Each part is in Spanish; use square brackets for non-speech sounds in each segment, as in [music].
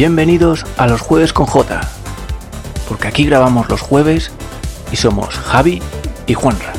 Bienvenidos a los jueves con J, porque aquí grabamos los jueves y somos Javi y Juanra.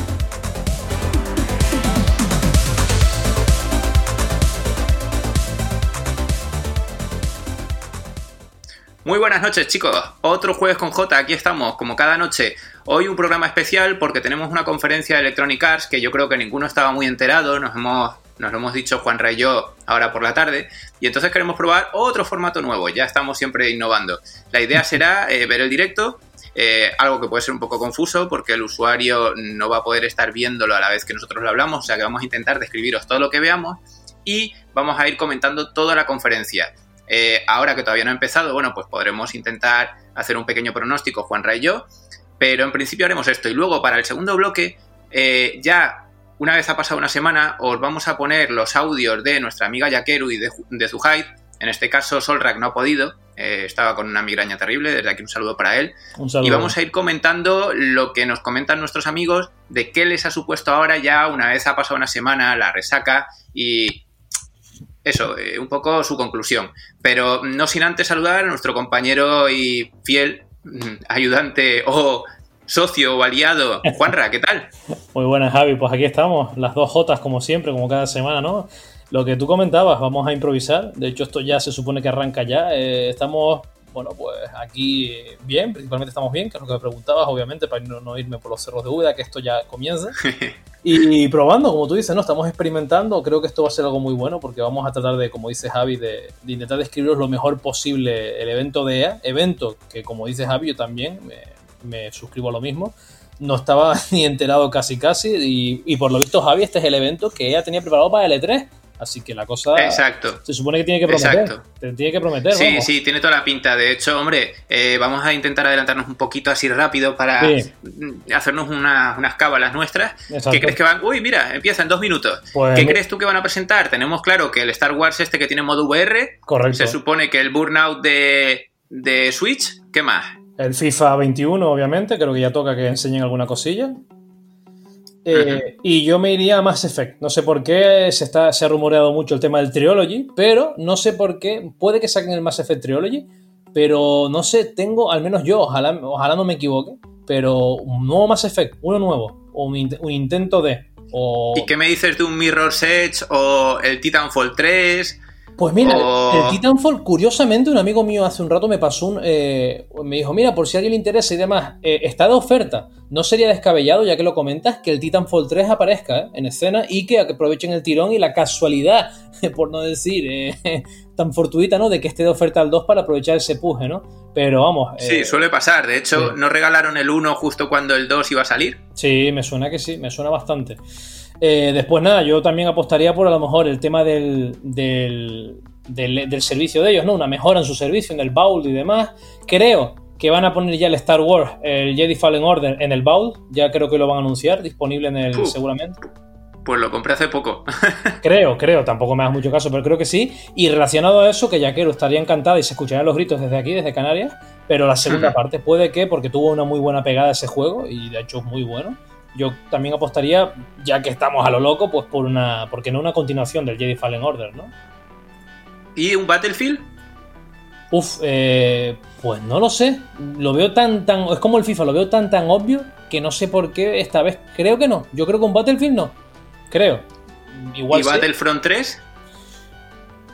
Muy buenas noches chicos, otro jueves con J, aquí estamos como cada noche. Hoy un programa especial porque tenemos una conferencia de Electronic Arts que yo creo que ninguno estaba muy enterado, nos hemos nos lo hemos dicho Juan y yo ahora por la tarde, y entonces queremos probar otro formato nuevo, ya estamos siempre innovando. La idea [laughs] será eh, ver el directo, eh, algo que puede ser un poco confuso porque el usuario no va a poder estar viéndolo a la vez que nosotros lo hablamos, o sea que vamos a intentar describiros todo lo que veamos y vamos a ir comentando toda la conferencia. Eh, ahora que todavía no ha empezado, bueno, pues podremos intentar hacer un pequeño pronóstico, Juan y yo, pero en principio haremos esto. Y luego para el segundo bloque, ya una vez ha pasado una semana, os vamos a poner los audios de nuestra amiga Yakeru y de, de Zuhaid. En este caso, Solrak no ha podido, eh, estaba con una migraña terrible, desde aquí un saludo para él. Y vamos a ir comentando lo que nos comentan nuestros amigos de qué les ha supuesto ahora ya, una vez ha pasado una semana, la resaca y eso, eh, un poco su conclusión. Pero no sin antes saludar a nuestro compañero y fiel mm, ayudante o socio o aliado. Juanra, ¿qué tal? [laughs] Muy buenas, Javi. Pues aquí estamos, las dos Jotas como siempre, como cada semana, ¿no? Lo que tú comentabas, vamos a improvisar. De hecho, esto ya se supone que arranca ya. Eh, estamos, bueno, pues aquí bien, principalmente estamos bien, que es lo que me preguntabas, obviamente, para no, irme por los cerros de Úbeda, que esto ya comienza. [laughs] y, probando, como tú dices, ¿no? Estamos experimentando. Creo que esto va a ser algo muy bueno porque vamos a tratar de, como dice Javi, de, de intentar describiros lo mejor posible el evento de EA. Evento que, como dice Javi, yo también me, me suscribo a lo mismo. No estaba [laughs] ni enterado casi casi y, por lo visto Javi este es el evento que ella tenía preparado para el E3. Así que la cosa. Exacto. Se supone que tiene que prometer. Exacto. tiene que prometer. Sí, sí, tiene toda la pinta. De hecho, hombre, eh, vamos a intentar adelantarnos un poquito así rápido para hacernos unas cábalas nuestras. ¿Qué crees que van? Uy, mira, empieza en dos minutos. Pues ¿Qué crees tú que van a presentar? Tenemos claro que el Star Wars este que tiene modo VR. Correcto. Se supone que el Burnout de, de Switch. ¿Qué más? El FIFA 21, obviamente, creo que ya toca que enseñen alguna cosilla. Eh, y yo me iría a Mass Effect. No sé por qué se, está, se ha rumoreado mucho el tema del Trilogy, pero no sé por qué. Puede que saquen el Mass Effect Trilogy, pero no sé, tengo, al menos yo, ojalá, ojalá no me equivoque, pero un nuevo Mass Effect, uno nuevo, o un, intento de. ¿Y qué me dices de un Mirror's Edge o el Titanfall 3? Pues mira, el Titanfall, curiosamente, un amigo mío hace un rato me pasó un. Eh, me dijo: Mira, por si a alguien le interesa y demás, eh, está de oferta. No sería descabellado, ya que lo comentas, que el Titanfall 3 aparezca eh, en escena y que aprovechen el tirón y la casualidad, [laughs] por no decir [laughs] tan fortuita, ¿no? De que esté de oferta al 2 para aprovechar ese puje, ¿no? Pero vamos. Sí, suele pasar. De hecho, ¿no regalaron el 1 justo cuando el 2 iba a salir? Sí, me suena que sí, me suena bastante. Eh, después nada, yo también apostaría por a lo mejor el tema del, del, servicio de ellos, ¿no? Una mejora en su servicio, en el baúl y demás. Creo que van a poner ya el Star Wars, el Jedi Fallen Order en el baúl, ya creo que lo van a anunciar, disponible en el seguramente. Pues lo compré hace poco. [laughs] creo, creo, tampoco me das mucho caso, pero creo que sí. Y relacionado a eso, que Yaquero estaría encantada y se escucharían los gritos desde aquí, desde Canarias, pero la segunda parte puede que, porque tuvo una muy buena pegada ese juego, y de hecho es muy bueno, yo también apostaría, ya que estamos a lo loco, pues por una. porque no una continuación del Jedi Fallen Order, ¿no? ¿Y un Battlefield? Uf, eh, pues no lo sé. Lo veo tan, tan. Es como el FIFA, lo veo tan, tan obvio que no sé por qué esta vez. Creo que no. Yo creo que un Battlefield no. Creo. Igual ¿Y Battlefront 3?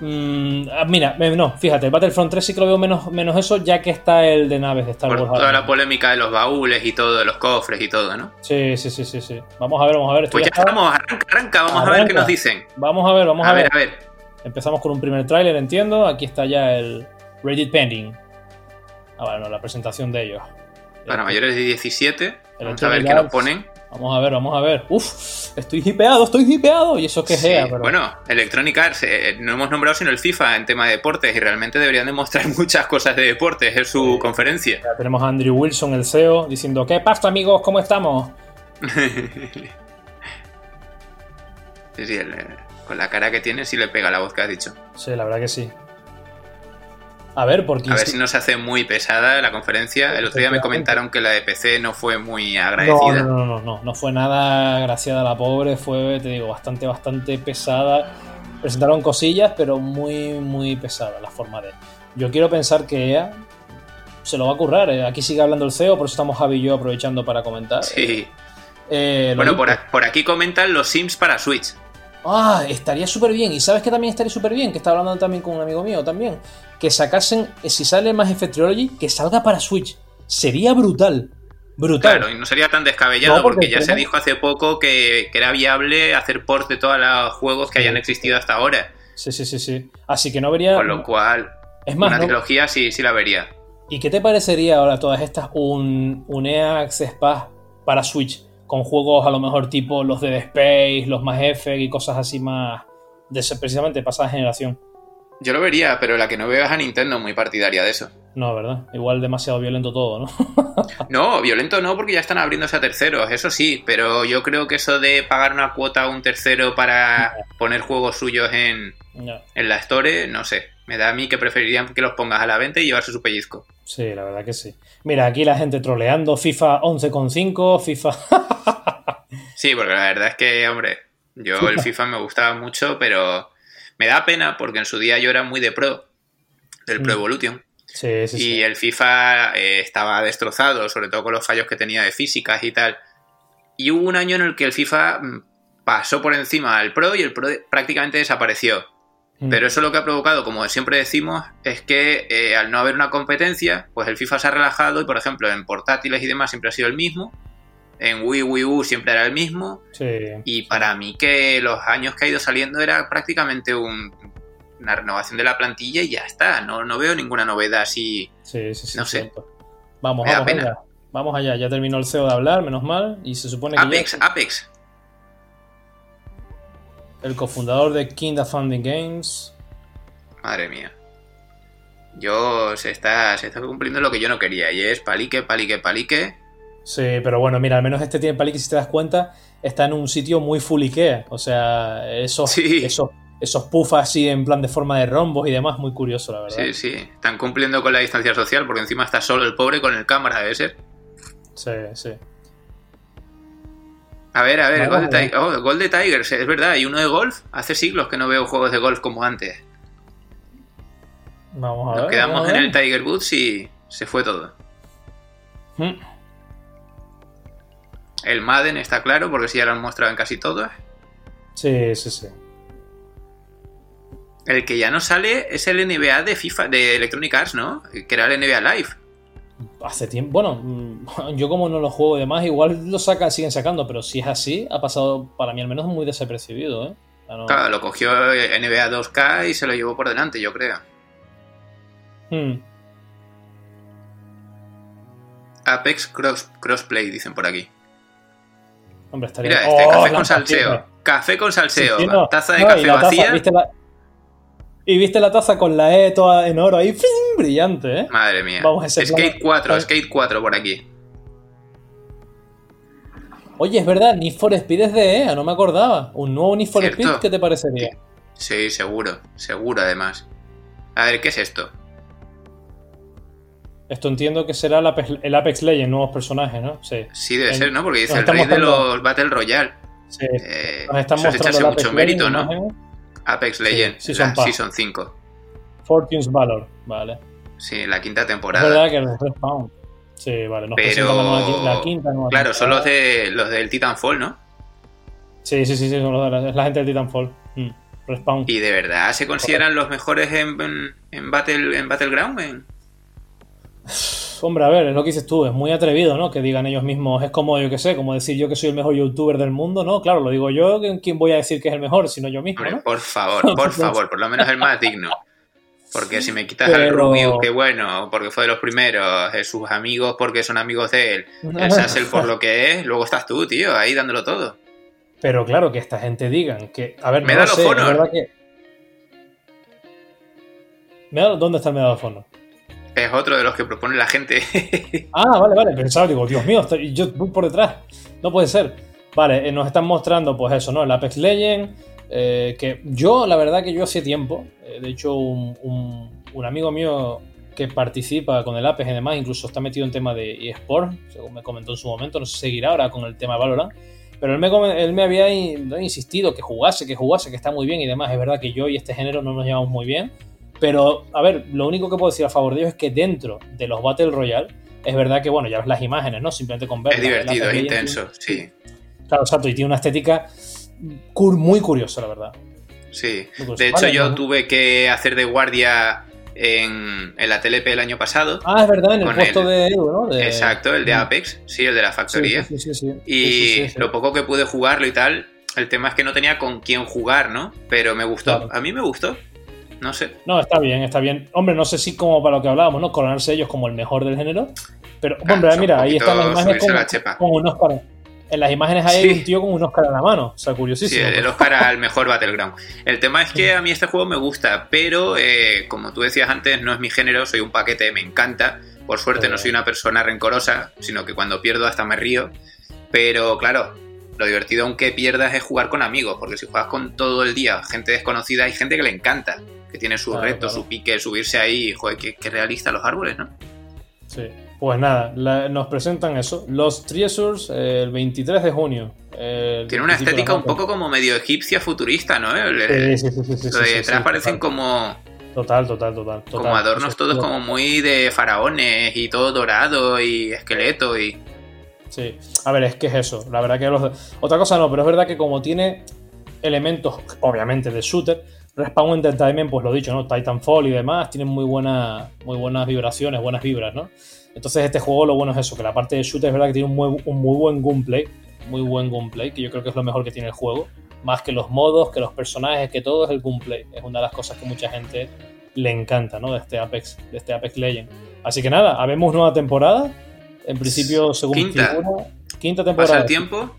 Mm, ah, mira, no, fíjate, el Battlefront 3 sí que lo veo menos, menos eso, ya que está el de naves de Star Wars. toda la polémica de los baúles y todo, de los cofres y todo, ¿no? Sí, sí, sí, sí. sí. Vamos a ver, vamos a ver. Pues ya estamos, arranca, arranca, vamos a ver qué nos dicen. Vamos a ver, vamos a, ver, A ver. Empezamos con un primer tráiler, entiendo. Aquí está ya el Reddit Pending. Ah, bueno, la presentación de ellos. Para mayores de 17, vamos a ver qué nos ponen. Vamos a ver, vamos a ver. Uf, estoy hipeado, estoy hipeado. Y eso que sea, pero... Bueno, Electronic Arts, eh, no hemos nombrado sino el FIFA en tema de deportes y realmente deberían demostrar [laughs] muchas cosas de deportes en su conferencia. tenemos a Andrew Wilson, el CEO, diciendo: ¿Qué pasa, amigos? ¿Cómo estamos? [laughs] sí, sí, con la cara que tiene, sí le pega la voz que has dicho. Sí, la verdad que sí. A ver, porque. A ver si no se hace muy pesada la conferencia. El otro día me comentaron que la de PC no fue muy agradecida. No, no, no, no, no, fue nada agraciada la pobre, fue, te digo, bastante, bastante pesada. Presentaron cosillas, pero muy, muy pesada la forma de. yo quiero pensar que EA se lo va a currar. eh. Aquí sigue hablando el CEO, por eso estamos Javi y yo aprovechando para comentar. Sí. Eh, Bueno, por, por aquí comentan los Sims para Switch. Ah, estaría súper bien. ¿Y sabes que también estaría súper bien? Que estaba hablando también con un amigo mío también. Que sacasen, eh, si sale más Effect Trilogy, que salga para Switch. Sería brutal. Brutal. Claro, y no sería tan descabellado No, porque porque, ya se dijo hace poco que, que era viable hacer ports de todos los juegos que hayan existido hasta ahora. Sí, sí, sí, sí. Así que no vería. Con lo cual, es más, una no- trilogía sí, sí la vería. ¿y qué te parecería ahora todas estas un, un EA Access Pass para Switch? Con juegos a lo mejor tipo los de The Space, los más F y cosas así más. De ese- precisamente pasada generación. Yo lo vería, pero la que no veo es a Nintendo muy partidaria de eso. No, ¿verdad? Igual demasiado violento todo, ¿no? [laughs] No, violento no, porque ya están abriéndose a terceros, eso sí, pero yo creo que eso de pagar una cuota a un tercero para poner juegos suyos en, en la Store, no sé. Me da a mí que preferirían que los pongas a la venta y llevarse su pellizco. Sí, la verdad que sí. Mira, aquí la gente troleando FIFA 11.5, FIFA... [laughs] Sí, porque la verdad es que, hombre, yo el [laughs] FIFA me gustaba mucho, pero me da pena porque en su día yo era muy de pro, del Pro Mm. Evolution, Sí, sí, sí. y el FIFA eh, estaba destrozado, sobre todo con los fallos que tenía de físicas y tal. Y hubo un año en el que el FIFA mm, pasó por encima al Pro y el Pro prácticamente desapareció. Mm. Pero eso lo que ha provocado, como siempre decimos, es que eh, al no haber una competencia, pues el FIFA se ha relajado y, por ejemplo, en portátiles y demás siempre ha sido el mismo. En Wii, Wii U siempre era el mismo. Sí. Y para mí que los años que ha ido saliendo era prácticamente un- una renovación de la plantilla y ya está. No, no veo ninguna novedad así. Sí, sí, sí. No sé. cierto. Vamos, vamos allá. Vamos allá. Ya terminó el CEO de hablar, menos mal. Y se supone que ya Apex, Apex. El cofundador de Kinda Funding Games. Madre mía. Yo se está, se está cumpliendo lo que yo no quería y es palique, palique, palique. Sí, pero bueno, mira, al menos este tiene pali que si te das cuenta, está en un sitio muy full Ikea. O sea, esos, Sí. esos, esos puffs así en plan de forma de rombos y demás, muy curioso, la verdad. Sí, sí. Están cumpliendo con la distancia social porque encima está solo el pobre con el cámara, debe ser. Sí, sí. A ver, a ver, Vamos gol de, oh, de Tigers, es verdad. Y uno de golf. Hace siglos que no veo juegos de golf como antes. Vamos a Nos ver. quedamos vamos en el Tiger Woods y se fue todo. Mm. El Madden está claro porque sí ya lo han mostrado en casi todos. Sí, sí, sí. El que ya no sale es el NBA de FIFA, de Electronic Arts, ¿no? Que era el NBA Live. Hace tiempo. Bueno, mm, [laughs] yo como no lo juego y demás, igual lo saca, siguen sacando, pero si es así, ha pasado para mí al menos muy desapercibido, ¿eh? Claro, lo cogió NBA 2K y se lo llevó por delante, yo creo. Mm. Apex Cross, Crossplay, dicen por aquí. Hombre, estaría. Mira, este ¡Oh, café con salseo. taza! Café con salseo. Taza de No, café taza, vacía. ¿viste la- Y viste la taza con la E toda en oro ahí, ¡fling! brillante, ¿eh? Madre mía. Vamos a ese Skate plano. 4, Skate 4 por aquí. Oye, es verdad, Need for Speed es de EA, no me acordaba. Un nuevo Need for Cierto. Speed, ¿qué te parecería? Sí, seguro. Seguro, además. A ver, ¿qué es esto? Esto entiendo que será el Apex, Legends, nuevos personajes, ¿no? Sí. Sí, debe ser, ¿no? Porque dice el rey de los Battle Royale. sí. Eh, Nos están mostrando el Apex mucho mérito, ¿no? Apex Legends, Season la Pass. Season 5. Fortune's Valor, vale. Sí, la quinta Es temporada. verdad que el Respawn. Sí, vale, nos Pero- la, nueva la quinta nueva Claro, son los, de, los del Titanfall, ¿no? Sí, sí, sí, sí, son los de la, es la gente del Titanfall. Mm, Respawn. Y de verdad se consideran los mejores en, en, en Battle, en Battleground. En... [laughs] Hombre, a ver, es lo que dices tú, es muy atrevido, ¿no? Que digan ellos mismos, es como, yo que sé, como decir yo que soy el mejor youtuber del mundo, ¿no? Claro, lo digo yo, ¿quién voy a decir que es el mejor, sino yo mismo, Hombre, ¿no? por favor, por favor, por lo menos el más digno. Porque si me quitas al Pero- Rubius, que bueno, porque fue de los primeros, eh, sus amigos porque son amigos de él, el Sassel por lo que es, luego estás tú, tío, ahí dándolo todo. Pero claro, que esta gente digan que. A ver, no Medal lo sé, verdad que. ¿Dónde está el Medal of Honor? Es otro de los que propone la gente. [laughs] Ah, vale, vale, pensaba, digo, Dios mío, está- y yo por detrás. No puede ser. Vale, eh, nos están mostrando, pues eso, ¿no? El Apex Legend. eh, que yo, la verdad, que yo hace tiempo, eh, de hecho, un, amigo mío que participa con el Apex y demás, incluso está metido en tema de eSport, según me comentó en su momento, no sé seguirá ahora con el tema Valorant. Pero él me, él me había in- insistido que jugase, que jugase, que está muy bien y demás. Es verdad que yo y este género no nos llevamos muy bien. Pero, a ver, lo único que puedo decir a favor de ellos es que dentro de los Battle Royale, es verdad que, bueno, ya ves las imágenes, ¿no? Simplemente con verlas. Es divertido, es intenso, sí. Claro, exacto, y tiene una estética muy curiosa, la verdad. Sí, de hecho yo tuve que hacer de guardia en, la TLP el año pasado. Ah, es verdad, en el puesto de Edu, ¿no? Exacto, el de. Apex, sí, el de la factoría. Sí, sí, sí, y lo poco que pude jugarlo y tal, el tema es que no tenía con quién jugar, ¿no? Pero me gustó, a mí me gustó. No sé. No, está bien, está bien. Hombre, no sé si como para lo que hablábamos, ¿no? Coronarse ellos como el mejor del género. Pero, hombre, mira, ahí están las imágenes con, unos en las imágenes hay un tío con un Oscar en la mano. O sea, curiosísimo. Sí, el Oscar al mejor Battleground. El tema es que a mí este juego me gusta, pero eh, como tú decías antes, no es mi género, soy un paquete, me encanta. Por suerte no soy una persona rencorosa, sino que cuando pierdo hasta me río. Pero claro, lo divertido aunque pierdas es jugar con amigos, porque si juegas con todo el día gente desconocida, hay gente que le encanta, que tiene sus retos, su pique, subirse ahí, joder, qué, qué realista los árboles, ¿no? Sí. Pues nada, nos presentan eso. Los Treasures el 23 de junio. Tiene una estética un poco como medio egipcia futurista, ¿no? sí, sí, sí, sí, de detrás parecen como... Total, total, total, Como adornos todos como muy de faraones y todo dorado y esqueleto y... Sí, a ver, es que es eso. La verdad que los... Otra cosa no, pero es verdad que como tiene elementos, obviamente, de shooter, Respawn Entertainment, pues lo dicho, ¿no? Titanfall y demás, tienen muy, buena, muy buenas vibraciones, buenas vibras, ¿no? Entonces este juego lo bueno es eso, que la parte de shooter es verdad que tiene un muy, un muy buen gameplay, muy buen gameplay, que yo creo que es lo mejor que tiene el juego, más que los modos, que los personajes, que todo es el gameplay. Es una de las cosas que mucha gente le encanta, ¿no? De este Apex, de este Apex Legend. Así que nada, habemos nueva temporada. En principio, según quinta, quinta temporada. ¿Pasa el tiempo?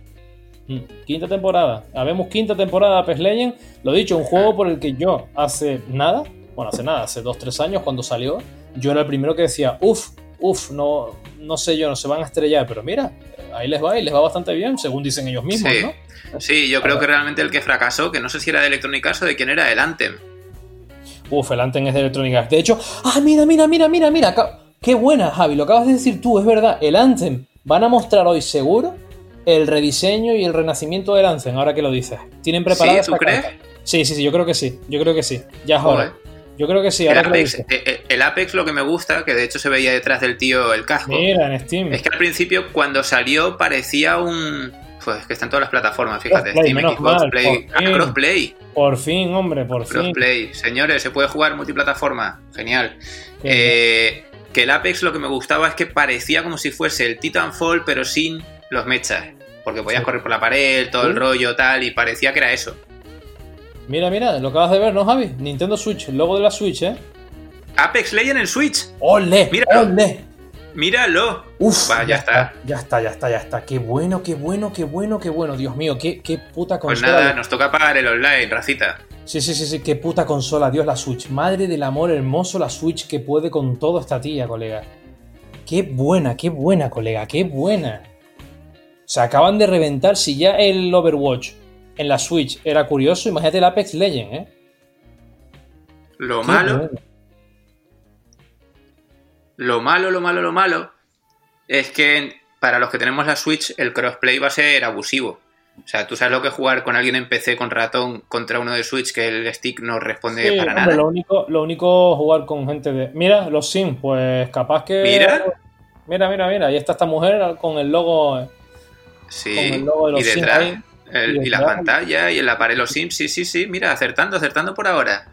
Mm, quinta temporada. Habemos quinta temporada de Legend. Lo dicho, un juego por el que yo hace nada, bueno, hace nada, hace dos, tres años cuando salió, yo era el primero que decía, uff, uff, no, no sé yo, no se van a estrellar, pero mira, ahí les va y les va bastante bien, según dicen ellos mismos, sí. ¿no? Sí, yo creo que realmente el que fracasó, que no sé si era de Electronic Arts o de quién era, el Anthem. Uf, el Anthem es de Electronic Arts. De hecho, ah, mira, mira, mira, mira, mira, qué buena, Javi, lo acabas de decir tú, es verdad, el Anthem. Van a mostrar hoy seguro el rediseño y el renacimiento del Anthem, ahora que lo dices. ¿Tienen preparado? ¿Sí, ¿Tú crees? Sí, sí, sí, yo creo que sí, yo creo que sí. Ya es hora. Yo creo que sí. El Apex, eh, eh, el Apex, lo que me gusta, que de hecho se veía detrás del tío el casco. Mira, en Steam. Es que al principio, cuando salió, parecía un. Pues que están todas las plataformas, fíjate. Steam, Xbox, Play. Ah, crossplay. Por fin, hombre, por fin. Crossplay. Señores, se puede jugar multiplataforma. Genial. Eh, que el Apex lo que me gustaba es que parecía como si fuese el Titanfall, pero sin los mechas. Porque podías correr por la pared, todo el rollo, tal, y parecía que era eso. Mira, mira, lo acabas de ver, ¿no, Javi? Nintendo Switch, el logo de la Switch, ¿eh? Apex Legends en Switch. ¡Ole! Míralo. ¡Ole! Míralo. Uf, ya, está. Ya está, ya está, ya está. Qué bueno, qué bueno, qué bueno, qué bueno. Dios mío, qué, qué puta pues consola. Pues nada, nos toca pagar el online, racita. Sí, sí, sí, sí, qué puta consola, Dios, la Switch. Madre del amor hermoso, la Switch que puede con todo esta tía, colega. Qué buena, qué buena, colega, qué buena. Se acaban de reventar si ya el Overwatch en la Switch era curioso, imagínate el Apex Legend, ¿eh? Lo malo. Lo malo, lo malo, lo malo es que para los que tenemos la Switch el crossplay va a ser abusivo. O sea, tú sabes lo que jugar con alguien en PC con ratón contra uno de Switch que el stick no responde para nada. Lo único, lo único jugar con gente de. Mira, los Sims, pues capaz que. Mira. Mira, mira, mira. Ahí está esta mujer con el logo. Sí, con el logo de los y detrás, y la pantalla y en la pared los Sims, sí, sí, sí, mira, acertando, acertando por ahora.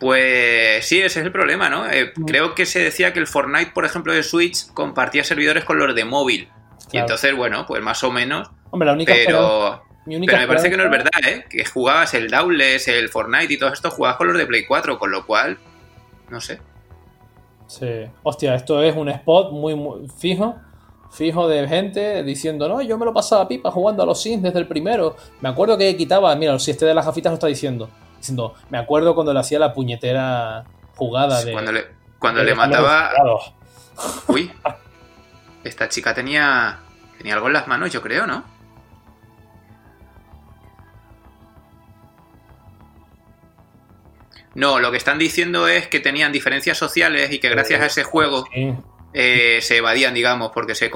Pues sí, ese es el problema, ¿no? Eh, mm. creo que se decía que el Fortnite, por ejemplo, de Switch compartía servidores con los de móvil. Y entonces, bueno, pues más o menos. Hombre, la única pero, pero me parece que no es verdad, ¿eh? Que jugabas el Dowless, el Fortnite y todo esto, jugabas con los de Play 4, con lo cual, no sé. Sí, hostia, esto es un spot muy, muy fijo fijo de gente diciendo, no, yo me lo pasaba pipa jugando a los Sims desde el primero. Me acuerdo que quitaba, mira, si este de las gafitas lo está diciendo, diciendo, me acuerdo cuando le hacía la puñetera jugada de... Cuando le, cuando le mataba... Uy, esta chica tenía, tenía algo en las manos, yo creo, ¿no? No, lo que están diciendo es que tenían diferencias sociales y que gracias a ese juego eh, se evadían, digamos, porque se,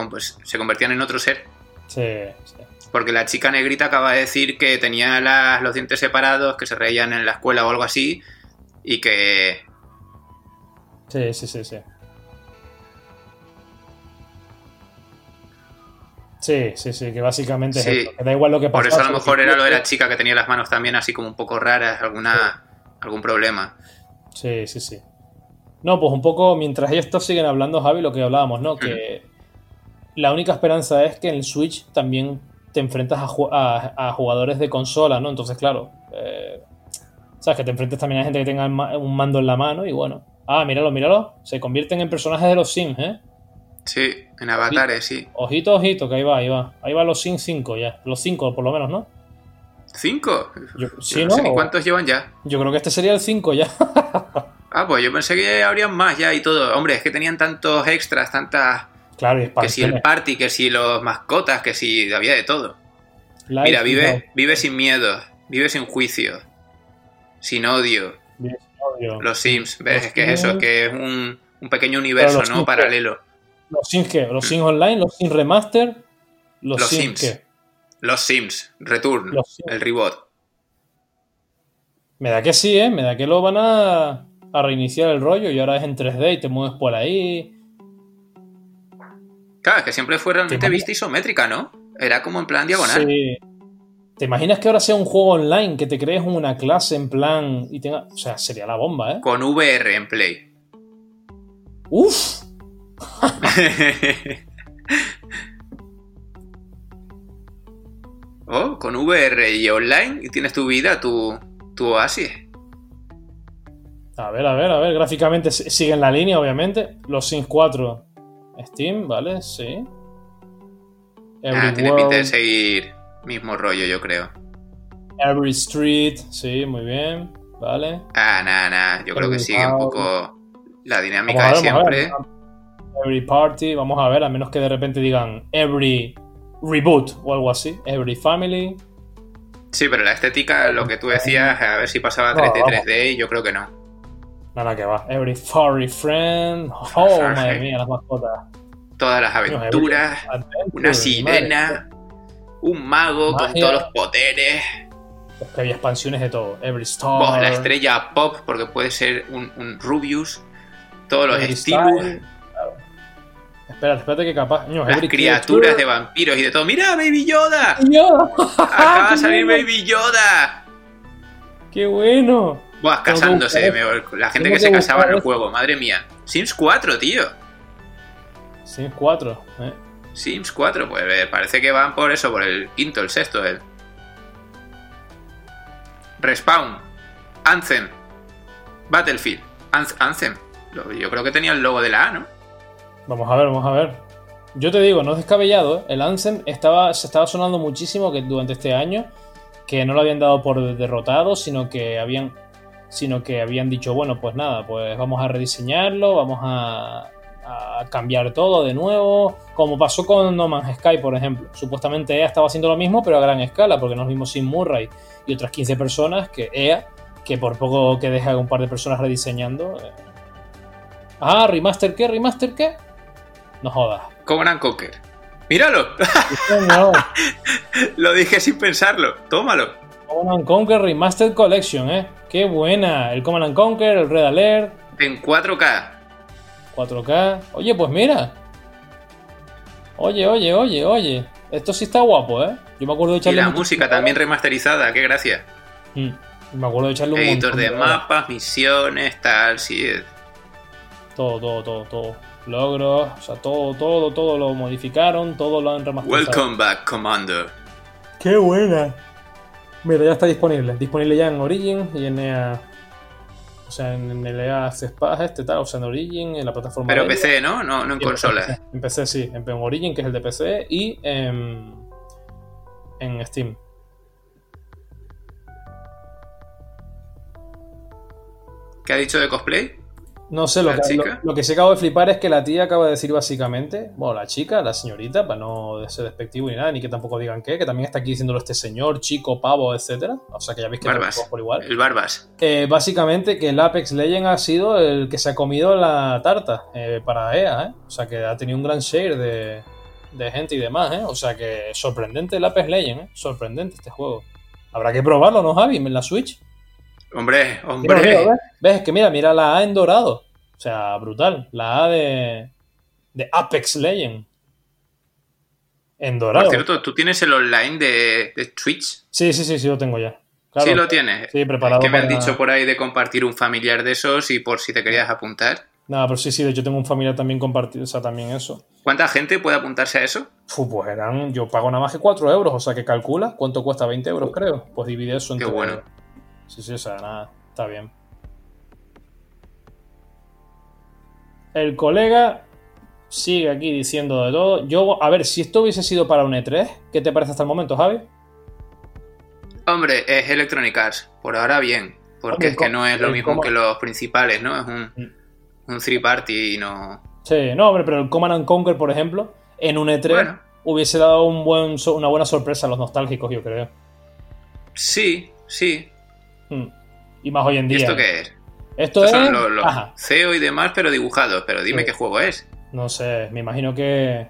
se convertían en otro ser. Sí, sí. Porque la chica negrita acaba de decir que tenía los dientes separados, que se reían en la escuela o algo así, y que... Sí, sí, sí, sí. Sí, sí, sí, que básicamente Sí. es que da igual lo que pasa. Por eso a lo mejor era lo de la chica que tenía las manos también así como un poco raras, alguna, algún problema. Sí, sí, sí. No, pues un poco, mientras estos siguen hablando, Javi, lo que hablábamos, ¿no? Que la única esperanza es que en el Switch también te enfrentas a, ju- a- a jugadores de consola, ¿no? Entonces, claro, eh, sabes que te enfrentas también a gente que tenga un mando en la mano y bueno. Ah, míralo, míralo. Se convierten en personajes de los Sims, ¿eh? Sí, en avatares, sí. Ojito, ojito, que ahí va, ahí va. Ahí va los Sims 5 ya. Los 5 por lo menos, ¿no? ¿Cinco? Yo- no sé ni cuántos llevan ya. Yo creo que este sería el 5 ya. [laughs] Ah, pues yo pensé que habrían más ya y todo. Hombre, es que tenían tantos extras, tantas... claro, y Que si el party, que si los mascotas, que si había de todo. Life Mira, vive, vive sin miedo, vive sin juicio, sin odio. Vive sin odio. Los Sims, ¿ves? Los que es eso, que es un, un pequeño universo, ¿no? Sims, Paralelo. ¿Los Sims qué? ¿Los Sims Online? ¿Los Sims Remaster? ¿Los, Los Sims, Sims. qué? Los Sims, Return, Los Sims. el reboot. Me da que sí, ¿eh? Me da que lo van a, a reiniciar el rollo y ahora es en 3D y te mueves por ahí. Claro, es que siempre fue realmente vista isométrica, ¿no? Era como en plan diagonal. Sí. ¿Te imaginas que ahora sea un juego online, que te crees una clase en plan y tenga... O sea, sería la bomba, ¿eh? Con VR en Play. ¡Uf! [laughs] oh, con VR y online y tienes tu vida, tu, tu oasis. A ver, a ver, a ver. Gráficamente siguen la línea, obviamente. Los Sims 4 Steam, ¿vale? Sí. Ah, tiene pinta de seguir mismo rollo, yo creo. Every Street, sí, muy bien. Vale. Ah, nada, nada. Yo creo que sigue un poco la dinámica de ver, vamos a ver. Every Party, vamos a ver, a menos que de repente digan Every Reboot o algo así. Every Family. Sí, pero la estética, lo que tú decías, a ver si pasaba No, 3D, vamos. 3D, yo creo que no. Nada que va. Every Furry Friend. Oh, madre mía, las mascotas. Todas las aventuras, Adventure, una sirena, un mago con todos los poderes, Es que había expansiones de todo. Every Star. vos, la estrella pop, porque puede ser un, un Rubius, todos los Every estilos. Espera, espérate que capaz. No, las criaturas de vampiros y de todo. ¡Mira, Baby Yoda! Yo. Acaba de ¡Qué salir bueno! Baby Yoda! ¡Qué bueno! Buah, casándose, me- la gente que se casaba en el juego, madre mía. Sims 4, tío. Sims 4. ¿eh? Sims 4, pues eh, parece que van por eso, por el quinto, el sexto, el. Respawn, Anthem, Battlefield, Anth- Anthem. Yo creo que tenía el logo de la A, ¿no? Vamos a ver, vamos a ver. Yo te digo, no es descabellado, ¿eh? El Anthem estaba, se estaba sonando muchísimo que durante este año, que no lo habían dado por derrotado, sino que habían, sino que habían dicho, bueno, pues nada, pues vamos a rediseñarlo, vamos a, a cambiar todo de nuevo, como pasó con No Man's Sky, por ejemplo. Supuestamente EA estaba haciendo lo mismo, pero a gran escala, porque nos vimos sin Murray y otras 15 personas que EA, que por poco que deja un par de personas rediseñando. eh. Ah, remaster qué, remaster qué. No jodas. Command Conquer. ¡Míralo! No, [laughs] Lo dije sin pensarlo. Tómalo. Command and Conquer Remastered Collection, ¿eh? Qué buena. El Command and Conquer, el Red Alert, En 4K. 4K. Oye, pues mira. Oye, oye, oye, oye. Esto sí está guapo, ¿eh? Yo me acuerdo de Y echarle la mucho- música también remasterizada, qué gracia. Mm, Me acuerdo de echarle un Editor montón de mapas, misiones, tal, sí. eh. Todo, todo, todo, todo. Logros, o sea, todo, todo, todo lo modificaron, todo lo han remasterizado. Welcome back, Commander. ¡Qué buena! Mira, ya está disponible. Disponible ya en Origin y en EA. O sea, en el EA Pass este tal, o sea, en Origin, en la plataforma. Pero de. PC, ¿no? No, no en consolas. En PC sí, en Origin, que es el de PC, y en, en Steam. ¿Qué ha dicho de cosplay? No sé, lo ¿La que, lo, chica? lo que sí acabo de flipar es que la tía acaba de decir básicamente, bueno, la chica, la señorita, para no ser despectivo ni nada, ni que tampoco digan qué, que también está aquí diciéndolo este señor, chico, pavo, etcétera. O sea que ya veis que Barbas. por igual. El Barbas. Eh, básicamente que el Apex Legend ha sido el que se ha comido la tarta eh, para EA, ¿eh? O sea que ha tenido un gran share de, de gente y demás, ¿eh? O sea que sorprendente el Apex Legend, ¿eh? Sorprendente este juego. Habrá que probarlo, ¿no, Javi? En la Switch. Hombre, hombre. mira, ¿ves? ¿Ves? Es que mira, mira la A en dorado. O sea, brutal. La A de, de Apex Legend. En dorado. Por cierto, ¿tú tienes el online de, de Twitch? Sí, sí, sí, sí, lo tengo ya. Claro. Sí lo tienes. Sí, preparado Es que me han dicho por ahí de compartir un familiar de esos y por si te querías apuntar. Nada, pero sí, sí, de hecho tengo un familiar también compartido, o sea, también eso. ¿Cuánta gente puede apuntarse a eso? Fu, pues eran, yo pago nada más que 4 euros, o sea que calcula cuánto cuesta 20 euros, creo. Pues divide eso Qué entre. bueno. Sí, sí, o sea, nada, está bien. El colega sigue aquí diciendo de todo. Yo, a ver, si esto hubiese sido para un E3, ¿qué te parece hasta el momento, Javi? Hombre, es Electronic Arts. Por ahora bien. Porque Hombre, es que no es lo mismo que los principales, ¿no? Es un, Mm. un three party y no. Sí, no, hombre, pero el Command and Conquer, por ejemplo, en un E3 Bueno. hubiese dado un buen, so- una buena sorpresa a los nostálgicos, yo creo. Sí, sí. Hmm. Y más hoy en ¿Y día. esto qué es? Esto Estos es. son los, los Ajá, CEO y demás, pero dibujados. Pero dime Sí. qué juego es. no sé, me imagino que.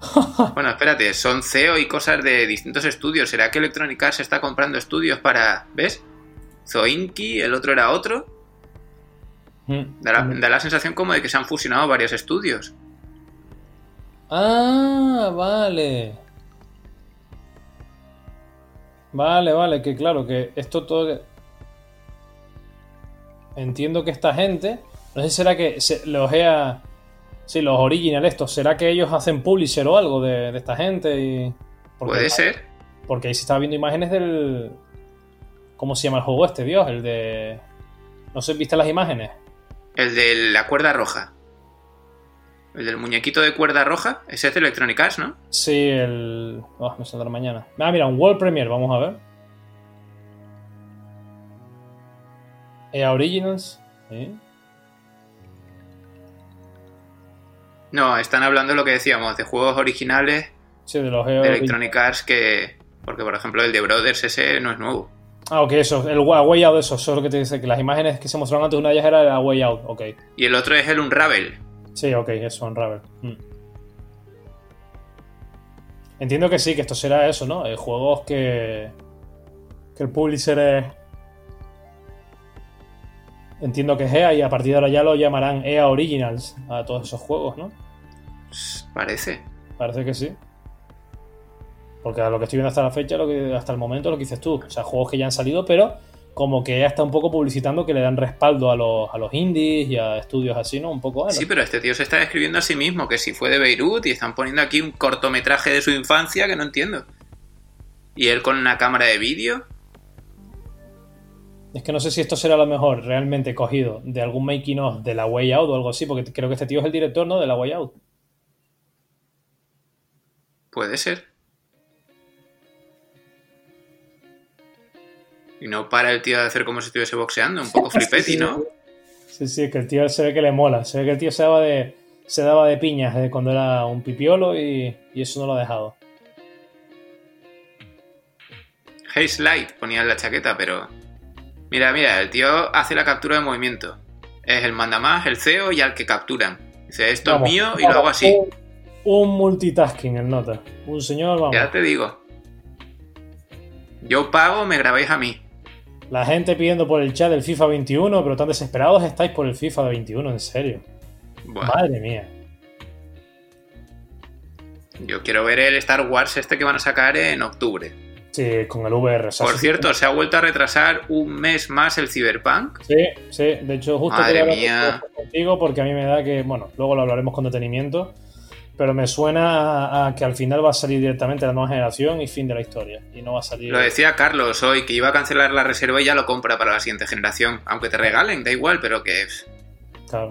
[laughs] Bueno, espérate, son CEO y cosas de distintos estudios. ¿Será que Electronic Arts está comprando estudios para. ¿Ves? Zoinki, el otro era otro. Hmm. Da la, da la sensación como de que se han fusionado varios estudios. Ah, vale. Vale, vale, que claro, que esto todo. Entiendo que esta gente. No sé si será que se, los EA. Sí, los original estos. ¿Será que ellos hacen publisher o algo de, de esta gente? Y... porque- Puede ser. Porque ahí se estaba viendo imágenes del. ¿Cómo se llama el juego este, Dios? El de. No sé, ¿viste las imágenes? El de la cuerda roja. El del muñequito de cuerda roja. Ese es de Electronic Arts, ¿no? Sí, el. Oh, me saldrá mañana. Ah, mira, un World Premiere, vamos a ver. EA Originals. Sí. No, están hablando de lo que decíamos, de juegos originales Sí, de los EA de Originals. Electronic Arts que. Porque, por ejemplo, el de Brothers ese no es nuevo. Ah, ok, eso. El Wa- Way Out, eso. Eso es lo que te dice. Que las imágenes que se mostraron antes, una de ellas era la Way Out. Ok. Y el otro es el Unravel. Sí, ok, eso, Unravel. Mm. Entiendo que sí, que esto será eso, ¿no? Eh, juegos que. que el publisher es. Entiendo que es EA y a partir de ahora ya lo llamarán EA Originals a todos esos juegos, ¿no? Parece. Parece que sí. Porque a lo que estoy viendo hasta la fecha, lo que, hasta el momento, lo que dices tú. O sea, juegos que ya han salido, pero como que ya está un poco publicitando que le dan respaldo a los, a los indies y a estudios así, ¿no? Un poco. Sí, pero este tío se está describiendo a sí mismo, que si fue de Beirut y están poniendo aquí un cortometraje de su infancia que no entiendo. Y él con una cámara de vídeo. Es que no sé si esto será lo mejor realmente cogido de algún making of de la Way Out o algo así, porque creo que este tío es el director, ¿no? De la Way Out. Puede ser. Y no para el tío de hacer como si estuviese boxeando, un poco flipetti, ¿no? Sí, sí, es que el tío se ve que le mola. Se ve que el tío se daba de, se daba de piñas de cuando era un pipiolo y, y eso no lo ha dejado. Hey Slide ponía en la chaqueta, pero. Mira, mira, el tío hace la captura de movimiento. Es el mandamás, el CEO y al que capturan. Dice, esto Vamos, es mío y lo hago así. Un, un multitasking el nota. Un señor, vamos. Ya te digo. Yo pago, me grabáis a mí. La gente pidiendo por el chat del FIFA 21, pero tan desesperados estáis por el FIFA 21, en serio. Madre mía. yo quiero ver el Star Wars este que van a sacar en octubre. Sí, con el VR. o sea, Por sí- cierto, se ha vuelto a retrasar un mes más el Cyberpunk. Sí, sí. De hecho, justo Madre quería hablar mía. contigo porque a mí me da que, bueno, luego lo hablaremos con detenimiento, pero me suena a, a que al final va a salir directamente la nueva generación y fin de la historia. Y no va a salir... Lo decía Carlos hoy, que iba a cancelar la reserva y ya lo compra para la siguiente generación. Aunque te regalen, da igual, pero que... Claro.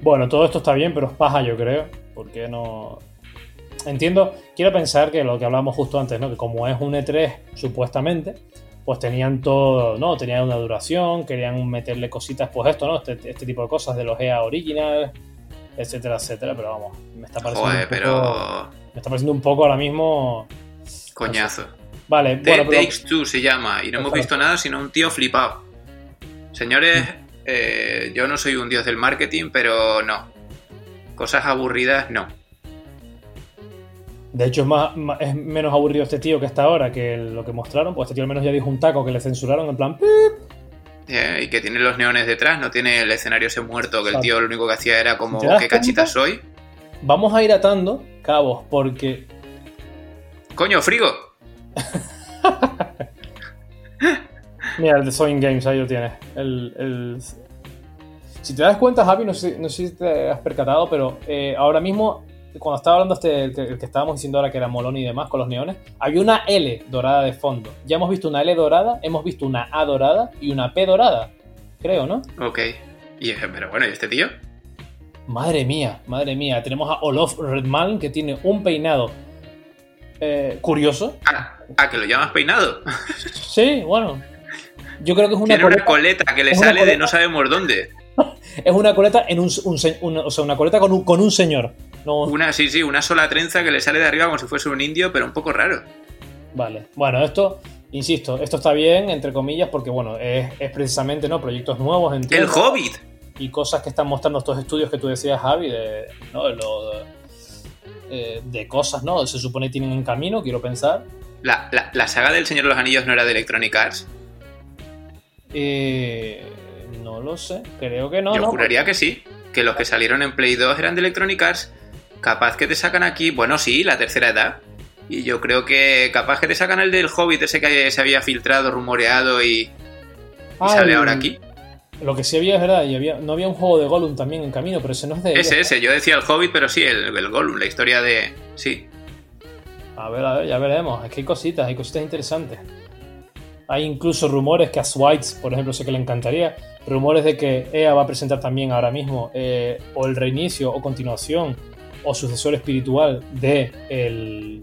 Bueno, todo esto está bien, pero es paja, yo creo. Porque no. Entiendo, quiero pensar que lo que hablábamos justo antes, ¿no? Que como es un E3, supuestamente, pues tenían todo, ¿no? Tenían una duración, querían meterle cositas, pues esto, ¿no? Este, este tipo de cosas de los EA Original, etcétera, etcétera. Pero vamos, me está pareciendo. Joder, un poco, pero... Me está pareciendo un poco ahora mismo. Coñazo. Vale, The bueno, pero. Takes Two se llama, y no hemos visto nada sino un tío flipado. Señores, eh, yo no soy un dios del marketing, pero no. Cosas aburridas, no. De hecho, es, más, más- es menos aburrido este tío que está ahora que lo que mostraron. Pues este tío al menos ya dijo un taco que le censuraron en plan. "Pip". Eh, y que tiene los neones detrás, no tiene el escenario ese muerto, que el tío lo único que hacía era como ¿Te das qué cachita soy. Vamos a ir atando cabos porque Coño, frigo. [laughs] Mira, el de Sewing Games, ahí lo tienes. El, el- Si te das cuenta, Javi, no sé, no sé si te has percatado, pero eh, ahora mismo, cuando estaba hablando este, el que, el que estábamos diciendo ahora que era Molón y demás con los neones, había una L dorada de fondo. Ya hemos visto una L dorada, hemos visto una A dorada y una P dorada. Creo, ¿no? Ok. Y, eh, pero bueno, ¿y este tío? Madre mía, madre mía. Tenemos a Olof Redmalm que tiene un peinado eh, curioso. Ah, ah, que lo llamas peinado. [laughs] Sí, bueno. Yo creo que es una Tiene una coleta- coleta que le sale de coleta. no sabemos dónde. [laughs] Es una coleta en un, o sea, una coleta con un, con un señor. No, Una, sí, sí, una sola trenza que le sale de arriba como si fuese un indio, pero un poco raro. Vale. Bueno, esto, insisto, esto está bien, entre comillas, porque bueno, es, es precisamente ¿no? proyectos nuevos, ¡El entiendo. Hobbit! Y cosas que están mostrando estos estudios que tú decías, Javi, de, ¿no? de, lo- de- eh, de cosas, ¿no? Se supone que tienen en camino, quiero pensar. La, la- la saga del Señor de los Anillos no era de Electronic Arts. Eh, no lo sé, creo que no, Yo ¿no? juraría que sí. Que los que salieron en Play 2 eran de Electronic Arts. Capaz que te sacan aquí, bueno, sí, la tercera edad. Y yo creo que capaz que te sacan el del Hobbit, ese que se había filtrado, rumoreado y, y Ah, sale el- ahora aquí. Lo que sí había es verdad, y había, no había un juego de Gollum también en camino, pero ese no es de Ese, ese, yo decía el Hobbit, pero sí, el, el Gollum, la historia de... Sí. A ver, a ver, ya veremos. Es que hay cositas, hay cositas interesantes. Hay incluso rumores que a Swites, por ejemplo, sé que le encantaría. Rumores de que EA va a presentar también ahora mismo eh, o el reinicio o continuación o sucesor espiritual de el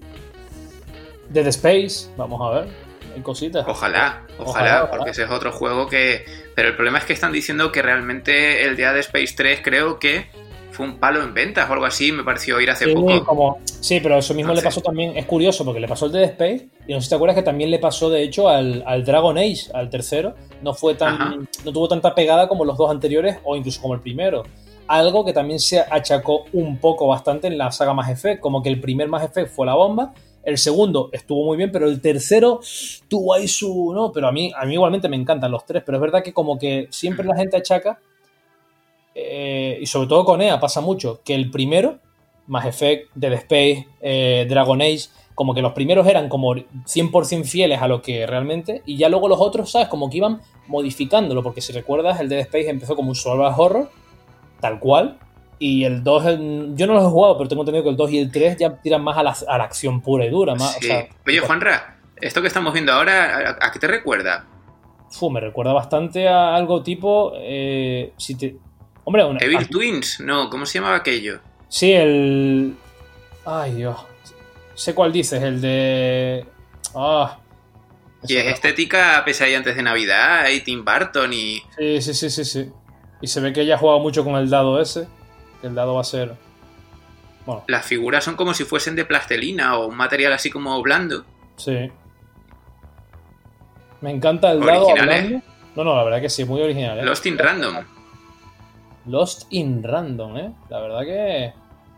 Dead Space. Vamos a ver. Hay cositas. Ojalá, ojalá, Ojalá, ojalá. porque ese es otro juego que... Pero el problema es que están diciendo que realmente el Dead Space 3 creo que fue un palo en ventas o algo así, me pareció oír hace Sí, poco. como- sí, pero eso mismo le pasó también. Es curioso porque le pasó al Dead Space. Y no sé si te acuerdas que también le pasó, de hecho, al, al Dragon Age, al tercero. No fue tan. Ajá. No tuvo tanta pegada como los dos anteriores, o incluso como el primero. Algo que también se achacó un poco bastante en la saga Mass Effect. Como que el primer Mass Effect fue la bomba. El segundo estuvo muy bien, pero el tercero tuvo ahí su. No, pero a mí, a mí igualmente me encantan los tres. Pero es verdad que como que siempre la gente achaca eh, y sobre todo con EA pasa mucho, que el primero, Mass Effect, Dead Space, eh, Dragon Age, como que los primeros eran como 100% fieles a lo que realmente, y ya luego los otros, ¿sabes? Como que iban modificándolo, porque si recuerdas, el Dead Space empezó como un survival horror, tal cual, y el 2, el- yo no los he jugado, pero tengo entendido que el 2 y el 3 ya tiran más a la, a la acción pura y dura, más, o Sí. sea, Oye, Juanra, esto que estamos viendo ahora, ¿a, a qué te recuerda? fu, me recuerda bastante a algo tipo, eh, si te... Hombre, una, Evil Twins, no, ¿cómo se llamaba aquello? Sí, el. Ay, Dios. Sé cuál dices, el de. Ah. Y es estética pesadilla antes de Navidad, y Tim Burton y... Sí, sí, sí, sí, sí. Y se ve que ella ha jugado mucho con el dado ese. Que el dado va a ser. Bueno, Las figuras son como si fuesen de plastelina o un material así como blando. sí. Me encanta el dado hablando. No, no, la verdad que sí, muy original. ¿eh? Lost in Random. Lost in Random, ¿eh? La verdad que.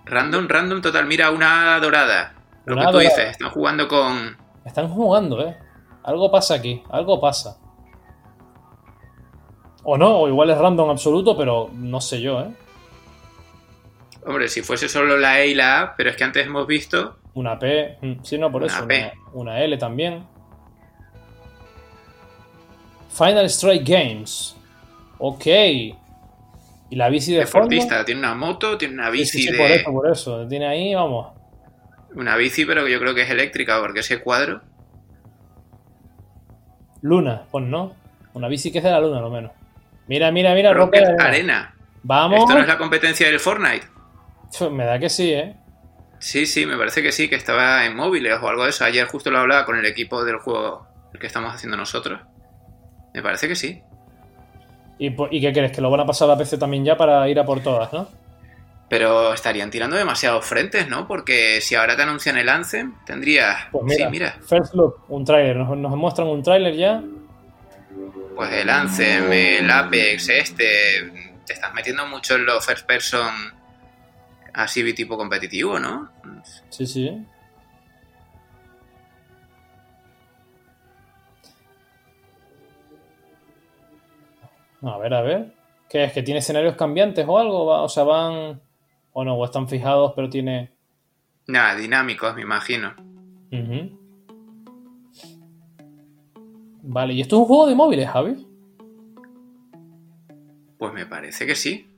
Random, random total. Mira, una dorada. Lo Una que tú dorada. dices, están jugando con... Están jugando, ¿eh? Algo pasa aquí, algo pasa. O no, o igual es random absoluto, pero no sé yo, ¿eh? Hombre, si fuese solo la E y la A, pero es que antes hemos visto... Una P, mm, sí, no, por Una eso. P. Una, una L también. Final Strike Games. Ok. ¿Y la bici de fondo? Deportista, tiene una moto, tiene una Sí, bici sí, sí, de... por eso, por eso. Tiene ahí, vamos. Una bici, pero que yo creo que es eléctrica, porque ese cuadro... Luna, pues no. Una bici que es de la luna, lo menos. Mira, mira, mira, Rocket Rocket Arena. Vamos. Esto no es la competencia del Fortnite. Me da que sí, ¿eh? Sí, sí, me parece que sí, que estaba en móviles o algo de eso. Ayer justo lo hablaba con el equipo del juego que estamos haciendo nosotros. Me parece que sí. ¿Y, por- ¿Y qué crees? ¿Que lo van a pasar a la PC también ya para ir a por todas, no? Pero estarían tirando demasiados frentes, ¿no? Porque si ahora te anuncian el Anthem, tendrías... Pues mira, Sí, mira. First Look, un tráiler. Nos, nos muestran un tráiler ya pues el Anthem, el Apex, este, te estás metiendo mucho en los first person así tipo competitivo, ¿no? Sí, sí. A ver, a ver. ¿Qué es? ¿Que tiene escenarios cambiantes o algo? O sea, van... O no, o están fijados, pero tiene... Nada, dinámicos, me imagino. Uh. Vale, ¿y esto es un juego de móviles, Javi? Pues me parece que sí.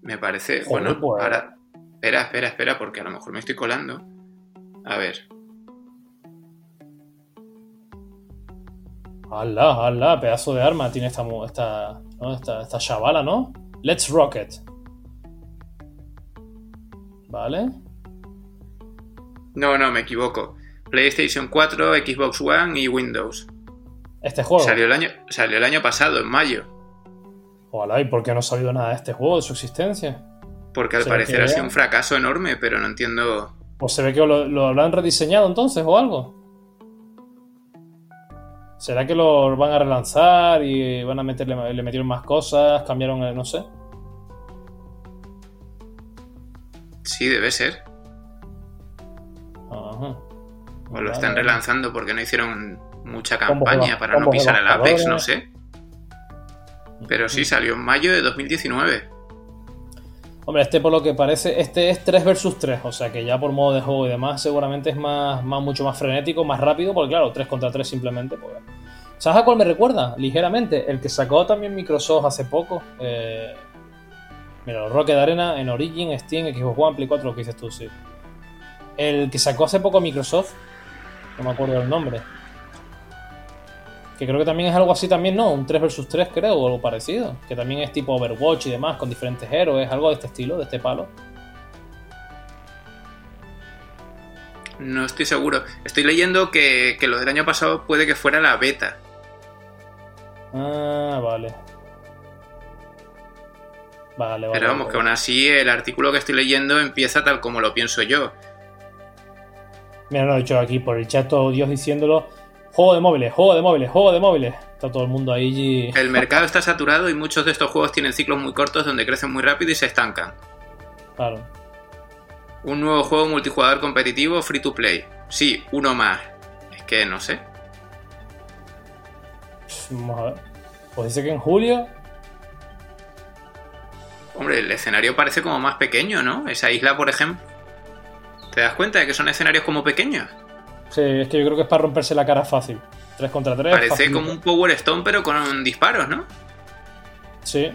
Me parece. Joder, bueno, pues. ahora. Espera, espera, espera, porque a lo mejor me estoy colando. A ver. ¡Hala, hala! Pedazo de arma tiene esta, esta, ¿no? esta, esta chavala, ¿no? Let's Rocket. Vale. No, no, me equivoco. PlayStation 4, Xbox One y Windows. Este juego. Salió el año, salió el año pasado, en mayo. Ojalá, ¿y por qué no ha sabido nada de este juego, de su existencia? Porque al Se parecer ha sido un fracaso enorme, pero no entiendo. Pues se ve que lo, lo habrán rediseñado entonces o algo. ¿Será que lo van a relanzar y van a meterle, le metieron más cosas, cambiaron, el- no sé? Sí, debe ser. Ajá. O lo están relanzando porque no hicieron mucha campaña para no pisar el Apex, no sé. Pero sí, salió en mayo de 2019. Hombre, este por lo que parece, este es 3 versus 3, o sea que ya por modo de juego y demás seguramente es más, más mucho más frenético, más rápido, porque claro, 3 contra 3 simplemente. Pues... ¿Sabes a cuál me recuerda? Ligeramente, el que sacó también Microsoft hace poco. Eh... Mira, Rocket Arena en Origin, Steam, Xbox One, Play 4, lo que dices tú, sí. El que sacó hace poco Microsoft, no me acuerdo del nombre. Que creo que también es algo así también, ¿no? Un 3 vs 3 creo, o algo parecido. Que también es tipo Overwatch y demás, con diferentes héroes, algo de este estilo, de este palo. No estoy seguro. Estoy leyendo que, que lo del año pasado puede que fuera la beta. Ah, vale. Vale, vale. Pero vamos, vale. que aún así el artículo que estoy leyendo empieza tal como lo pienso yo. Mira, no he dicho aquí por el chat todo Dios diciéndolo. Juego de móviles, juego de móviles, juego de móviles. Está todo el mundo ahí. y- El mercado está saturado y muchos de estos juegos tienen ciclos muy cortos donde crecen muy rápido y se estancan. Claro. Un nuevo juego multijugador competitivo free to play. Sí, uno más. Es que no sé. Vamos a ver. Pues dice que en julio. Hombre, el escenario parece como más pequeño, ¿no? Esa isla, por ejemplo. ¿Te das cuenta de que son escenarios como pequeños? Sí, es que yo creo que es para romperse la cara fácil. 3 contra 3. Parece como un Power Stone, pero con disparos, ¿no? Sí.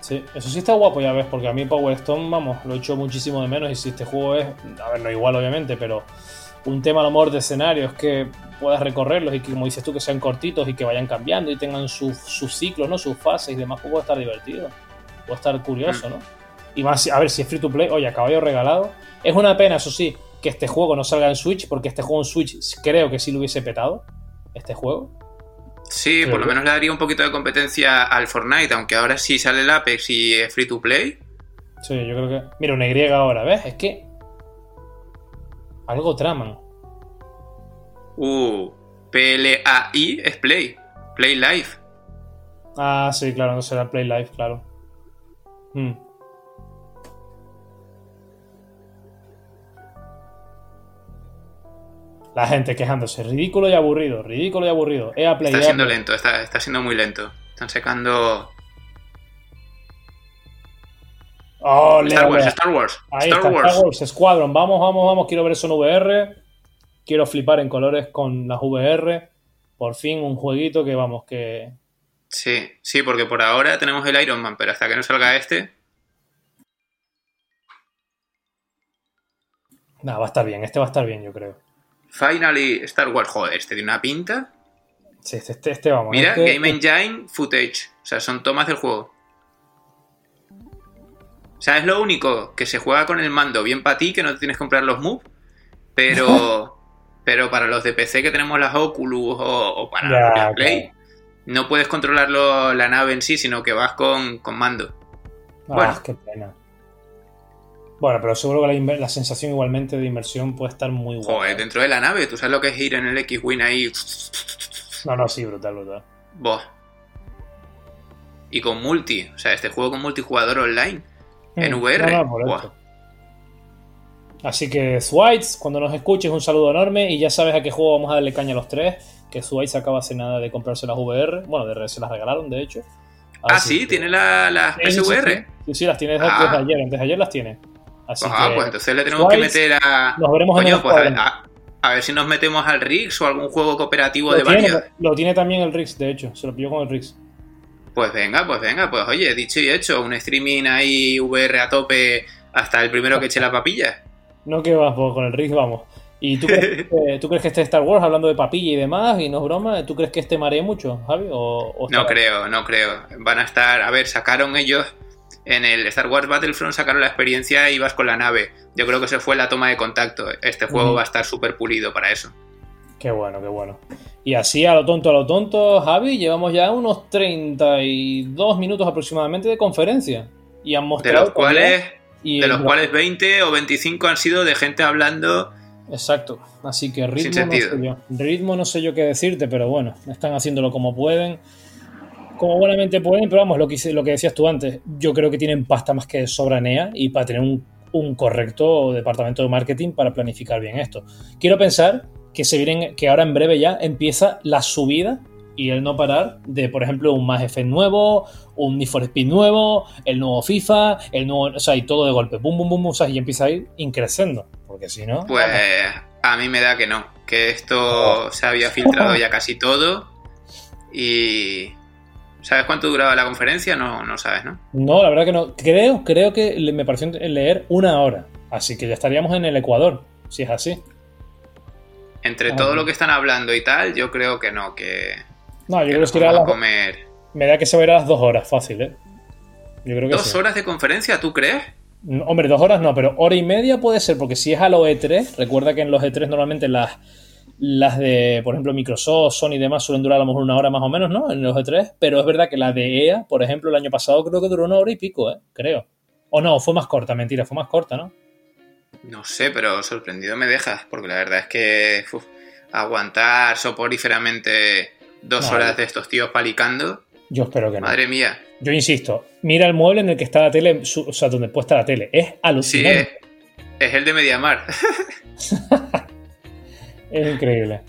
Sí, eso sí está guapo, ya ves, porque a mí Power Stone, vamos, lo he hecho muchísimo de menos y si este juego es, a ver, no igual obviamente, pero un tema a lo mejor de escenarios que puedas recorrerlos y que, como dices tú, que sean cortitos y que vayan cambiando y tengan sus sus ciclos, ¿no? Sus fases y demás, pues puede estar divertido. Puede estar curioso, ¿no? Y más, a ver, si es free to play, oye, a caballo regalado. Es una pena, eso sí, que este juego no salga en Switch, porque este juego en Switch creo que sí lo hubiese petado, este juego. Sí, por lo menos le daría un poquito de competencia al Fortnite, aunque ahora sí sale el Apex y es free to play. Sí, yo creo que. Mira, una Y ahora, ¿ves? Es que. Algo traman. Uh, P-L-A-I es Play. Play Live. Ah, sí, claro, no será Play Live, claro. Hmm. La gente quejándose. Ridículo y aburrido, ridículo y aburrido. EA Play. Está EA siendo Play. lento, está, está siendo muy lento. Están sacando Oh, lea, Star Wars, lea. Star Wars, Ahí Star está, Wars. Star Wars Squadron. Vamos, vamos, vamos. Quiero ver eso en VR. Quiero flipar en colores con las VR. Por fin un jueguito que, vamos, que, Sí, sí, porque por ahora tenemos el Iron Man, pero hasta que no salga este, Nada, va a estar bien. Este va a estar bien, yo creo. Finally Star Wars. Joder, este tiene una pinta. Sí, este, este, este vamos. Mira, este- Game Engine Footage. O sea, son tomas del juego. O sea, es lo único que se juega con el mando bien para ti, que no te tienes que comprar los moves, pero, [laughs] pero para los de PC que tenemos las Oculus o, o para la Play, no puedes controlarlo la nave en sí, sino que vas con, con mando. Ah, bueno. qué pena. Bueno, pero seguro que la, sensación igualmente de inmersión puede estar muy guapa. Joder, dentro de la nave, tú sabes lo que es ir en el X-Wing ahí. No, no, sí, brutal, brutal. Buah. Y con multi, o sea, este juego con multijugador online. En Mm, VR, no, no, por buah. esto. Así que Swites, cuando nos escuches, un saludo enorme y ya sabes a qué juego vamos a darle caña a los tres. Que Swites acaba hace nada de comprarse las VR. Bueno, de, se las regalaron, de hecho. ah, sí, tiene las la PSVR. Sí, sí, las tiene desde, ah. ayer. Desde ayer las tiene. Así ah, pues entonces le tenemos que meter a. Nos veremos en el pues a, ver si nos metemos al Rix o algún juego cooperativo de varios. Lo tiene también el Rix, de hecho. Se lo pilló con el Rix. Pues venga, pues venga, pues oye, dicho y hecho, un streaming ahí VR a tope hasta el primero que eche la papilla. No que vas, pues con el Rix vamos. ¿Y tú crees, [laughs] que, tú crees que este Star Wars, hablando de papilla y demás, y no es broma, ¿tú crees que este maree mucho, Javi? O, no creo, no creo. Van a estar, a ver, sacaron ellos en el Star Wars Battlefront, sacaron la experiencia y vas con la nave. Yo creo que se fue la toma de contacto. Este juego va a estar súper pulido para eso. Qué bueno, qué bueno. Y así a lo tonto, a lo tonto, Javi, llevamos ya unos 32 minutos aproximadamente de conferencia. Y han mostrado. De los cuales, de los cuales 20 o 25 han sido de gente hablando. Exacto. Así que ritmo no sé yo. Ritmo no sé yo qué decirte, pero bueno, están haciéndolo como pueden. Como buenamente pueden, pero vamos, lo que, lo que decías tú antes, yo creo que tienen pasta más que sobra NEA y para tener un, un correcto departamento de marketing para planificar bien esto. Quiero pensar que se vienen, que ahora en breve ya empieza la subida y el no parar de, por ejemplo, un Mass Effect nuevo, un Need for Speed nuevo, el nuevo FIFA, el nuevo, o sea, y todo de golpe, bum, bum, bum, o sea, y empieza a ir increciendo, porque si no... Pues a mí me da que no, que esto oh. se había filtrado ya casi todo y... ¿Sabes cuánto duraba la conferencia? No, no sabes, ¿no? No, la verdad que no. Creo, creo que me pareció leer una hora, así que ya estaríamos en el Ecuador, si es así. Entre todo lo que están hablando y tal, yo creo que no, que. No, yo creo que irá a comer. Me da que se verá las dos horas, fácil, ¿eh? Yo creo que ¿Dos horas de conferencia, tú crees? hombre, dos horas no, pero hora y media puede ser, porque si es a los E3, recuerda que en los E3 normalmente las, las de, por ejemplo, Microsoft, Sony y demás suelen durar a lo mejor una hora más o menos, ¿no? En los E3, pero es verdad que la de EA, por ejemplo, el año pasado creo que duró una hora y pico, ¿eh? Creo. O no, fue más corta, mentira, fue más corta, ¿no? No sé, pero sorprendido me dejas, porque la verdad es que aguantar soporíferamente dos horas de estos tíos palicando. Yo espero que no. Madre mía. Yo insisto, mira el mueble en el que está la tele, o sea, donde puesta la tele. Es alucinante. Sí, es, el de Mediamar. [laughs] es increíble.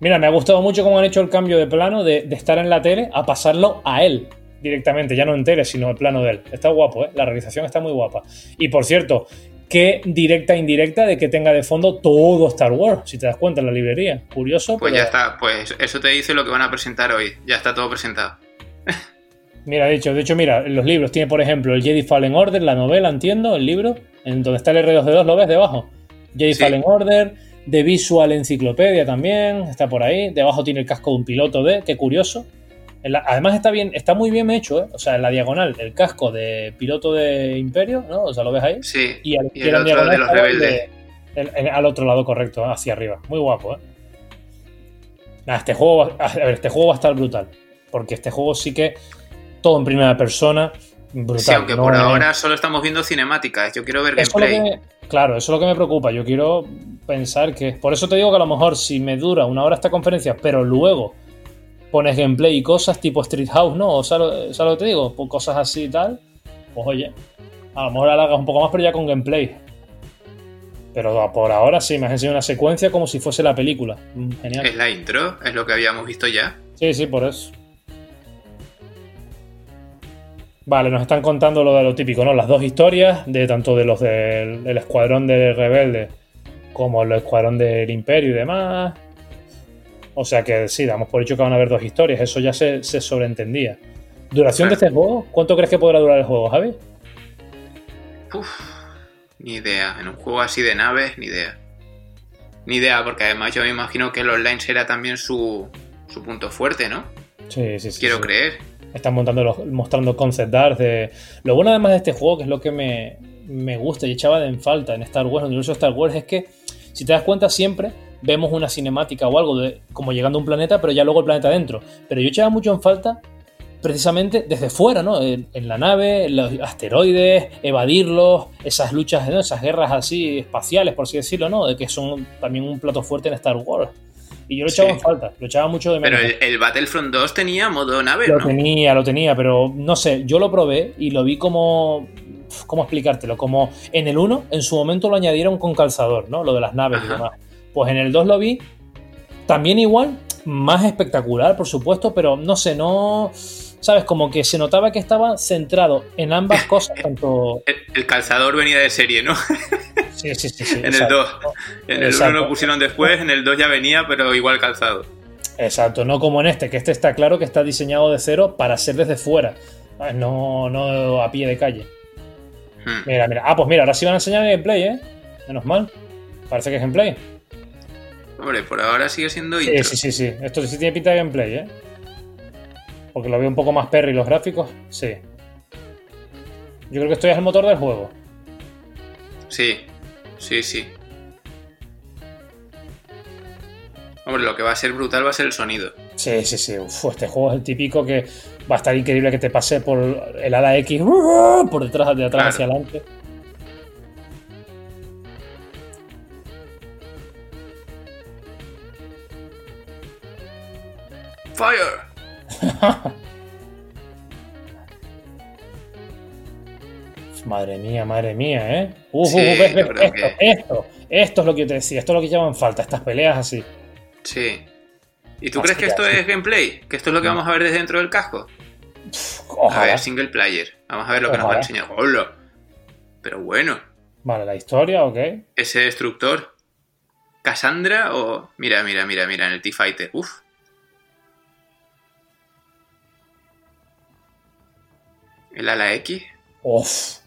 Mira, me ha gustado mucho cómo han hecho el cambio de plano de, de, estar en la tele a pasarlo a él directamente, ya no en tele, sino el plano de él. Está guapo, ¿eh? La realización está muy guapa. Y por cierto, que directa e indirecta de que tenga de fondo todo Star Wars, si te das cuenta en la librería. Curioso. Pues ya está, pues eso te dice lo que van a presentar hoy. Ya está todo presentado. [laughs] mira, de hecho, de hecho, mira, en los libros tiene, por ejemplo, el Jedi Fallen Order, la novela, entiendo, el libro, en donde está el R2D2, ¿lo ves debajo? Jedi Fallen Order, The Visual Enciclopedia también, está por ahí. Debajo tiene el casco de un piloto de, qué curioso además está bien, está muy bien hecho, ¿eh? O sea, en la diagonal, el casco de piloto de Imperio, ¿no? O sea, lo ves ahí. Sí. Y, al, el otro de los rebeldes. al otro lado correcto, hacia arriba. Muy guapo, ¿eh? este juego, a ver, este juego va a estar brutal. Porque este juego sí que todo en primera persona. Brutal. Sí, aunque por ahora solo estamos viendo cinemáticas. Yo quiero ver gameplay. claro, eso es lo que me preocupa. Yo quiero pensar que. Por eso te digo que a lo mejor si me dura una hora esta conferencia, pero luego pones gameplay y cosas tipo Street House, ¿no? O sea, ¿sabes lo que te digo? Pues cosas así y tal. Pues oye, a lo mejor alargas un poco más, pero ya con gameplay. Pero por ahora sí, me has enseñado una secuencia como si fuese la película. Mm, genial. Es la intro, es lo que habíamos visto ya. Sí, sí, por eso. Vale, nos están contando lo de lo típico, ¿no? Las dos historias, de tanto de los del, del escuadrón de rebelde como el escuadrón del imperio y demás. O sea que sí, damos por hecho que van a haber dos historias, eso ya se, sobreentendía. ¿Duración de este juego? ¿Cuánto crees que podrá durar el juego, Javi? Uf, ni idea. En un juego así de naves, ni idea. Ni idea, porque además yo me imagino que el online será también su, punto fuerte, ¿no? Sí, sí, sí. Quiero creer. Están montando mostrando concept art de... Lo bueno además de este juego, que es lo que me, me gusta y echaba de falta en Star Wars, en el universo de Star Wars, es que, si te das cuenta, siempre vemos una cinemática o algo de como llegando a un planeta, pero ya luego el planeta adentro. Pero yo echaba mucho en falta precisamente desde fuera, ¿no? En, la nave, los asteroides, evadirlos, esas luchas, esas guerras así espaciales, por así decirlo, ¿no? De que son también un plato fuerte en Star Wars. Y yo lo echaba en falta, lo echaba mucho de menos. Pero el, Battlefront 2 tenía modo nave, Lo tenía, lo tenía, pero no sé, yo lo probé y lo vi como ¿cómo explicártelo? Como en el 1, en su momento lo añadieron con calzador, ¿no? Lo de las naves y demás. Pues en el 2 lo vi también igual, más espectacular, por supuesto, pero no sé, no. ¿Sabes? Como que se notaba que estaba centrado en ambas [laughs] cosas, tanto. El, el calzador venía de serie, ¿no? [laughs] Sí, sí, sí. sí en el exacto. 2. En el 1 Exacto. lo pusieron después, en el 2 ya venía, pero igual calzado. Exacto, no como en este, que este está claro que está diseñado de cero para ser desde fuera, no, no a pie de calle. Hmm. Mira, mira. Ah, pues mira, ahora sí van a enseñar el gameplay, ¿eh? Menos mal. Parece que es gameplay. Hombre, por ahora sigue siendo Sí, intro. sí, sí, sí. Esto sí tiene pinta de gameplay, ¿eh? Porque lo veo un poco más perry los gráficos. Sí. Yo creo que esto ya es el motor del juego. Sí, sí, sí. Hombre, lo que va a ser brutal va a ser el sonido. Sí, sí, sí. Uf, este juego es el típico que va a estar increíble que te pase por el ala X ¡uh! por detrás, de atrás Claro. hacia adelante. ¡Fire! [laughs] Madre mía, madre mía, ¿eh? Uf, Sí, uf, uf, ves, ves, yo creo esto, que- esto, esto es lo que yo te decía, esto es lo que llaman falta, estas peleas así. Sí. ¿Y tú Así crees que esto así. es gameplay? ¿Que esto es lo que No. vamos a ver desde dentro del casco? A Ojalá. ver, single player. Vamos a ver lo que nos va a enseñar. ¡Hola! Pero bueno, Vale, la historia, ok. ese destructor. ¿Cassandra o.? Mira, mira, mira, mira, en el T-Fighter. Uf. El ala X. Uf.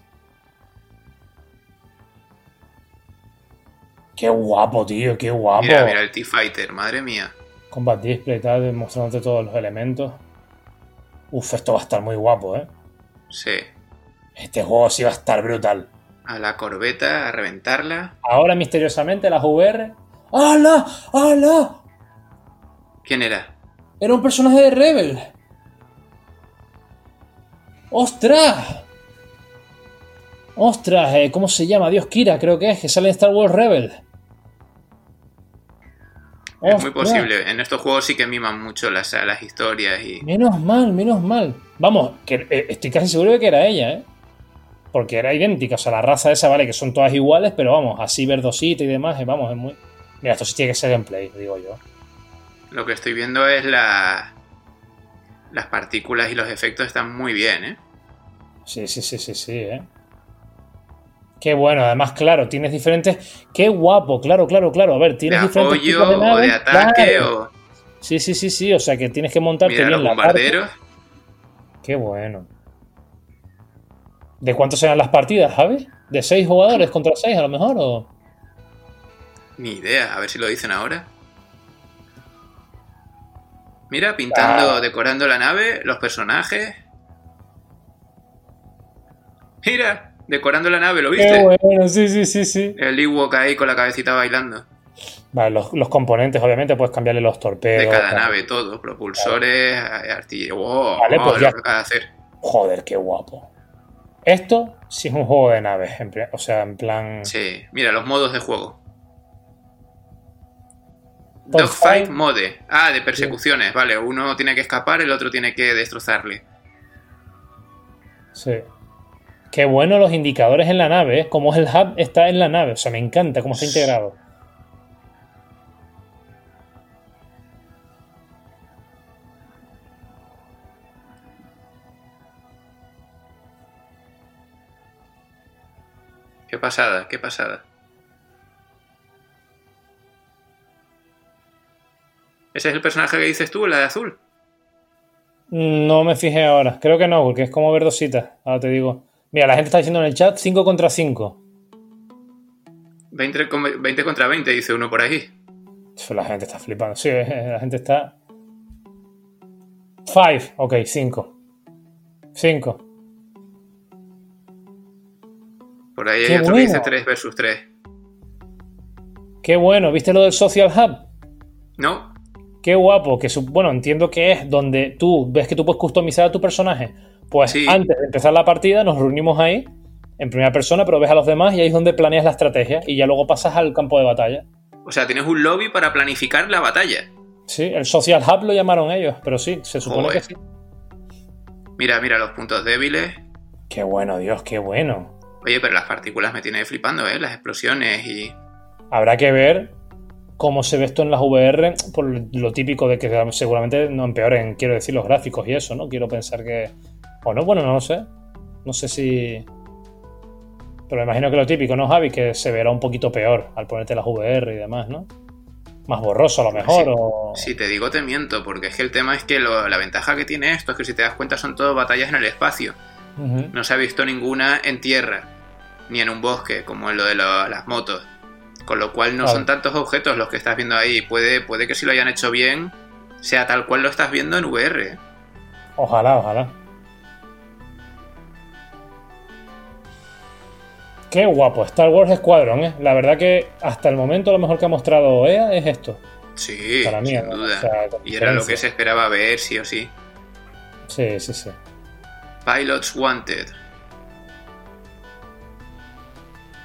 Qué guapo, tío, qué guapo. Mira, mira el T-Fighter, madre mía. Combat display, tal, mostrándote todos los elementos. Uf, esto va a estar muy guapo, ¿eh? Sí. Este juego sí va a estar brutal. A la corbeta, a reventarla. Ahora, misteriosamente, las VR. ¡Hala! ¡Hala! ¿Quién era? Era un personaje de Rebel. ¡Ostras! ¡Ostras! eh, ¿Cómo se llama? Dios Kira, creo que es, que sale en Star Wars Rebel. Es muy posible. En estos juegos sí que miman mucho las, las historias y. Menos mal, menos mal. Vamos, que eh, estoy casi seguro de que era ella, ¿eh? Porque era idéntica. O sea, la raza esa, vale, que son todas iguales, pero vamos, así verdosita y demás, eh, vamos, es muy. Mira, esto sí tiene que ser gameplay, digo yo. Lo que estoy viendo es la. Las partículas y los efectos están muy bien, ¿eh? Sí, sí, sí, sí, sí, ¿eh? Qué bueno, además, claro, tienes diferentes. Qué guapo, claro, claro, claro. A ver, De tienes diferentes apoyo tipos de o de naves, ataque claro. o. Sí, sí, sí, sí. O sea que tienes que montarte Mira los bien la parte. bombarderos. Qué bueno. ¿De cuánto serán las partidas, Javi? ¿De seis jugadores contra seis a lo mejor? ¿O? Ni idea, a ver si lo dicen ahora. Mira, pintando, Ah. decorando la nave, los personajes. Mira, decorando la nave, ¿lo Qué viste? bueno, sí, sí, sí, sí. El Ewok ahí con la cabecita bailando. Vale, los, los componentes, obviamente, puedes cambiarle los torpedos. De cada nave, todo. Propulsores, artillería. Wow, Vale, wow, pues ya. lo que acaba de hacer. Joder, qué guapo. Esto sí es un juego de naves, en o sea, en plan. Sí, mira, los modos de juego. Dogfight. Dogfight mode. Ah, de persecuciones, vale. Uno tiene que escapar, el otro tiene que destrozarle. Sí. Qué bueno los indicadores en la nave, ¿eh? Cómo el hub está en la nave. O sea, me encanta cómo está integrado. Qué pasada, qué pasada. ¿Ese es el personaje que dices tú, la de azul? No me fijé ahora. Creo que no, porque es como verdosita. Ahora te digo. Mira, la gente está diciendo en el chat 5 contra 5. 20, con- 20 contra 20, dice uno por ahí. La gente está flipando. Sí, [laughs] la gente está. 5. Ok, 5. 5. Por ahí hay Qué otro que bueno. dice 3 versus 3. Qué bueno. ¿Viste lo del Social Hub? ¿No? Qué guapo, que bueno, entiendo que es donde tú ves que tú puedes customizar a tu personaje. Pues Sí. antes de empezar la partida nos reunimos ahí, en primera persona, pero ves a los demás y ahí es donde planeas la estrategia y ya luego pasas al campo de batalla. O sea, tienes un lobby para planificar la batalla. Sí, el Social Hub lo llamaron ellos, pero sí, se supone Joder. que sí. Mira, mira los puntos débiles. Qué bueno, Dios, qué bueno. Oye, pero las partículas me tienen flipando, ¿eh? Las explosiones y... Habrá que ver cómo se ve esto en las VR, por lo típico de que seguramente no empeoren, quiero decir, los gráficos y eso, ¿no? Quiero pensar que... O no, bueno, no lo sé. No sé si... Pero me imagino que lo típico, ¿no, Javi? Que se verá un poquito peor al ponerte las VR y demás, ¿no? Más borroso a lo mejor. Si, o... si te digo, te miento, porque es que el tema es que lo, la ventaja que tiene esto es que si te das cuenta son todo batallas en el espacio. Uh -huh. No se ha visto ninguna en tierra, ni en un bosque, como en lo de lo, las motos. Con lo cual no Claro. son tantos objetos los que estás viendo ahí. Puede, puede que si lo hayan hecho bien, sea tal cual lo estás viendo en VR. Ojalá, ojalá. Qué guapo, Star Wars Squadron, ¿eh? La verdad que hasta el momento lo mejor que ha mostrado EA es esto. Sí, Para mí, sin ¿no? duda. O sea, con y era lo que se esperaba ver, sí o sí. Sí, sí, sí. Pilots Wanted.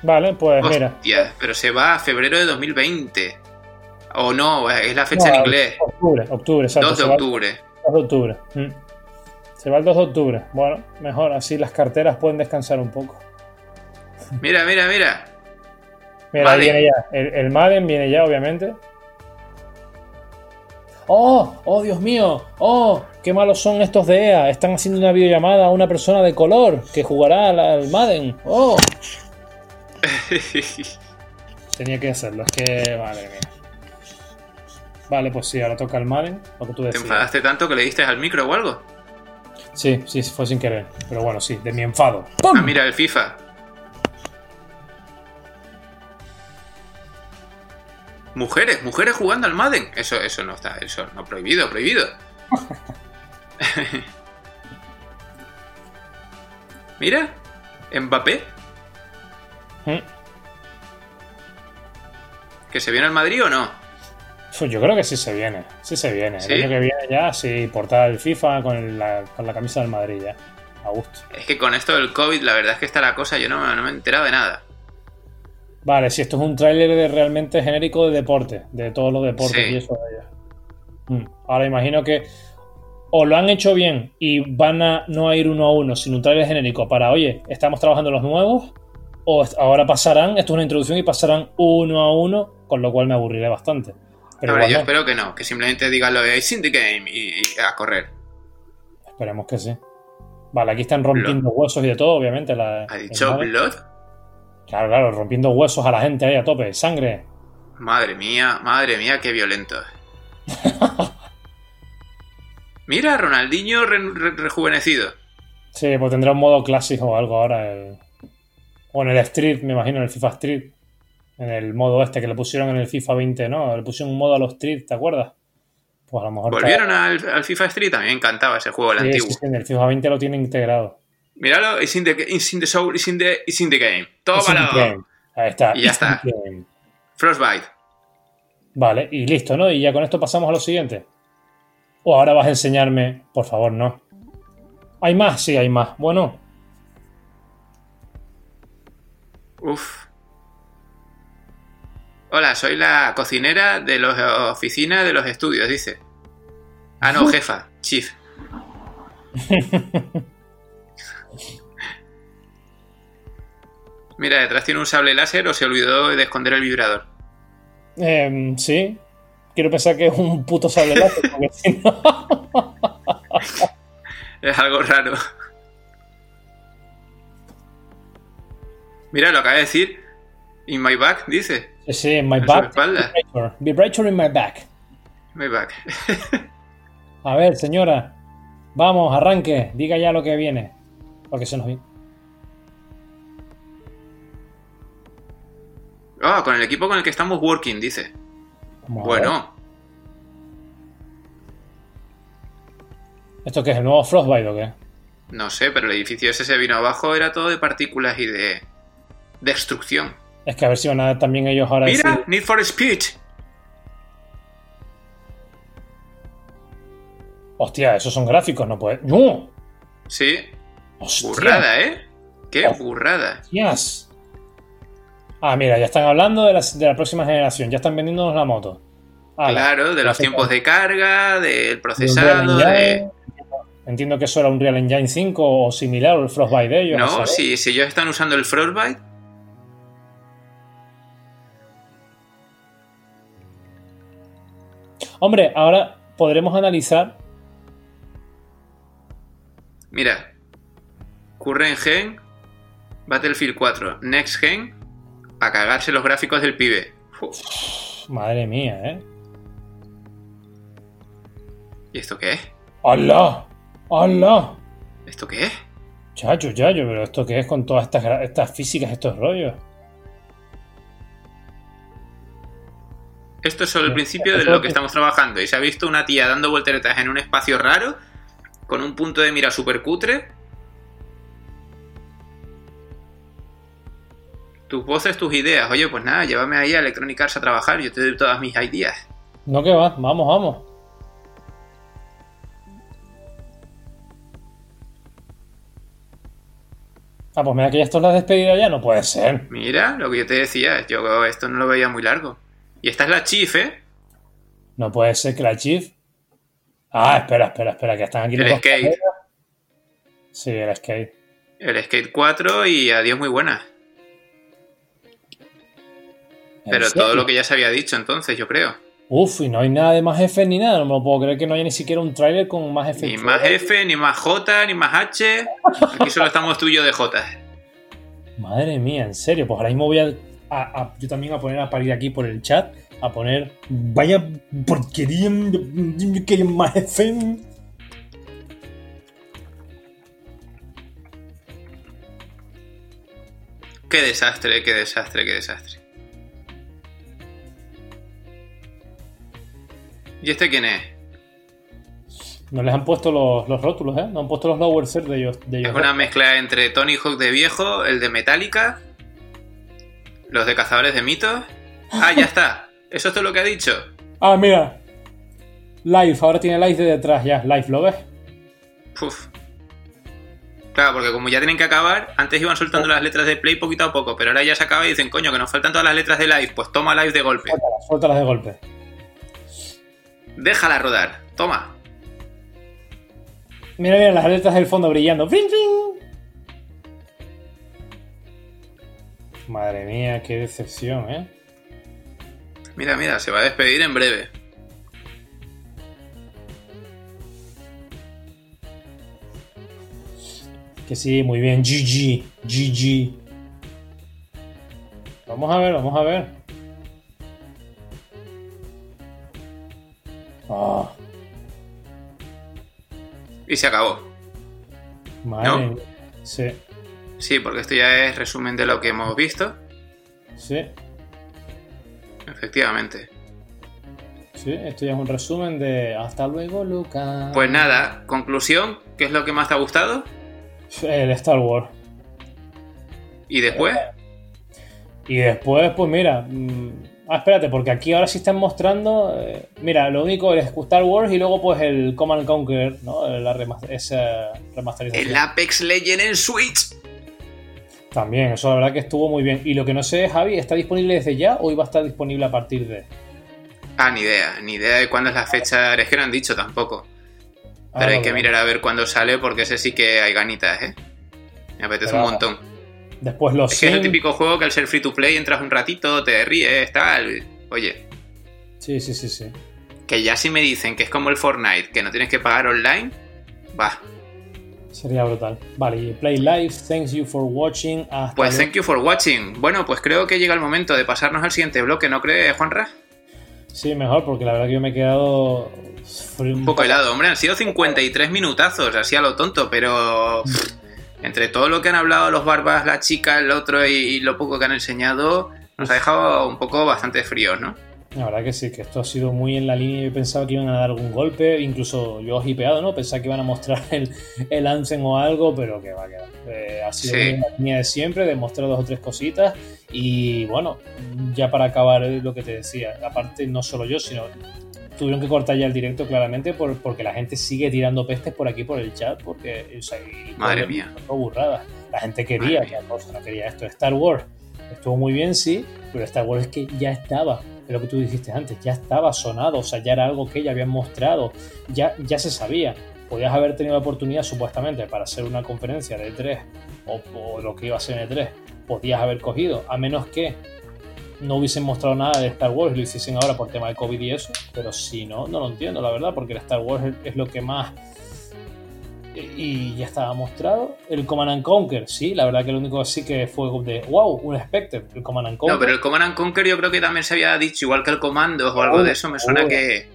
Vale, pues mira. Pero se va a febrero de 2020. O no, es la fecha No, en inglés. Octubre, octubre, exacto. 2 de octubre. 2 de octubre. Mm. Se va el 2 de octubre. Bueno, mejor, así las carteras pueden descansar un poco. Mira, mira, mira. Mira, ahí viene ya. El, el Madden viene ya, obviamente. ¡Oh! ¡Oh, Dios mío! ¡Oh! ¡Qué malos son estos de EA! Están haciendo una videollamada a una persona de color que jugará al, al Madden. ¡Oh! [laughs] Tenía que hacerlo, es que. Madre mía. Vale, pues sí, ahora toca el Madden, lo que tú ¿Te decías. enfadaste tanto que le diste al micro o algo? Sí, sí, fue sin querer. Pero bueno, sí, de mi enfado. Ah, mira, el FIFA. Mujeres, mujeres jugando al Madden. Eso, eso no está, eso no prohibido, prohibido. [laughs] Mira, Mbappé, Mm. que se viene al Madrid o no. Yo creo que sí se viene, sí se viene. ¿Sí? El año que viene ya, sí, portada del FIFA con la, con la camisa del Madrid ya. A gusto. Es que con esto del COVID, la verdad es que está la cosa, yo no, no me he enterado de nada. Vale, si esto es un tráiler de realmente genérico de deporte, de todos los deportes Sí. y eso de ellos. Mm. Ahora imagino que o lo han hecho bien y van a no a ir uno a uno, sino un tráiler genérico para, oye, estamos trabajando los nuevos, o ahora pasarán, esto es una introducción y pasarán uno a uno, con lo cual me aburriré bastante. Pero Ahora, yo no. espero que no, que simplemente digan lo de It's in the game y, y a correr. Esperemos que sí. Vale, aquí están rompiendo huesos y de todo, obviamente. La, ¿Ha dicho. Blood? Claro, claro, rompiendo huesos a la gente ahí a tope, sangre. Madre mía, madre mía, qué violento. [laughs] Mira, Ronaldinho re- re- rejuvenecido. Sí, pues tendrá un modo clásico o algo ahora. el- O en el Street, me imagino, en el FIFA Street. En el modo este que le pusieron en el FIFA 20, ¿no? Le pusieron un modo a los Street, ¿te acuerdas? Pues a lo mejor. ¿Volvieron al, al FIFA Street? A mí me encantaba ese juego, el Sí, antiguo. sí, sí, en el FIFA 20 lo tiene integrado. Míralo, it's in, the, it's in the soul, it's in the, it's in the game. It's ¡Tómalo! game. Ahí está. Y ya It's está. Frostbite. Vale, y listo, ¿no? Y ya con esto pasamos a lo siguiente. O ahora vas a enseñarme, por favor, no. ¿Hay más? Sí, hay más. Bueno, Uf. Hola, soy la cocinera de la oficina de los estudios, dice. Ah, no, [laughs] jefa, chief. [laughs] Mira, detrás tiene un sable láser o se olvidó de esconder el vibrador. Em, sí. Quiero pensar que es un puto sable láser, porque si no. [laughs] Es algo raro. Mira, lo acaba de decir. In my back, dice. Sí, sí, en my En back. Vibrator. Vibrator in my back. My back. [laughs] A ver, señora. Vamos, arranque. Diga ya lo que viene. Porque se nos viene. Ah, con el equipo con el que estamos working, dice. Vamos. Bueno, ¿Esto qué es? ¿El nuevo Frostbite o qué? no sé, pero el edificio ese se vino abajo, era todo de partículas y de destrucción. Es que a ver si van a dar también ellos ahora Mira, decir- Need for Speed. Hostia, esos son gráficos, no puede. ¡No! Sí, ¡Hostia! burrada, ¿eh? Qué burrada. Hostias. Ah, mira, ya están hablando de la, de la próxima generación. Ya están vendiéndonos la moto. Claro, de los tiempos de carga, del procesado, de... Entiendo que eso era un Real Engine 5 o similar, o el Frostbite de ellos. No, si, si ellos están usando el Frostbite. Hombre, ahora podremos analizar. Mira, Current Gen, Battlefield 4, Next Gen, a cagarse los gráficos del pibe. Uf. Madre mía, ¿eh? ¿Y esto qué es? ¡Hala! ¡Hala! ¿Esto qué es? Chacho, chacho, pero ¿esto qué es con todas estas, estas físicas, estos rollos? Esto es solo el principio de lo que estamos trabajando. Y se ha visto una tía dando volteretas en un espacio raro, con un punto de mira super cutre. Tus voces, tus ideas. Oye, pues nada, llévame ahí a Electronic Arts a trabajar. Yo te doy todas mis ideas. No que va, vamos, vamos. Ah, pues mira que ya esto es la despedida ya, no puede ser. Mira, lo que yo te decía, yo esto no lo veía muy largo. Y esta es la Chief, ¿eh? No puede ser que la Chief. Ah, espera, espera, espera, que están aquí el los Skate. Sí, el Skate. El Skate 4 y adiós muy buena. ¿En Pero serio? todo lo que ya se había dicho entonces, yo creo. Uf, y no hay nada de más F ni nada. No me lo puedo creer que no haya ni siquiera un tráiler con más F. Ni más F, ni más J, ni más H. Aquí solo estamos tú y yo de J. [laughs] Madre mía, en serio. Pues ahora mismo voy a, a- a- yo también a poner a parir aquí por el chat. A poner. Vaya porquería. Quería más F. Qué desastre, qué desastre, qué desastre. ¿Y este quién es? No les han puesto los, los rótulos, ¿eh? No han puesto los lower third de ellos. De Es ellos una mezcla entre Tony Hawk de viejo, el de Metallica, los de Cazadores de Mitos. Ah, ya está. [laughs] Eso es todo lo que ha dicho. Ah, mira. Live, ahora tiene live de detrás ya. Live, ¿lo ves? Puf. Claro, porque como ya tienen que acabar, antes iban soltando las letras de play poquito a poco, pero ahora ya se acaba y dicen, coño, que nos faltan todas las letras de live, pues toma live de golpe. Suéltalas, suéltalas de golpe. Déjala rodar. Toma. Mira, mira, las letras del fondo brillando. ¡Bling, bling! Madre mía, qué decepción, ¿eh? Mira, mira, se va a despedir en breve. Que sí, muy bien. GG, GG. Vamos a ver, vamos a ver. Y se acabó. madre ¿No? Sí, Sí, porque esto ya es resumen de lo que hemos visto. sí, Efectivamente. sí. Esto ya es un resumen de. Hasta luego, Lucas. Pues nada, conclusión, ¿qué es lo que más te ha gustado? El Star Wars. Y después, Y después, pues mira. Ah, espérate, porque aquí ahora sí están mostrando. eh, mira, lo único es Star Wars y luego, pues el Command Conquer, ¿no? La remas- esa remasterización. el Apex Legend en Switch. También, eso la verdad que estuvo muy bien. Y lo que no sé, Javi, ¿está disponible desde ya o iba a estar disponible a partir de.? Ah, ni idea, ni idea de cuándo es la fecha, es que no han dicho tampoco. Pero Ah, hay vale, que mirar a ver cuándo sale porque ese sí que hay ganitas, ¿eh? Me apetece Pero- un montón. Después los Es que es el típico juego que al ser free to play entras un ratito, te ríes, tal. Oye, Sí, sí, sí, sí. que ya si me dicen que es como el Fortnite, que no tienes que pagar online, va. Sería brutal. Vale, y Play Live, thanks you for watching. Hasta Pues thank you for watching. Bueno, pues creo que llega el momento de pasarnos al siguiente bloque, ¿no crees, Juanra? Sí, mejor, porque la verdad que yo me he quedado. Un poco helado, hombre, han sido 53 minutazos, así a lo tonto, pero [laughs] entre todo lo que han hablado los barbas, la chica, el otro y, y lo poco que han enseñado, nos ha dejado un poco bastante fríos, ¿no? La verdad que sí, que esto ha sido muy en la línea. Yo pensaba que iban a dar algún golpe, incluso yo hipeado, ¿no? Pensaba que iban a mostrar el, el o algo, pero que va a quedar. Eh, ha sido Sí. en la línea de siempre, demostrar dos o tres cositas. Y bueno, ya para acabar eh, lo que te decía, aparte no solo yo, sino tuvieron que cortar ya el directo claramente por- porque la gente sigue tirando pestes por aquí por el chat, porque o sea, Madre mía. burrada. La gente quería cosa, no quería esto. Star Wars estuvo muy bien, sí, pero Star Wars es que ya estaba, es lo que tú dijiste antes, ya estaba sonado, o sea, ya era algo que ya habían mostrado, ya, ya se sabía. podías haber tenido la oportunidad supuestamente para hacer una conferencia de E3 o, lo que iba a ser en E3, podías haber cogido, a menos que no hubiesen mostrado nada de Star Wars lo hiciesen ahora por tema de COVID y eso, pero si no, no lo entiendo, la verdad, porque el Star Wars es lo que más y ya estaba mostrado. El Command and Conquer, sí, la verdad que lo único sí que fue de wow, un Spectre, el Command and Conquer. No, pero el Command and Conquer yo creo que también se había dicho, igual que el Comando o algo de eso, me suena que,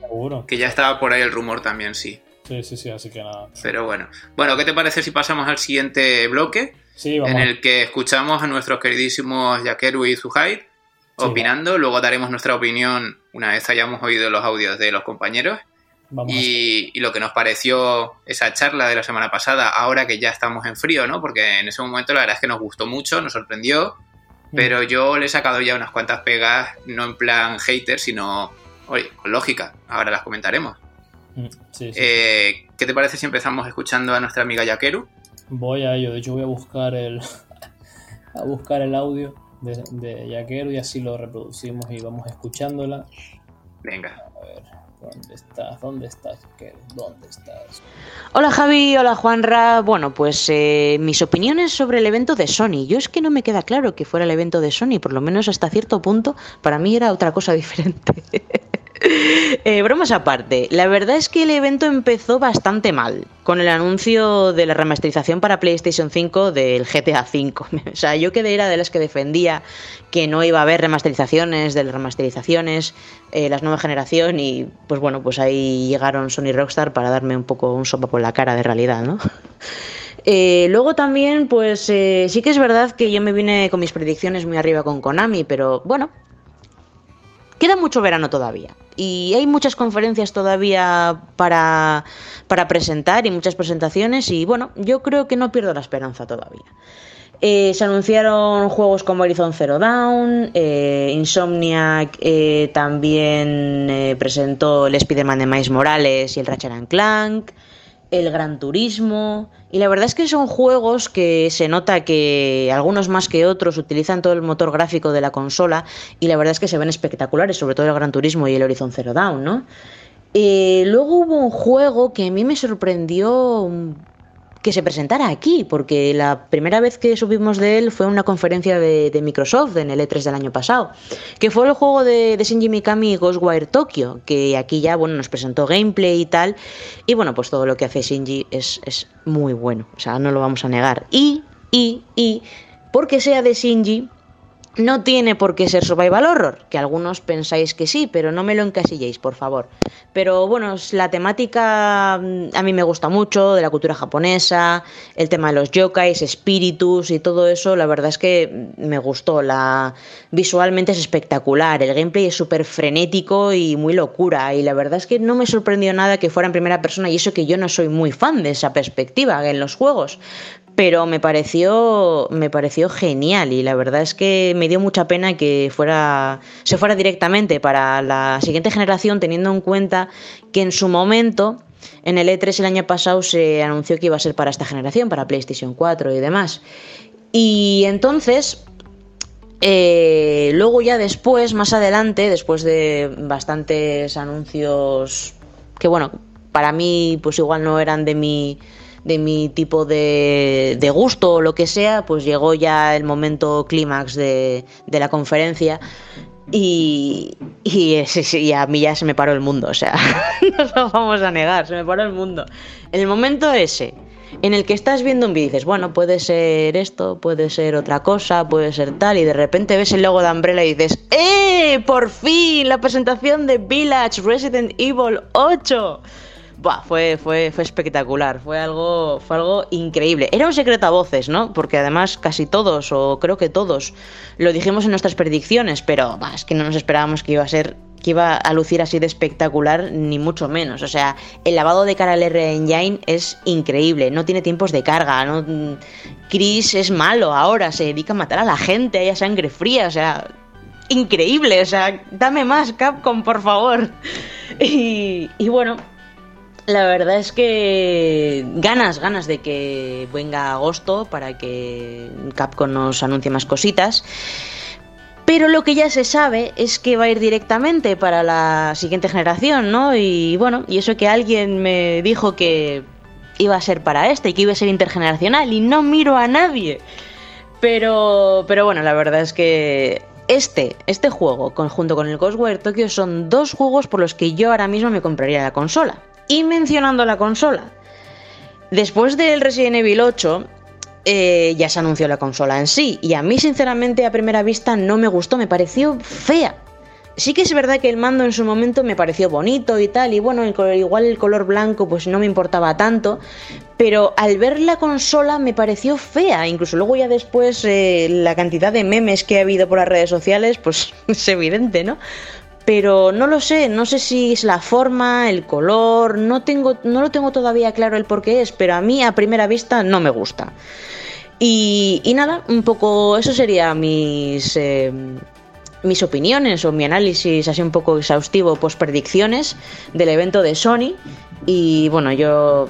que ya estaba por ahí el rumor también, sí. Sí, sí, sí, así que nada. Pero bueno. Bueno, ¿qué te parece si pasamos al siguiente bloque? Sí, vamos. En el que escuchamos a nuestros queridísimos Yakeru y Zuhaid opinando. Luego daremos nuestra opinión una vez hayamos oído los audios de los compañeros. Y, lo que nos pareció esa charla de la semana pasada, ahora que ya estamos en frío, ¿no? Porque en ese momento la verdad es que nos gustó mucho, nos sorprendió, mm. pero yo le he sacado ya unas cuantas pegas, no en plan hater, sino, oye, con lógica, ahora las comentaremos. Mm, eh, ¿Qué te parece si empezamos escuchando a nuestra amiga Yakeru? Voy a ello, de hecho voy a buscar el, [laughs] a buscar el audio de, de Yakeru y así lo reproducimos y vamos escuchándola. Venga. A ver. ¿Dónde estás? ¿Dónde estás? ¿Dónde estás? Hola Javi, hola Juanra. Bueno, pues eh, mis opiniones sobre el evento de Sony. Yo es que no me queda claro que fuera el evento de Sony, por lo menos hasta cierto punto, para mí era otra cosa [laughs] diferente. [laughs] Eh, bromas aparte, la verdad es que el evento empezó bastante mal, con el anuncio de la remasterización para PlayStation 5 del GTA V. [laughs] o sea, yo que era de las que defendía que no iba a haber remasterizaciones de las remasterizaciones, eh, las nueva generación, y pues bueno, pues ahí llegaron Sony Rockstar para darme un poco un sopa por la cara de realidad, ¿no? [laughs] Eh, luego también, pues sí que es verdad que yo me vine con mis predicciones muy arriba con Konami, pero bueno, queda mucho verano todavía y hay muchas conferencias todavía para, presentar y muchas presentaciones y bueno, yo creo que no pierdo la esperanza todavía. Eh, se anunciaron juegos como Horizon Zero Dawn, eh, Insomniac eh, también presentó el Spider-Man de Miles Morales y el Ratchet Clank, el Gran Turismo, y la verdad es que son juegos que se nota que algunos más que otros utilizan todo el motor gráfico de la consola y la verdad es que se ven espectaculares, sobre todo el Gran Turismo y el Horizon Zero Dawn, ¿no? Eh, luego hubo un juego que a mí me sorprendió que se presentara aquí, porque la primera vez que subimos de él fue una conferencia de, Microsoft en el E3 del año pasado, que fue el juego de, de Shinji Mikami Ghostwire Tokyo, que aquí ya bueno, nos presentó gameplay y tal, y bueno, pues todo lo que hace Shinji es, es muy bueno, o sea, no lo vamos a negar. Y, y, y, porque sea de Shinji, no tiene por qué ser survival horror, que algunos pensáis que sí, pero no me lo encasilléis, por favor. Pero bueno, la temática mm, a mí me gusta mucho, de la cultura japonesa, el tema de los yokais, espíritus y todo eso, la verdad es que me gustó. La... Visualmente es espectacular, el gameplay es súper frenético y muy locura, y la verdad es que no me sorprendió nada que fuera en primera persona, y eso que yo no soy muy fan de esa perspectiva en los juegos pero me pareció me pareció genial y la verdad es que me dio mucha pena que fuera se fuera directamente para la siguiente generación teniendo en cuenta que en su momento en el E3 el año pasado se anunció que iba a ser para esta generación, para PlayStation 4 y demás. Y entonces eh, luego ya después, más adelante, después de bastantes anuncios que bueno, para mí pues igual no eran de mi de mi tipo de, de gusto o lo que sea, pues llegó ya el momento clímax de, de la conferencia y, y, a mí ya se me paró el mundo, o sea, [laughs] no lo vamos a negar, se me paró el mundo. En el momento ese, en el que estás viendo un vídeo y dices, bueno, puede ser esto, puede ser otra cosa, puede ser tal, y de repente ves el logo de Umbrella y dices, ¡eh! ¡Por fin! La presentación de Village Resident Evil 8 fue, fue, fue espectacular, fue algo, fue algo increíble. Era un secreto a voces, ¿no? Porque además casi todos, o creo que todos, lo dijimos en nuestras predicciones, pero es que no nos esperábamos que iba a ser que iba a lucir así de espectacular, ni mucho menos. O sea, el lavado de cara al R Engine es increíble, no tiene tiempos de carga, no Chris es malo ahora, se dedica a matar a la gente, hay sangre fría, o sea, increíble, o sea, dame más Capcom, por favor. [laughs] Y bueno, la verdad es que ganas, ganas de que venga agosto para que Capcom nos anuncie más cositas. Pero lo que ya se sabe es que va a ir directamente para la siguiente generación, ¿no? Y bueno, y eso que alguien me dijo que iba a ser para este y que iba a ser intergeneracional y no miro a nadie. Pero, pero bueno, la verdad es que este, este juego, conjunto con el Ghostwire Tokyo, son dos juegos por los que yo ahora mismo me compraría la consola. Y mencionando la consola, después del Resident Evil 8, eh, ya se anunció la consola en sí. Y a mí, sinceramente, a primera vista no me gustó, me pareció fea. Sí que es verdad que el mando en su momento me pareció bonito y tal, y bueno, igual el color blanco pues no me importaba tanto, pero al ver la consola me pareció fea, incluso luego ya después eh, la cantidad de memes que ha habido por las redes sociales pues [laughs] es evidente, ¿no? Pero no lo sé, no sé si es la forma, el color, no, tengo, no lo tengo todavía claro el por qué es, pero a mí a primera vista no me gusta. Y, nada, un poco eso sería mis... Eh, mis opiniones o mi análisis así un poco exhaustivo, pues predicciones del evento de Sony. Y bueno, yo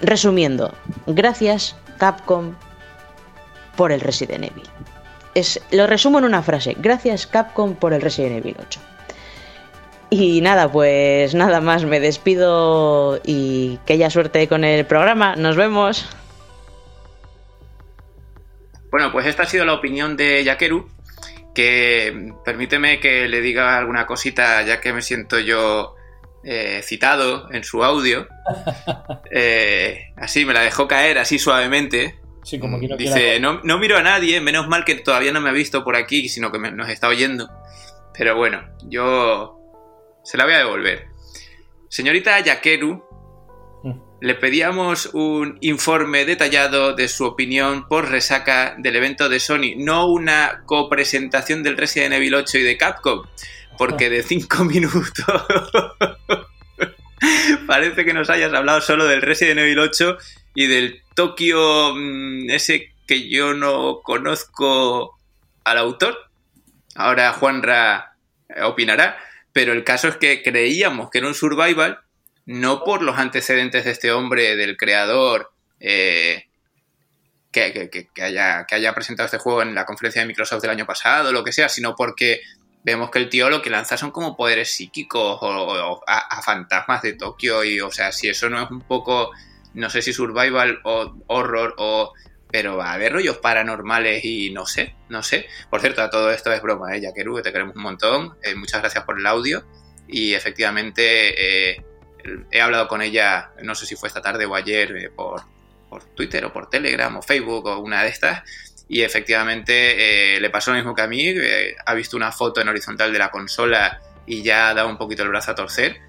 resumiendo, gracias Capcom por el Resident Evil. Es, lo resumo en una frase, gracias Capcom por el Resident Evil 8. Y nada, pues nada más, me despido y que haya suerte con el programa, nos vemos. Bueno, pues esta ha sido la opinión de Yakeru, que permíteme que le diga alguna cosita ya que me siento yo eh, citado en su audio. [laughs] Eh, así me la dejó caer así suavemente. Sí, como Dice, no, no, miro a nadie, menos mal que todavía no me ha visto por aquí, sino que nos está oyendo. Pero bueno, yo se la voy a devolver. Señorita Yakeru, le pedíamos un informe detallado de su opinión por resaca del evento de Sony, no una copresentación del Resident Evil 8 y de Capcom, porque de 5 [laughs] minutos [laughs] parece que nos hayas hablado solo del Resident Evil 8 y del Tokio mm, ese que yo no conozco al autor. Ahora Juanra opinará, pero el caso es que creíamos que era un survival no por los antecedentes de este hombre, del creador, eh, que, haya, presentado este juego en la conferencia de Microsoft del año pasado, lo que sea, sino porque vemos que el tío lo que lanza son como poderes psíquicos o, a, fantasmas de Tokio y, o sea, si eso no es un poco, no sé si survival o horror o... Pero va a haber rollos paranormales y no sé, no sé. Por cierto, todo esto es broma, ¿eh? Yakeru, que te queremos un montón. Eh, muchas gracias por el audio. Y efectivamente, eh, he hablado con ella, no sé si fue esta tarde o ayer, eh, por, Twitter o por Telegram o Facebook o una de estas. Y efectivamente eh, le pasó lo mismo que a mí. Ha visto una foto en horizontal de la consola y ya ha dado un poquito el brazo a torcer.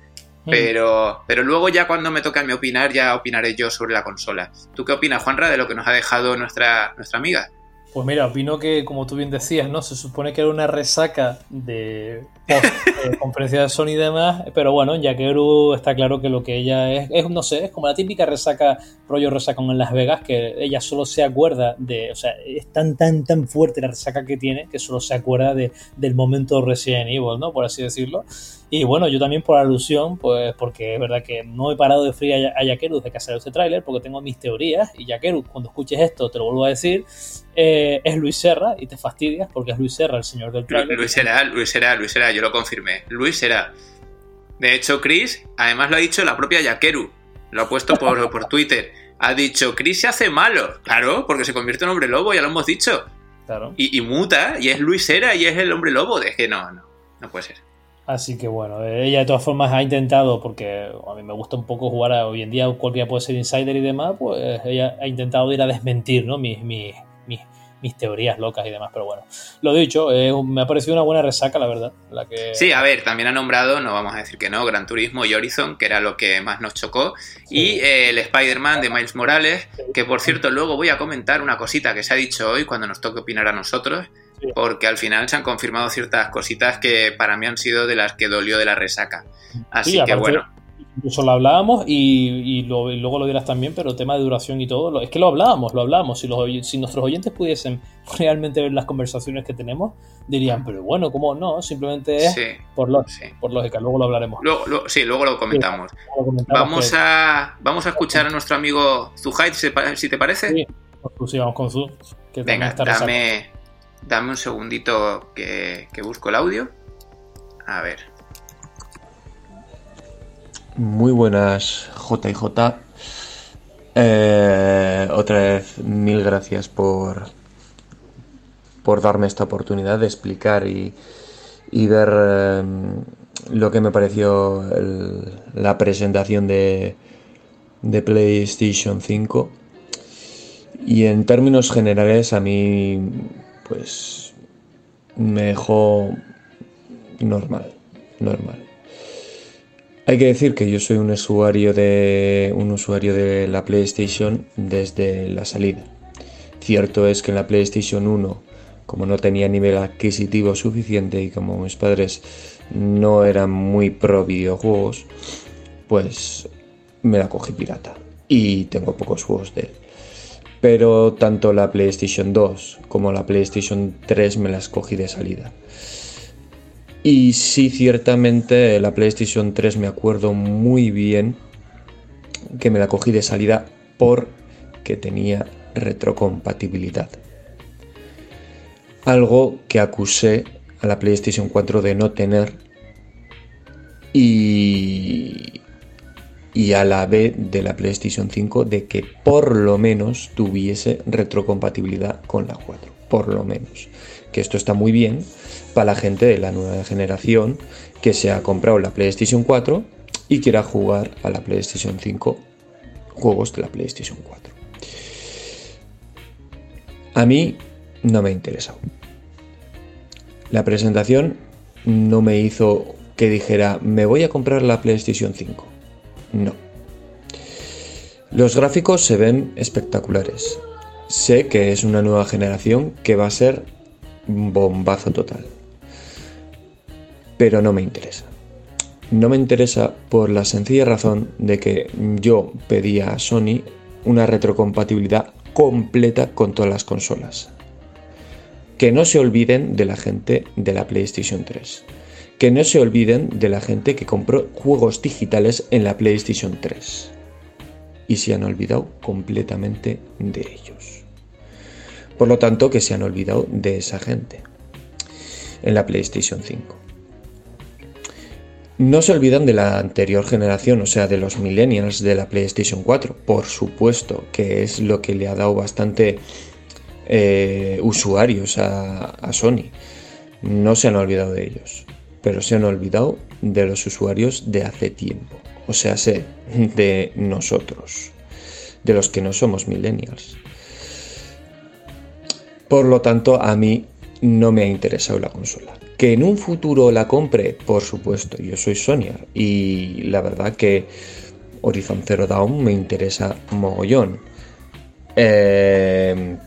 Mm. Pero, pero luego ya cuando me toca a mí opinar, ya opinaré yo sobre la consola. ¿Tú qué opinas, Juanra, de lo que nos ha dejado nuestra, nuestra amiga? Pues mira, opino que, como tú bien decías, ¿no? Se supone que era una resaca de post, [laughs] conferencia de Sony y demás, pero bueno, Yakeru está claro que lo que ella es, es, no sé, es como la típica resaca, rollo resaca en Las Vegas, que ella solo se acuerda de, o sea, es tan, tan, tan fuerte la resaca que tiene que solo se acuerda de, del momento Resident Evil, ¿no? Por así decirlo. Y bueno, yo también por alusión, pues porque es verdad que no he parado de frío a, Yakeru desde que ha salido este tráiler, porque tengo mis teorías, y Yakeru, cuando escuches esto, te lo vuelvo a decir, eh, es Luis Serra, y te fastidias porque es Luis Serra, el señor del tráiler. Luis Serra, Luis Serra, Luis Serra, yo lo confirmé. Luis Serra. De hecho, Chris, además lo ha dicho la propia Yakeru, lo ha puesto por, [laughs] por Twitter. Ha dicho, Chris se hace malo. Claro, porque se convierte en hombre lobo, ya lo hemos dicho. Claro. Y, y muta, y es Luis Serra, y es el hombre lobo. De que no, no, no puede ser. Así que bueno, ella de todas formas ha intentado, porque a mí me gusta un poco jugar a, hoy en día, cualquiera puede ser insider y demás, pues ella ha intentado ir a desmentir ¿no? mis, mis, mis, mis teorías locas y demás, pero bueno, lo dicho, me ha parecido una buena resaca, la verdad. La que... Sí, a ver, también ha nombrado, no vamos a decir que no, Gran Turismo y Horizon, que era lo que más nos chocó, y eh, el Spider-Man de Miles Morales, que por cierto luego voy a comentar una cosita que se ha dicho hoy cuando nos toque opinar a nosotros, porque al final se han confirmado ciertas cositas que para mí han sido de las que dolió de la resaca. Así que bueno. Incluso lo hablábamos y, luego lo dirás también, pero el tema de duración y todo, es que lo hablábamos, lo hablábamos. Si, los, si nuestros oyentes pudiesen [laughs] realmente ver las conversaciones que tenemos, dirían, pero bueno, ¿cómo no? Simplemente es por, por lógica, luego lo hablaremos. sí, luego lo comentamos. vamos, a, vamos a escuchar a nuestro amigo Zuhaid, si te parece. Sí, pues vamos con Zu. Venga, dame, Dame un segundito que, busco el audio. A ver. Muy buenas, JJ. Eh, otra vez, mil gracias por, por darme esta oportunidad de explicar y, ver eh, lo que me pareció la presentación de, de PlayStation 5. Y en términos generales a mí pues me dejó normal, normal. Hay que decir que yo soy un usuario de un usuario de la PlayStation desde la salida. Cierto es que en la PlayStation 1, como no tenía nivel adquisitivo suficiente y como mis padres no eran muy pro videojuegos, pues me la cogí pirata y tengo pocos juegos de él. Pero tanto la PlayStation 2 como la PlayStation 3 me las cogí de salida. Y sí, ciertamente la PlayStation 3 me acuerdo muy bien que me la cogí de salida porque tenía retrocompatibilidad. Algo que acusé a la PlayStation 4 de no tener y, y a la B de la PlayStation 5 de que por lo menos tuviese retrocompatibilidad con la 4. Por lo menos. Que esto está muy bien para la gente de la nueva generación que se ha comprado la PlayStation 4 y quiera jugar a la PlayStation 5 juegos de la PlayStation 4. A mí no me ha interesado. La presentación no me hizo que dijera me voy a comprar la PlayStation 5. No. Los gráficos se ven espectaculares. Sé que es una nueva generación que va a ser bombazo total pero no me interesa. No me interesa por la sencilla razón de que yo pedía a Sony una retrocompatibilidad completa con todas las consolas. Que no se olviden de la gente de la PlayStation 3. Que no se olviden de la gente que compró juegos digitales en la PlayStation 3. Y se han olvidado completamente de ellos. Por lo tanto, que se han olvidado de esa gente en la PlayStation 5. No se olvidan de la anterior generación, o sea, de los millennials de la PlayStation 4, por supuesto, que es lo que le ha dado bastante eh, usuarios a, Sony. No se han olvidado de ellos, pero se han olvidado de los usuarios de hace tiempo, o sea, sé, de nosotros, de los que no somos millennials. Por lo tanto, a mí no me ha interesado la consola. Que en un futuro la compre, por supuesto, yo soy Sonia y la verdad que Horizon Zero Dawn me interesa mogollón. Eh,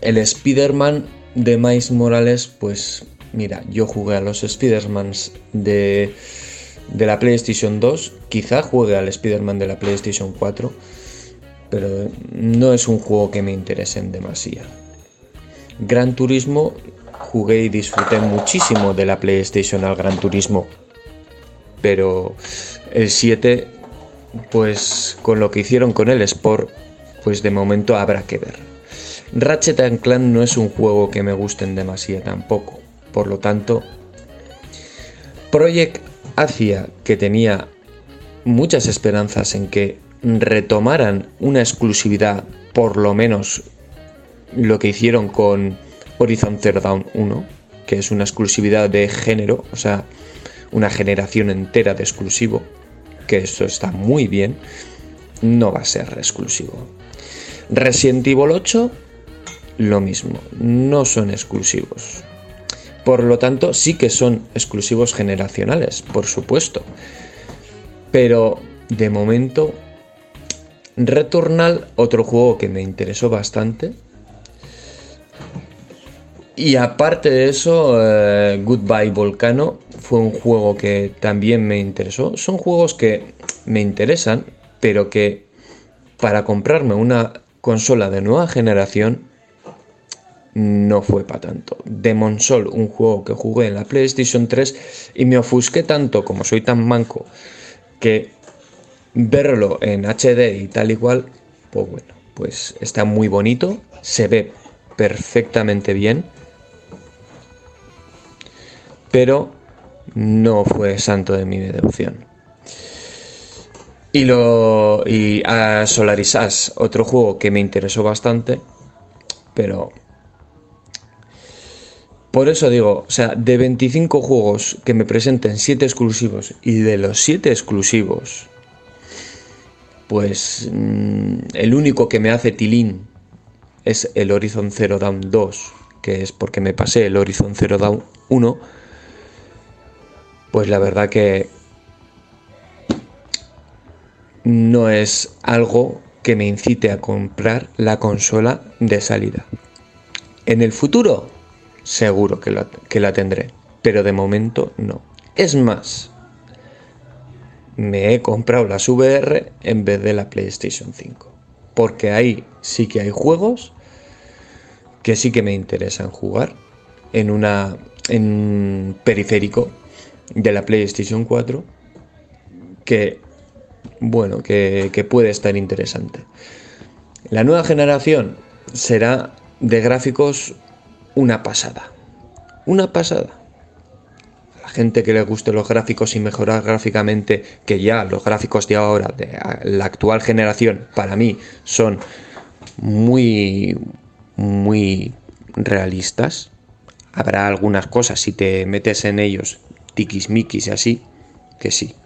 el Spider-Man de Miles Morales, pues mira, yo jugué a los Spider-Mans de, de la PlayStation 2, quizá juegue al Spider-Man de la PlayStation 4, pero no es un juego que me interese en demasía. Gran Turismo jugué y disfruté muchísimo de la PlayStation al Gran Turismo. Pero el 7, pues con lo que hicieron con el Sport, pues de momento habrá que ver. Ratchet Clank no es un juego que me gusten demasiado tampoco. Por lo tanto, Project hacía que tenía muchas esperanzas en que retomaran una exclusividad, por lo menos lo que hicieron con Horizon Zero Dawn 1, que es una exclusividad de género, o sea, una generación entera de exclusivo, que eso está muy bien, no va a ser exclusivo. Resident Evil 8, lo mismo, no son exclusivos. Por lo tanto, sí que son exclusivos generacionales, por supuesto. Pero de momento, Returnal, otro juego que me interesó bastante, y aparte de eso, eh, Goodbye Volcano fue un juego que también me interesó. Son juegos que me interesan, pero que para comprarme una consola de nueva generación no fue para tanto. Demon Soul, un juego que jugué en la PlayStation 3 y me ofusqué tanto como soy tan manco que verlo en HD y tal igual, pues bueno, pues está muy bonito, se ve perfectamente bien pero no fue santo de mi devoción. Y, lo, y a Solaris otro juego que me interesó bastante, pero por eso digo, o sea, de 25 juegos que me presenten 7 exclusivos y de los 7 exclusivos, pues mm, el único que me hace tilín es el Horizon Zero Dawn 2, que es porque me pasé el Horizon Zero Dawn 1, pues la verdad que no es algo que me incite a comprar la consola de salida. En el futuro, seguro que la, que la tendré, pero de momento no. Es más, me he comprado las VR en vez de la PlayStation 5, porque ahí sí que hay juegos que sí que me interesan jugar en una en periférico de la PlayStation 4 que bueno, que, que puede estar interesante. La nueva generación será de gráficos una pasada. Una pasada. A la gente que le guste los gráficos y mejorar gráficamente, que ya los gráficos de ahora, de la actual generación, para mí son muy, muy realistas. Habrá algunas cosas si te metes en ellos, tiquismiquis y así, que sí.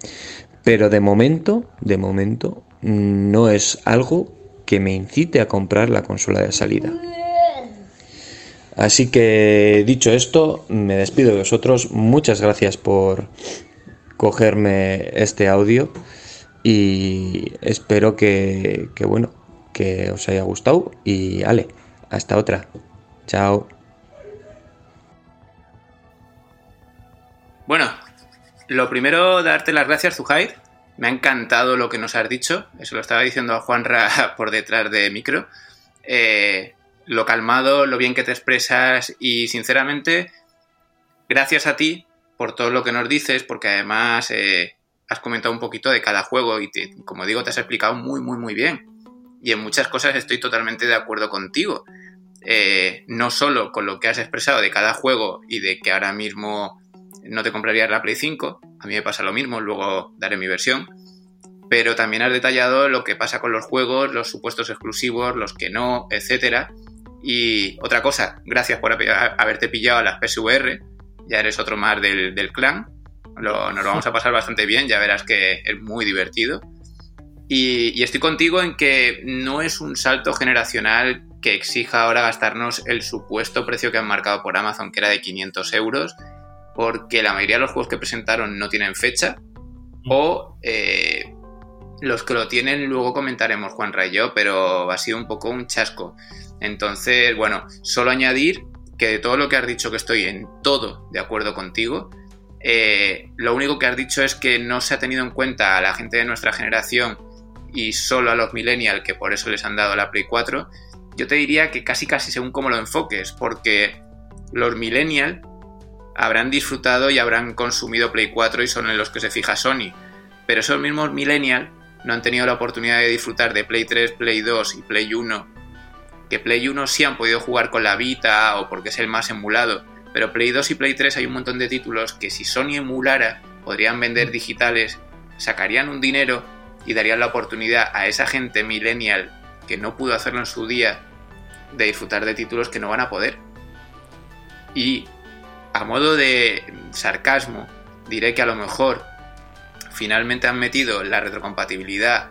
Pero de momento, de momento, no es algo que me incite a comprar la consola de salida. Así que dicho esto, me despido de vosotros. Muchas gracias por cogerme este audio y espero que, bueno, que os haya gustado y ale, hasta otra. Chao. Bueno, lo primero, darte las gracias, Zuhair. Me ha encantado lo que nos has dicho. Eso lo estaba diciendo a Juanra [laughs] por detrás de micro. Eh, lo calmado, lo bien que te expresas y, sinceramente, gracias a ti por todo lo que nos dices, porque además eh, has comentado un poquito de cada juego y, como digo, te has explicado muy, muy, muy bien. Y en muchas cosas estoy totalmente de acuerdo contigo. Eh, no solo con lo que has expresado de cada juego y de que ahora mismo no te comprarías la Play 5, a mí me pasa lo mismo, luego daré mi versión, pero también has detallado lo que pasa con los juegos, los supuestos exclusivos, los que no, etcétera. Y otra cosa, gracias por haberte pillado a las PSVR, ya eres otro más del, clan, nos lo vamos a [laughs] pasar bastante bien, ya verás que es muy divertido. Y, y, estoy contigo en que no es un salto generacional que exija ahora gastarnos el supuesto precio que han marcado por Amazon, que era de 500 euros, porque la mayoría de los juegos que presentaron no tienen fecha. O eh, los que lo tienen luego comentaremos Juan y yo, pero ha sido un poco un chasco. Entonces, bueno, solo añadir que de todo lo que has dicho que estoy en todo de acuerdo contigo, eh, lo único que has dicho es que no se ha tenido en cuenta a la gente de nuestra generación y solo a los millennials, que por eso les han dado la Play 4, yo te diría que casi casi según cómo lo enfoques, porque los millennials habrán disfrutado y habrán consumido Play 4 y son en los que se fija Sony. Pero esos mismos millennials no han tenido la oportunidad de disfrutar de Play 3, Play 2 y Play 1. Que Play 1 sí han podido jugar con la Vita o porque es el más emulado. Pero Play 2 y Play 3 hay un montón de títulos que si Sony emulara podrían vender digitales, sacarían un dinero y darían la oportunidad a esa gente millennial que no pudo hacerlo en su día de disfrutar de títulos que no van a poder. Y a modo de sarcasmo, diré que a lo mejor finalmente han metido la retrocompatibilidad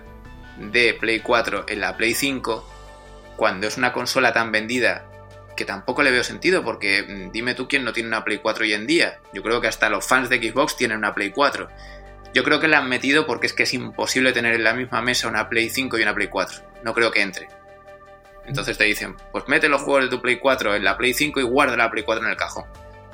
de Play 4 en la Play 5 cuando es una consola tan vendida que tampoco le veo sentido porque mm, dime tú quién no tiene una Play 4 hoy en día. Yo creo que hasta los fans de Xbox tienen una Play 4. Yo creo que la han metido porque es que es imposible tener en la misma mesa una Play 5 y una Play 4. No creo que entre. Entonces te dicen, pues mete los juegos de tu Play 4 en la Play 5 y guarda la Play 4 en el cajón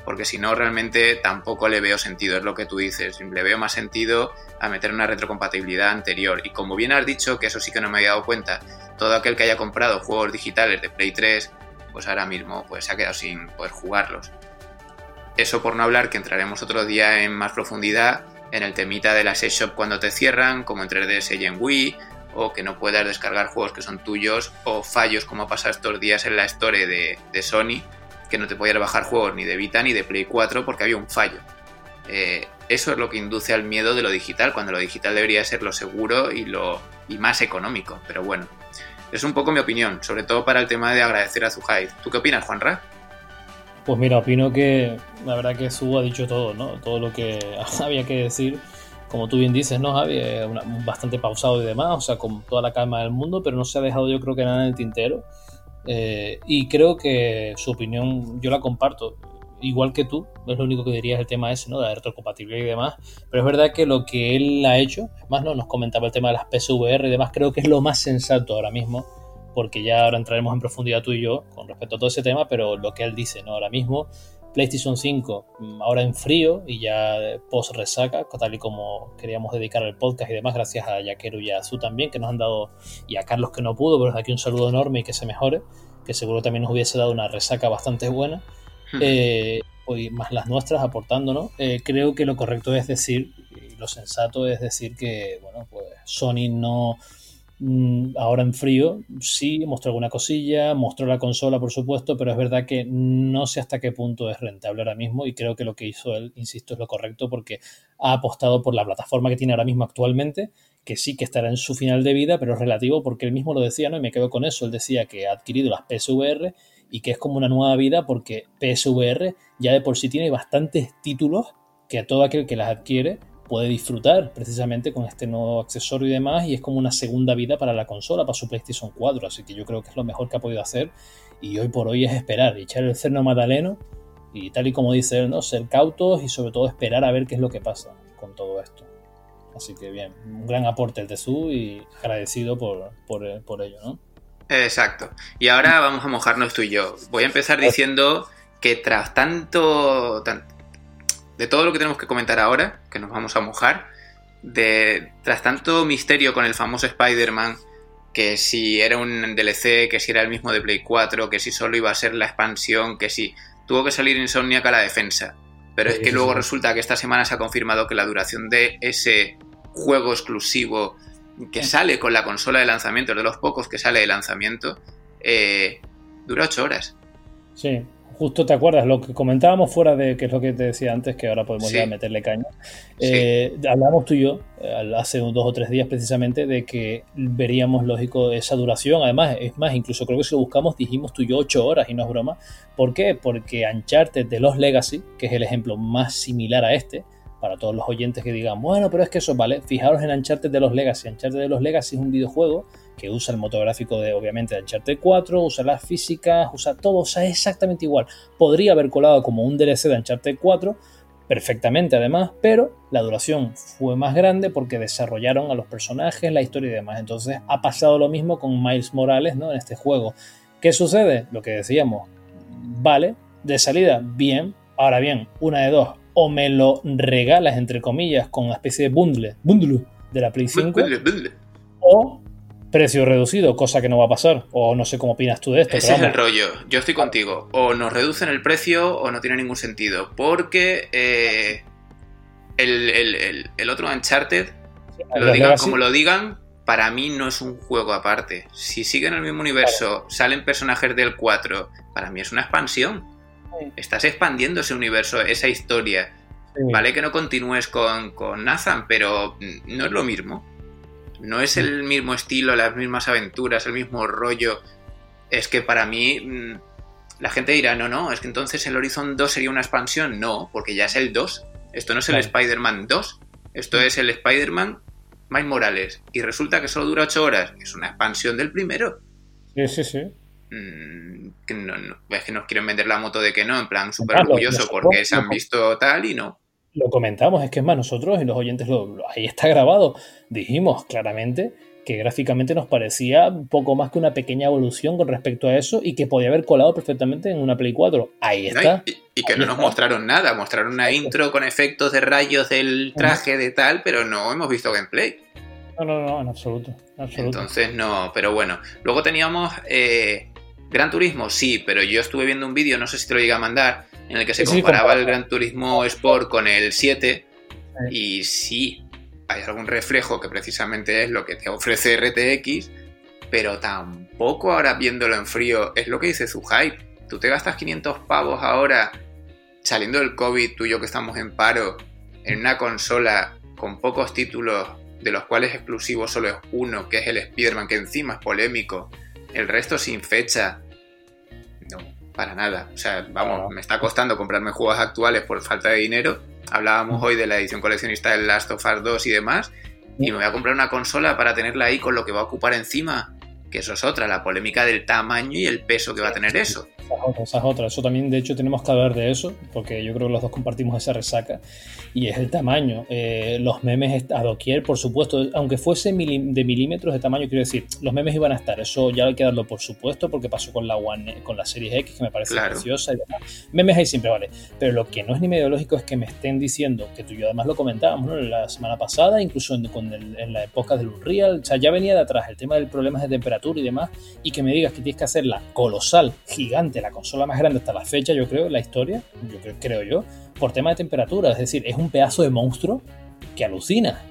porque si no realmente tampoco le veo sentido, es lo que tú dices, le veo más sentido a meter una retrocompatibilidad anterior. Y como bien has dicho, que eso sí que no me había dado cuenta, todo aquel que haya comprado juegos digitales de Play 3, pues ahora mismo pues se ha quedado sin poder jugarlos. Eso por no hablar que entraremos otro día en más profundidad en el temita de las eShop cuando te cierran, como en 3DS y en Wii, o que no puedas descargar juegos que son tuyos, o fallos como ha pasado estos días en la Store de, de Sony, que no te podías bajar juegos ni de Vita ni de Play 4 porque había un fallo. eh, eso es lo que induce al miedo de lo digital, cuando lo digital debería ser lo seguro y lo y más económico. Pero bueno, es un poco mi opinión, sobre todo para el tema de agradecer a Zuhaid. ¿Tú qué opinas, Juanra? Pues mira, opino que la verdad que Su ha dicho todo, ¿no? Todo lo que [laughs] había que decir. Como tú bien dices, ¿no, Javi? bastante pausado y demás, o sea, con toda la calma del mundo, pero no se ha dejado yo creo que nada en el tintero. Eh, y creo que su opinión yo la comparto igual que tú, es lo único que diría es el tema ese, ¿no? De la retrocompatibilidad y demás. Pero es verdad que lo que él ha hecho, más no nos comentaba el tema de las PSVR y demás, creo que es lo más sensato ahora mismo, porque ya ahora entraremos en profundidad tú y yo con respecto a todo ese tema, pero lo que él dice, ¿no? Ahora mismo, PlayStation 5 mm, ahora en frío y ya post resaca, tal y como queríamos dedicar el podcast y demás, gracias a Yaquero y a Zu también, que nos han dado, y a Carlos que no pudo, pero desde aquí un saludo enorme y que se mejore, que seguro también nos hubiese dado una resaca bastante buena. Eh, más las nuestras aportándonos, eh, creo que lo correcto es decir, y lo sensato es decir que, bueno, pues Sony no, ahora en frío, sí, mostró alguna cosilla, mostró la consola, por supuesto, pero es verdad que no sé hasta qué punto es rentable ahora mismo y creo que lo que hizo él, insisto, es lo correcto porque ha apostado por la plataforma que tiene ahora mismo actualmente, que sí que estará en su final de vida, pero es relativo porque él mismo lo decía, ¿no? Y me quedo con eso, él decía que ha adquirido las PSVR y que es como una nueva vida porque PSVR ya de por sí tiene bastantes títulos que a todo aquel que las adquiere puede disfrutar precisamente con este nuevo accesorio y demás y es como una segunda vida para la consola, para su PlayStation 4, así que yo creo que es lo mejor que ha podido hacer y hoy por hoy es esperar, echar el cerno madaleno y tal y como dice él, ¿no? ser cautos y sobre todo esperar a ver qué es lo que pasa con todo esto. Así que bien, un gran aporte el de Su y agradecido por, por, por ello, ¿no? Exacto. Y ahora vamos a mojarnos tú y yo. Voy a empezar diciendo que tras tanto, de todo lo que tenemos que comentar ahora, que nos vamos a mojar, de tras tanto misterio con el famoso Spider-Man, que si era un DLC, que si era el mismo de Play 4, que si solo iba a ser la expansión, que si tuvo que salir Insomniac a la defensa. Pero es que luego resulta que esta semana se ha confirmado que la duración de ese juego exclusivo que sale con la consola de lanzamiento, de los pocos que sale de lanzamiento, eh, dura 8 horas. Sí, justo te acuerdas lo que comentábamos fuera de que es lo que te decía antes, que ahora podemos ya meterle caña. Eh, hablamos tú y yo eh, hace dos o tres días precisamente de que veríamos lógico esa duración. Además, es más, incluso creo que si lo buscamos dijimos tú y yo 8 horas y no es broma. ¿Por qué? Porque Uncharted de los Legacy, que es el ejemplo más similar a este, para todos los oyentes que digan, bueno, pero es que eso, ¿vale? Fijaros en Uncharted de los Legacy. Uncharted de los Legacy es un videojuego que usa el motográfico de, obviamente, de Uncharted 4, usa las físicas, usa todo, o sea, es exactamente igual. Podría haber colado como un DLC de Uncharted 4, perfectamente además, pero la duración fue más grande porque desarrollaron a los personajes, la historia y demás. Entonces ha pasado lo mismo con Miles Morales, ¿no? En este juego. ¿Qué sucede? Lo que decíamos, vale, de salida, bien. Ahora bien, una de dos, o me lo regalas, entre comillas, con una especie de bundle, bundle de la Play 5, o precio reducido, cosa que no va a pasar, o no sé cómo opinas tú de esto. Ese es el rollo, yo estoy contigo, o nos reducen el precio o no tiene ningún sentido, porque eh, el, otro Uncharted, lo digan como lo digan, para mí no es un juego aparte. Si siguen el mismo universo, salen personajes del 4, para mí es una expansión. Estás expandiendo ese universo, esa historia. Vale que no continúes con, Nathan, pero no es lo mismo. No es el mismo estilo, las mismas aventuras, el mismo rollo. Es que para mí mm, la gente dirá, no, no, es que entonces el Horizon 2 sería una expansión. No, porque ya es el 2. Esto no es el Spider-Man 2. Esto es el Spider-Man Miles Morales. Y resulta que solo dura 8 horas. Es una expansión del primero. Sí, sí, sí. Mm, que no, es que nos quieren vender la moto de que no, en plan súper orgulloso porque se han visto tal y no. Lo comentamos, es que es más, nosotros y los oyentes, lo, ahí está grabado, dijimos claramente que gráficamente nos parecía poco más que una pequeña evolución con respecto a eso y que podía haber colado perfectamente en una Play 4. Ahí está. y, que no nos mostraron nada, mostraron una intro con efectos de rayos del traje de tal, pero no hemos visto gameplay. No, no, no, en absoluto. Entonces no, pero bueno. Luego teníamos eh, Gran Turismo, sí, pero yo estuve viendo un vídeo, no sé si te lo llegué a mandar, en el que se comparaba el Gran Turismo Sport con el 7 y sí, hay algún reflejo que precisamente es lo que te ofrece RTX, pero tampoco ahora viéndolo en frío es lo que dice su hype. Tú te gastas 500 pavos ahora saliendo del COVID, tú y yo que estamos en paro, en una consola con pocos títulos, de los cuales exclusivos solo es uno, que es el Spider-Man, que encima es polémico, el resto sin fecha. Para nada. O sea, vamos, me está costando comprarme juegos actuales por falta de dinero. Hablábamos hoy de la edición coleccionista del Last of Us 2 y demás. Y me voy a comprar una consola para tenerla ahí con lo que va a ocupar encima. Que eso es otra, la polémica del tamaño y el peso que va a tener eso. Esa es otra, Eso también, de hecho, tenemos que hablar de eso, porque yo creo que los dos compartimos esa resaca. Y es el tamaño. Eh, los memes a doquier, por supuesto, aunque fuese de milímetros de tamaño, quiero decir, los memes iban a estar. Eso ya hay que darlo por supuesto, porque pasó con la One, con la Series X, que me parece preciosa y demás. Memes ahí siempre vale. Pero lo que no es ni medio lógico es que me estén diciendo, que tú y yo además lo comentábamos la semana pasada, incluso en, en la época del Unreal, o sea, ya venía de atrás el tema del problema de temperatura y demás, y que me digas que tienes que hacerla colosal, gigante la consola más grande hasta la fecha, yo creo, en la historia, yo creo, creo yo, por tema de temperatura. Es decir, es un pedazo de monstruo que alucina.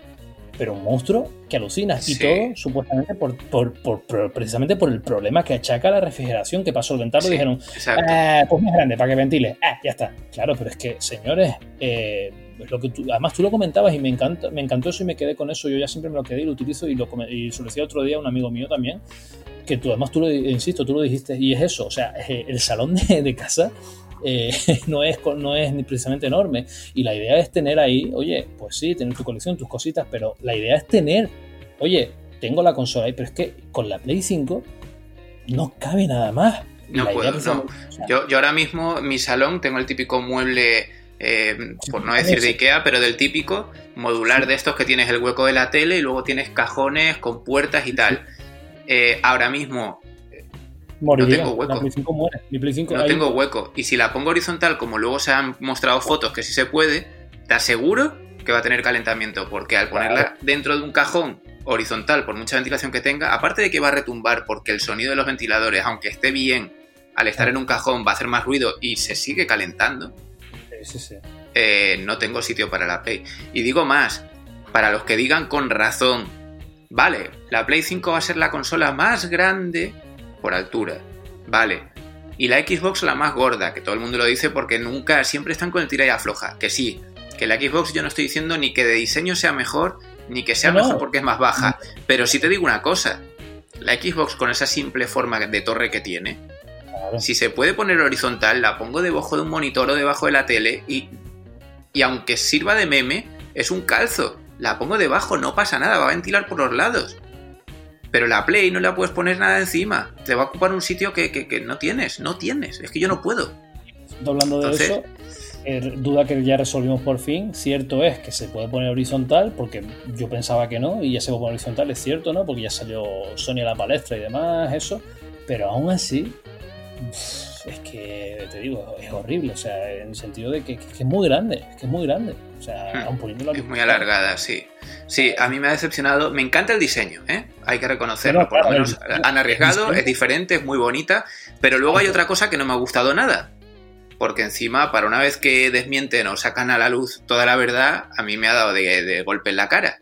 Pero un monstruo que alucina. Y todo supuestamente por, precisamente por el problema que achaca la refrigeración que pasó al ventarlo. dijeron, ah, pues más grande para que ventile. Ah, ya está. Claro, pero es que, señores, eh, lo que además tú lo comentabas y me, encanta, me encantó eso y me quedé con eso. Yo ya siempre me lo quedé y lo utilizo y lo, y se lo decía otro día a un amigo mío también que tú además tú lo, insisto, tú lo dijiste, y es eso, o sea, eh, el salón de, casa eh, [laughs] no, es, no es precisamente enorme. Y la idea es tener ahí, oye, pues sí, tener tu colección, tus cositas, pero la idea es tener, oye, tengo la consola ahí, pero es que con la Play 5 no cabe nada más. No puedo, no. yo, yo ahora mismo, mi salón, tengo el típico mueble, eh, por no decir de Ikea, pero del típico modular de estos que tienes el hueco de la tele y luego tienes cajones con puertas y tal. Eh, ahora mismo no tengo hueco. no tengo hueco. Y si la pongo horizontal, como luego se han mostrado fotos que sí se puede, te aseguro que va a tener calentamiento. Porque al ponerla dentro de un cajón horizontal, por mucha ventilación que tenga, aparte de que va a retumbar porque el sonido de los ventiladores, aunque esté bien, al estar en un cajón va a hacer más ruido y se sigue calentando. Eh, no tengo sitio para la Play. Y digo más, para los que digan con razón Vale, la Play 5 va a ser la consola más grande por altura. Vale. Y la Xbox la más gorda, que todo el mundo lo dice porque nunca, siempre están con el tira y afloja. Que sí, que la Xbox yo no estoy diciendo ni que de diseño sea mejor, ni que sea mejor porque es más baja. Pero sí te digo una cosa, la Xbox con esa simple forma de torre que tiene, si se puede poner horizontal, la pongo debajo de un monitor o debajo de la tele y, y aunque sirva de meme, es un calzo la pongo debajo, no pasa nada, va a ventilar por los lados. Pero la Play no la puedes poner nada encima. Te va a ocupar un sitio que, no tienes, no tienes. Es que yo no puedo. Hablando de eso, eh, duda que ya resolvimos por fin. Cierto es que se puede poner horizontal, porque yo pensaba que no, y ya se puede poner horizontal, es cierto, ¿no? Porque ya salió Sony a la palestra y demás, eso. Pero aún así, es que te digo, es horrible, o sea, en el sentido de que, es muy grande, es que es muy grande. O sea, hmm. Es muy alargada, sí. Sí, a mí me ha decepcionado. Me encanta el diseño, ¿eh? Hay que reconocerlo. por lo menos han arriesgado, es diferente, es muy bonita. Pero luego hay otra cosa que no me ha gustado nada. Porque encima, para una vez que desmienten o sacan a la luz toda la verdad, a mí me ha dado de, de golpe en la cara.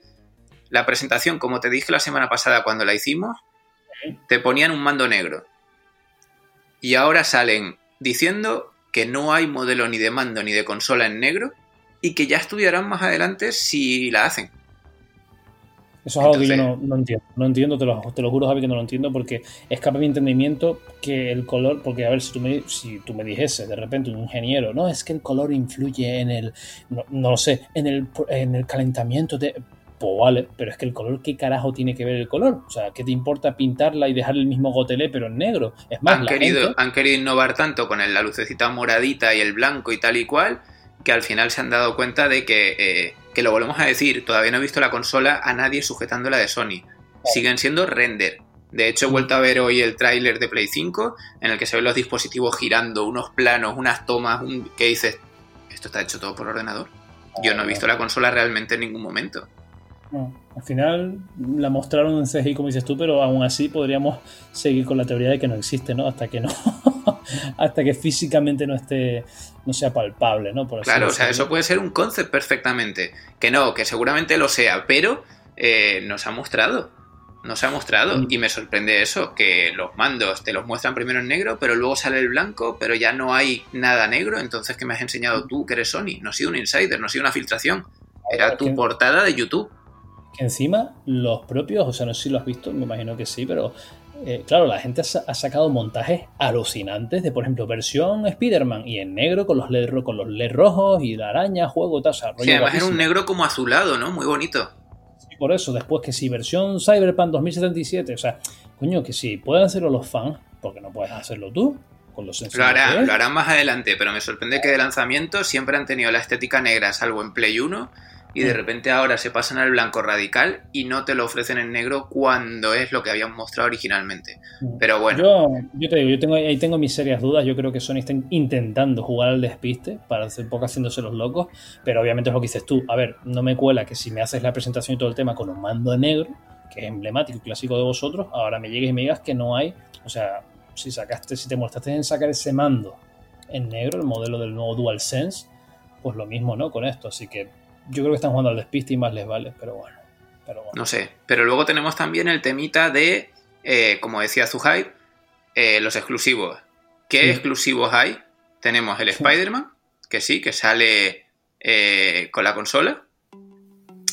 La presentación, como te dije la semana pasada cuando la hicimos, te ponían un mando negro y ahora salen diciendo que no hay modelo ni de mando ni de consola en negro y que ya estudiarán más adelante si la hacen. Eso es algo que yo no, entiendo. No entiendo, te lo, te lo juro, Javi, que no lo entiendo porque escapa mi entendimiento que el color. Porque, a ver, si tú me, si tú me dijese de repente un ingeniero, no, es que el color influye en el. No, no lo sé, en el, en el calentamiento de pues vale, pero es que el color, ¿qué carajo tiene que ver el color? O sea, ¿qué te importa pintarla y dejar el mismo gotelé pero en negro? Es más, han, querido, han querido innovar tanto con la lucecita moradita y el blanco y tal y cual, que al final se han dado cuenta de que, eh, que lo volvemos a decir, todavía no he visto la consola a nadie sujetando la de Sony. Siguen siendo render. De hecho, he vuelto a ver hoy el tráiler de Play 5, en el que se ven los dispositivos girando, unos planos, unas tomas, un... que dices, ¿esto está hecho todo por ordenador? Yo no he visto la consola realmente en ningún momento al final la mostraron en CGI como dices tú, pero aún así podríamos seguir con la teoría de que no existe, ¿no? Hasta que no, [laughs] hasta que físicamente no esté, no sea palpable, ¿no? claro, o sea, eso puede ser un concept perfectamente. Que no, que seguramente lo sea, pero eh, nos ha mostrado. Nos ha mostrado. Mm. Y me sorprende eso, que los mandos te los muestran primero en negro, pero luego sale el blanco, pero ya no hay nada negro. Entonces, ¿qué me has enseñado tú que eres Sony? No ha sido un insider, no ha sido una filtración. era tu portada de YouTube. Que encima los propios, o sea, no sé si lo has visto, me imagino que sí, pero eh, claro, la gente ha, sacado montajes alucinantes de, por ejemplo, versión Spider-Man y en negro con los LED, con los LED rojos y la araña, juego, tal. Sí, además era un negro como azulado, ¿no? Muy bonito. Sí, por eso, después que si versión Cyberpunk 2077, o sea, coño, que si pueden hacerlo los fans, porque no puedes hacerlo tú? Con los lo, harán, lo harán más adelante, pero me sorprende que de lanzamiento siempre han tenido la estética negra, salvo en Play 1 y de repente ahora se pasan al blanco radical y no te lo ofrecen en negro cuando es lo que habían mostrado originalmente. Mm. Pero bueno. Yo, yo te digo, yo tengo, ahí tengo mis serias dudas. Yo creo que Sony está intentando jugar al despiste para hacer poco haciéndose los locos, pero obviamente es lo que dices tú. A ver, no me cuela que si me haces la presentación y todo el tema con un mando negro, que es emblemático y clásico de vosotros, ahora me llegues y me digas que no hay, o sea, si sacaste, si te mostraste en sacar ese mando en negro, el modelo del nuevo DualSense, pues lo mismo, ¿no? Con esto, así que yo creo que están jugando al despiste y más les vale, pero bueno. Pero No sé, pero luego tenemos también el temita de, eh, como decía Zuhai, eh, los exclusivos. ¿Qué exclusivos hay? Tenemos el Spider-Man, que sí, que sale eh, con la consola.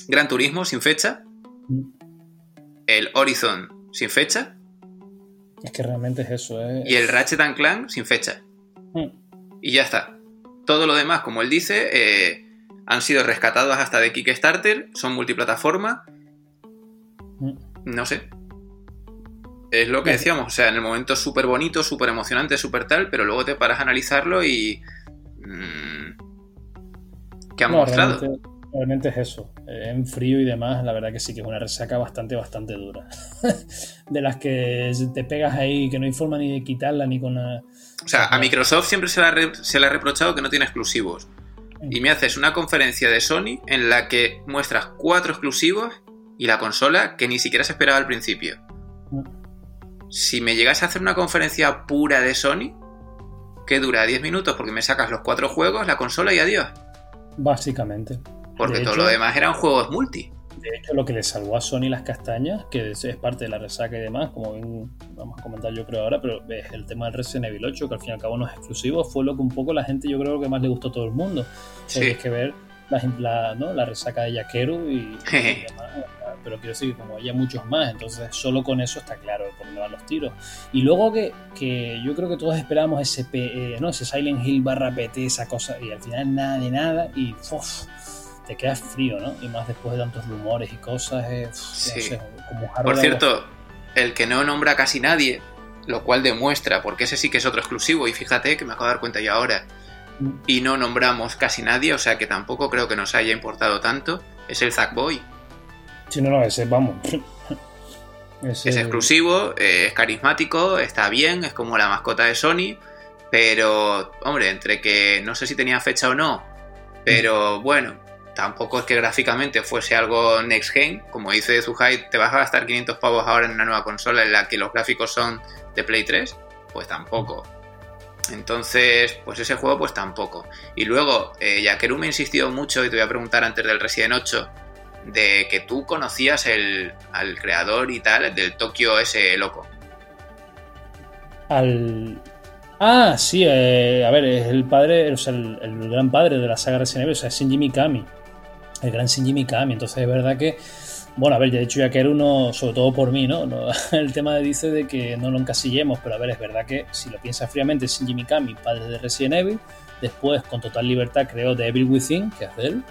Gran Turismo sin fecha. Mm. El Horizon sin fecha. Es que realmente es eso. Y el Ratchet Clank sin fecha. Mm. Y ya está. Todo lo demás, como él dice, han sido rescatados hasta de Kickstarter, son multiplataforma. Mm. No sé. Es lo que decíamos, o sea, en el momento súper bonito, súper emocionante, súper tal, pero luego te paras a analizarlo y... Mm, ¿Qué han mostrado? Realmente, es eso. En frío y demás, la verdad que sí que es una resaca bastante, bastante dura. [laughs] de las que te pegas ahí, que no hay forma ni de quitarla ni con... O sea, a Microsoft siempre se se le ha reprochado que no tiene exclusivos y me haces una conferencia de Sony en la que muestras cuatro exclusivos y la consola que ni siquiera se esperaba al principio. Si me llegas a hacer una conferencia pura de Sony, que dura 10 minutos porque me sacas los cuatro juegos, la consola y adiós. Básicamente. Porque todo lo demás eran juegos multi. De hecho, lo que le salvó a Sony las castañas, que es parte de la resaca y demás, como bien vamos a comentar yo creo ahora, pero es el tema del Resident Evil 8, que al fin y al cabo no es exclusivo, fue lo que un poco la gente yo creo que más le gustó a todo el mundo. Sí. que ver la, ¿no? la resaca de Yakeru y, [laughs] demás, pero quiero decir como hay muchos más, entonces solo con eso está claro por dónde van los tiros. Y luego que, que yo creo que todos esperábamos ese, eh, ¿no? ese Silent Hill barra PT, esa cosa, y al final nada de nada, y uf, te quedas frío, ¿no? Y más después de tantos rumores y cosas, sí. Por cierto, el que no nombra casi nadie, lo cual demuestra, porque ese sí que es otro exclusivo, y fíjate que me acabo de dar cuenta yo ahora, mm. y no nombramos casi nadie, o sea que tampoco creo que nos haya importado tanto, es el Zack Boy. Sí, no, no, ese, vamos. [laughs] Es exclusivo, eh, es carismático, está bien, es como la mascota de Sony, pero, hombre, entre que no sé si tenía fecha o no, pero bueno, tampoco es que gráficamente fuese algo next gen. Como dice Zuhai, ¿te vas a gastar 500 pavos ahora en una nueva consola en la que los gráficos son de Play 3? Pues tampoco. Entonces, pues ese juego, pues tampoco. Y luego, eh, Yakeru me ha insistido mucho, y te voy a preguntar antes del Resident 8, de que tú conocías el, al creador y tal del Tokio ese loco. Al. Ah, sí, eh, a ver, es el padre, o sea, el, el, gran padre de la saga Resident Evil, o sea, es Shinji Mikami el gran Shinji Mikami. Entonces es verdad que, bueno, a ver, de hecho ya que era uno, sobre todo por mí, ¿no? [laughs] El tema dice de que no lo encasillemos, pero a ver, es verdad que si lo piensas fríamente, Shinji Mikami, padre de Resident Evil, después con total libertad creó The Evil Within, que es de él,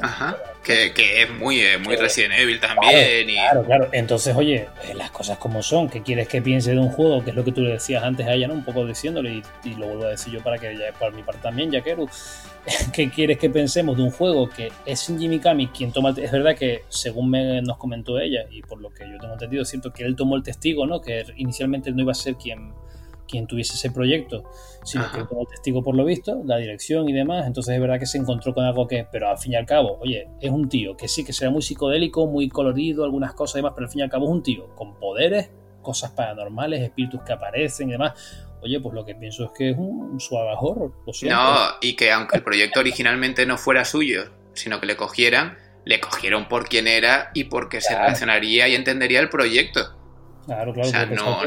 Ajá, que, es muy, eh, muy Resident Evil también. Claro, claro, Entonces, oye, eh, las cosas como son, ¿qué quieres que piense de un juego? Que es lo que tú le decías antes a ella, ¿no? Un poco diciéndole, y, lo vuelvo a decir yo para que ya, por mi parte también, Yakeru. [laughs] ¿Qué quieres que pensemos de un juego que es Shinji Mikami quien toma el Es verdad que, según me, nos comentó ella, y por lo que yo tengo entendido, siento que él tomó el testigo, ¿no? Que inicialmente no iba a ser quien quien tuviese ese proyecto, sino que como testigo por lo visto, la dirección y demás. Entonces es verdad que se encontró con algo que, pero al fin y al cabo, oye, es un tío que sí que será muy psicodélico, muy colorido, algunas cosas y demás, pero al fin y al cabo es un tío con poderes, cosas paranormales, espíritus que aparecen y demás. Oye, pues lo que pienso es que es un suave horror. no, y que aunque el proyecto originalmente no fuera suyo, sino que le cogieran, le cogieron por quién era y porque se relacionaría y entendería el proyecto. Claro, claro. O sea, no,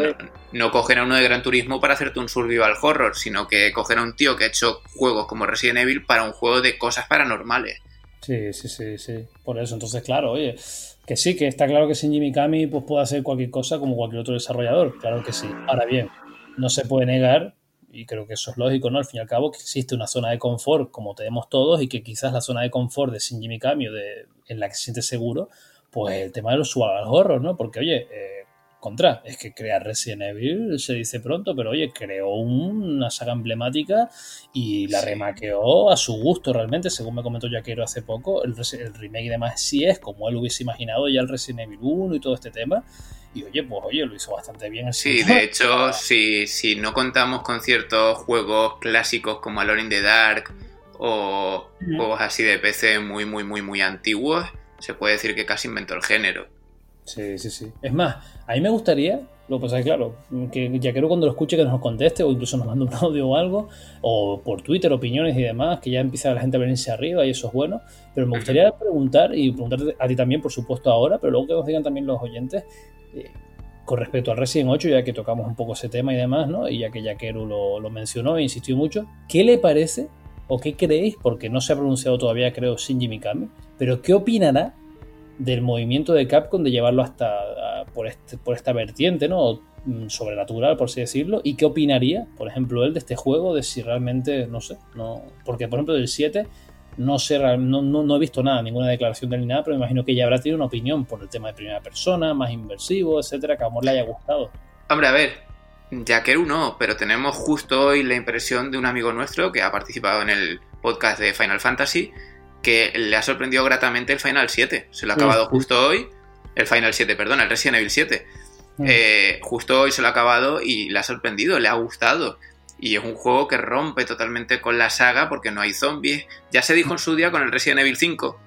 no, cogen a uno de Gran Turismo para hacerte un survival horror, sino que cogen a un tío que ha hecho juegos como Resident Evil para un juego de cosas paranormales. Sí, sí, sí, sí. Por eso, entonces, claro, oye, que sí, que está claro que Shinji Mikami pues, puede hacer cualquier cosa como cualquier otro desarrollador, claro que sí. Ahora bien, no se puede negar, y creo que eso es lógico, ¿no? Al fin y al cabo, que existe una zona de confort como tenemos todos y que quizás la zona de confort de Shinji Mikami o de, en la que se siente seguro, pues el tema de los horror, ¿no? Porque, oye, eh, contra, es que crear Resident Evil se dice pronto, pero oye, creó una saga emblemática y la remaqueó a su gusto realmente, según me comentó Jaquero hace poco, el, el remake de demás sí es como él hubiese imaginado ya el Resident Evil 1 y todo este tema. Y oye, pues oye, lo hizo bastante bien. Sí, de hecho, si, si no contamos con ciertos juegos clásicos como Alone in the Dark o juegos así de PC muy, muy, muy, muy antiguos, se puede decir que casi inventó el género. Sí, sí, sí. Es más, a mí me gustaría, lo que pasa es claro, que ya quiero cuando lo escuche que nos conteste o incluso nos mande un [laughs] audio o algo, o por Twitter, opiniones y demás, que ya empieza la gente a venirse arriba y eso es bueno. Pero me gustaría preguntar, y preguntarte a ti también, por supuesto, ahora, pero luego que nos digan también los oyentes, eh, con respecto al Resident 8, ya que tocamos un poco ese tema y demás, ¿no? Y ya que Yakeru lo, lo mencionó e insistió mucho, ¿qué le parece o qué creéis? Porque no se ha pronunciado todavía, creo, Shinji Mikami, pero ¿qué opinará del movimiento de Capcom de llevarlo hasta por, este, por esta vertiente, ¿no? Mm, sobrenatural, por así decirlo. ¿Y qué opinaría, por ejemplo, él de este juego? De si realmente, no sé, no. Porque, por ejemplo, del 7, no sé, no, no, he visto nada, ninguna declaración de ni nada, pero me imagino que ya habrá tenido una opinión por el tema de primera persona, más inversivo, etcétera, que a amor le haya gustado. Hombre, a ver, Jakeru no, pero tenemos justo hoy la impresión de un amigo nuestro que ha participado en el podcast de Final Fantasy que le ha sorprendido gratamente el Final 7. Se lo ha acabado justo hoy. El Final 7, perdón, el Resident Evil 7. Eh, justo hoy se lo ha acabado y le ha sorprendido, le ha gustado. Y es un juego que rompe totalmente con la saga porque no hay zombies. Ya se dijo en su día con el Resident Evil 5.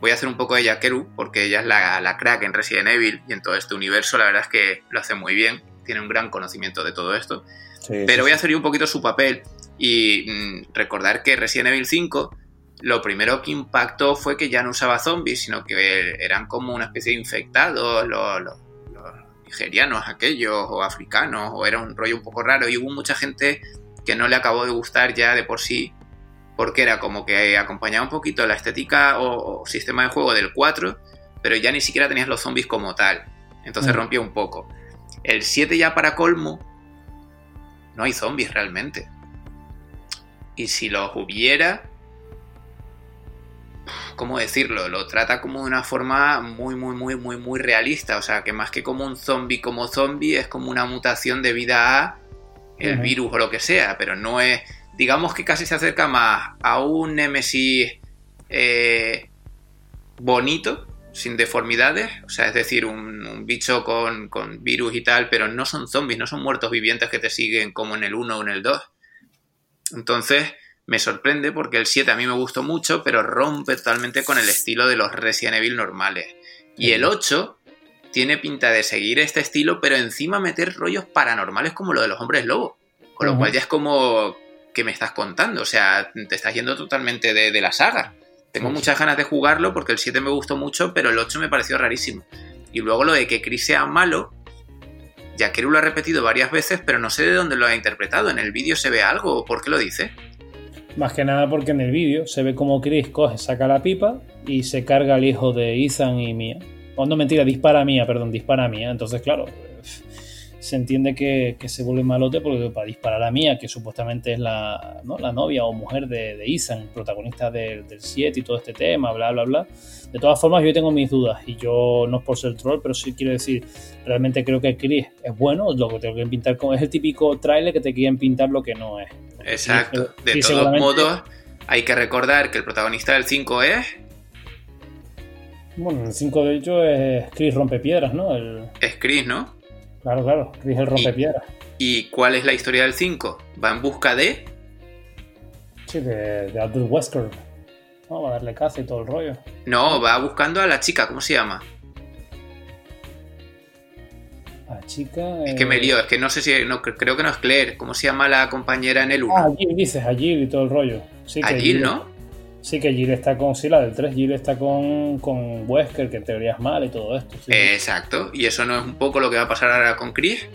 Voy a hacer un poco de Yakeru porque ella es la, crack en Resident Evil y en todo este universo. La verdad es que lo hace muy bien. Tiene un gran conocimiento de todo esto. Pero voy a hacer yo un poquito su papel y mm, recordar que Resident Evil 5 lo primero que impactó fue que ya no usaba zombies, sino que eran como una especie de infectados, los, nigerianos aquellos, o africanos, o era un rollo un poco raro, y hubo mucha gente que no le acabó de gustar ya de por sí, porque era como que acompañaba un poquito la estética o, sistema de juego del 4, pero ya ni siquiera tenías los zombies como tal, entonces mm. rompió un poco. El 7 ya para colmo, no hay zombies realmente. Y si los hubiera, ¿cómo decirlo? Lo trata como de una forma muy, muy, muy, muy, muy realista. O sea, que más que como un zombie como zombie, es como una mutación debida a el virus o lo que sea, pero no es. Digamos que casi se acerca más a un Nemesis eh, bonito, sin deformidades, o sea, es decir, un, un bicho con, con, virus y tal, pero no son zombies, no son muertos vivientes que te siguen como en el 1 o en el 2. Entonces, me sorprende porque el 7 a mí me gustó mucho, pero rompe totalmente con el estilo de los Resident Evil normales. Y el 8 tiene pinta de seguir este estilo, pero encima meter rollos paranormales como lo de los hombres lobo. Con lo cual ya es como que me estás contando, o sea, te estás yendo totalmente de, la saga. Tengo muchas ganas de jugarlo porque el 7 me gustó mucho, pero el 8 me pareció rarísimo. Y luego lo de que Chris sea malo, ya que lo ha repetido varias veces, pero no sé de dónde lo ha interpretado. ¿En el vídeo se ve algo o por qué lo dice? Más que nada porque en el vídeo se ve como Chris coge, saca la pipa y se carga al hijo de Ethan y Mia. O no, mentira, dispara a Mia, perdón, dispara a Mia. Entonces, claro, se entiende que, se vuelve malote porque para disparar a Mia, que supuestamente es la, la novia o mujer de, de Ethan, protagonista del 7 y todo este tema, bla, bla, bla. De todas formas, yo tengo mis dudas y yo no es por ser troll, pero sí quiero decir, realmente creo que Chris es bueno, lo que tengo que pintar con es el típico trailer que te quieren pintar lo que no es. Exacto. De todos modos, hay que recordar que el protagonista del 5 es. Bueno, el 5 de hecho es Chris Rompepiedras, ¿no? Es Chris, ¿no? Claro, claro, Chris el Rompepiedras. ¿Y, cuál es la historia del 5? ¿Va en busca de.? Sí, de, de Abdul Wesker. No, va a darle caza y todo el rollo. No, va buscando a la chica, ¿cómo se llama? La chica. Es que me lío, es que no sé si. No, creo que no es Claire. ¿Cómo se llama la compañera en el 1? Ah, Jill dices, a Jill y todo el rollo. Sí, ¿no? Sí, que Jill está con. Sí, la del 3, Jill está con, con Wesker, que en teoría es mal y todo esto. Exacto. ¿Y eso no es un poco lo que va a pasar ahora con Chris?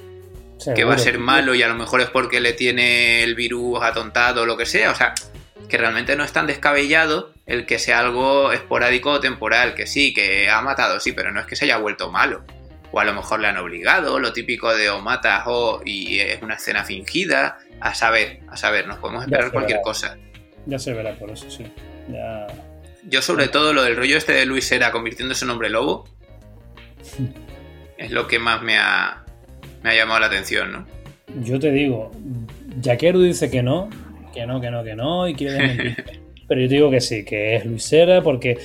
que va a ser malo y a lo mejor es porque le tiene el virus atontado o lo que sea. O sea, que realmente no es tan descabellado el que sea algo esporádico o temporal, que sí, que ha matado, sí, pero no es que se haya vuelto malo. O a lo mejor le han obligado, lo típico de o matas o y es una escena fingida. A saber, a saber, nos podemos esperar cualquier cosa. Ya se verá por eso, sí. Ya... Yo sobre todo lo del rollo este de Luis Era convirtiéndose en hombre lobo es lo que más me ha, me ha llamado la atención, ¿no? Yo te digo, Yaquero dice que no, que no, que no, que no, y quiere desmentir. [laughs] Pero yo te digo que sí, que es Luisera, porque,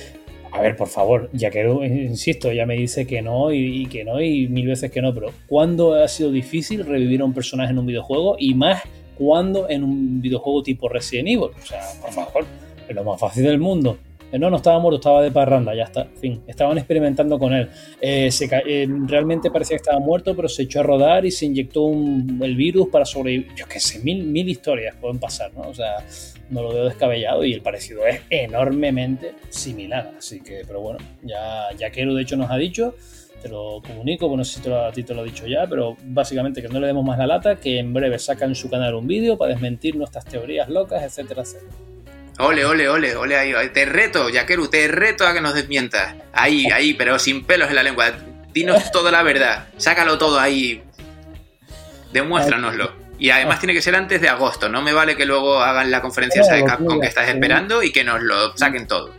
a ver, por favor, Yaquero, insisto, ya me dice que no y, que no y mil veces que no, pero ¿cuándo ha sido difícil revivir a un personaje en un videojuego? Y más, ¿cuándo en un videojuego tipo Resident Evil? O sea, por favor, es lo más fácil del mundo. Eh, no, no estaba muerto, estaba de parranda, ya está. fin, estaban experimentando con él. Eh, eh, realmente parecía que estaba muerto, pero se echó a rodar y se inyectó el virus para sobrevivir. Yo qué sé, mil, historias pueden pasar, ¿no? O sea, no lo veo descabellado y el parecido es enormemente similar. Así que, pero bueno, ya, ya Kero de hecho nos ha dicho te lo comunico, bueno, si te lo, a ti te lo he dicho ya, pero básicamente que no le demos más la lata, que en breve sacan en su canal un vídeo para desmentir nuestras teorías locas, etcétera, etcétera. Ole, ole, ole, ole, ahí, te reto, Yakeru, te reto a que nos desmientas. Ahí, ahí, pero sin pelos en la lengua. Dinos [laughs] toda la verdad, sácalo todo ahí. Demuéstranoslo. Y además tiene que ser antes de agosto, no me vale que luego hagan la conferencia esa de Capcom que estás esperando y que nos lo saquen todo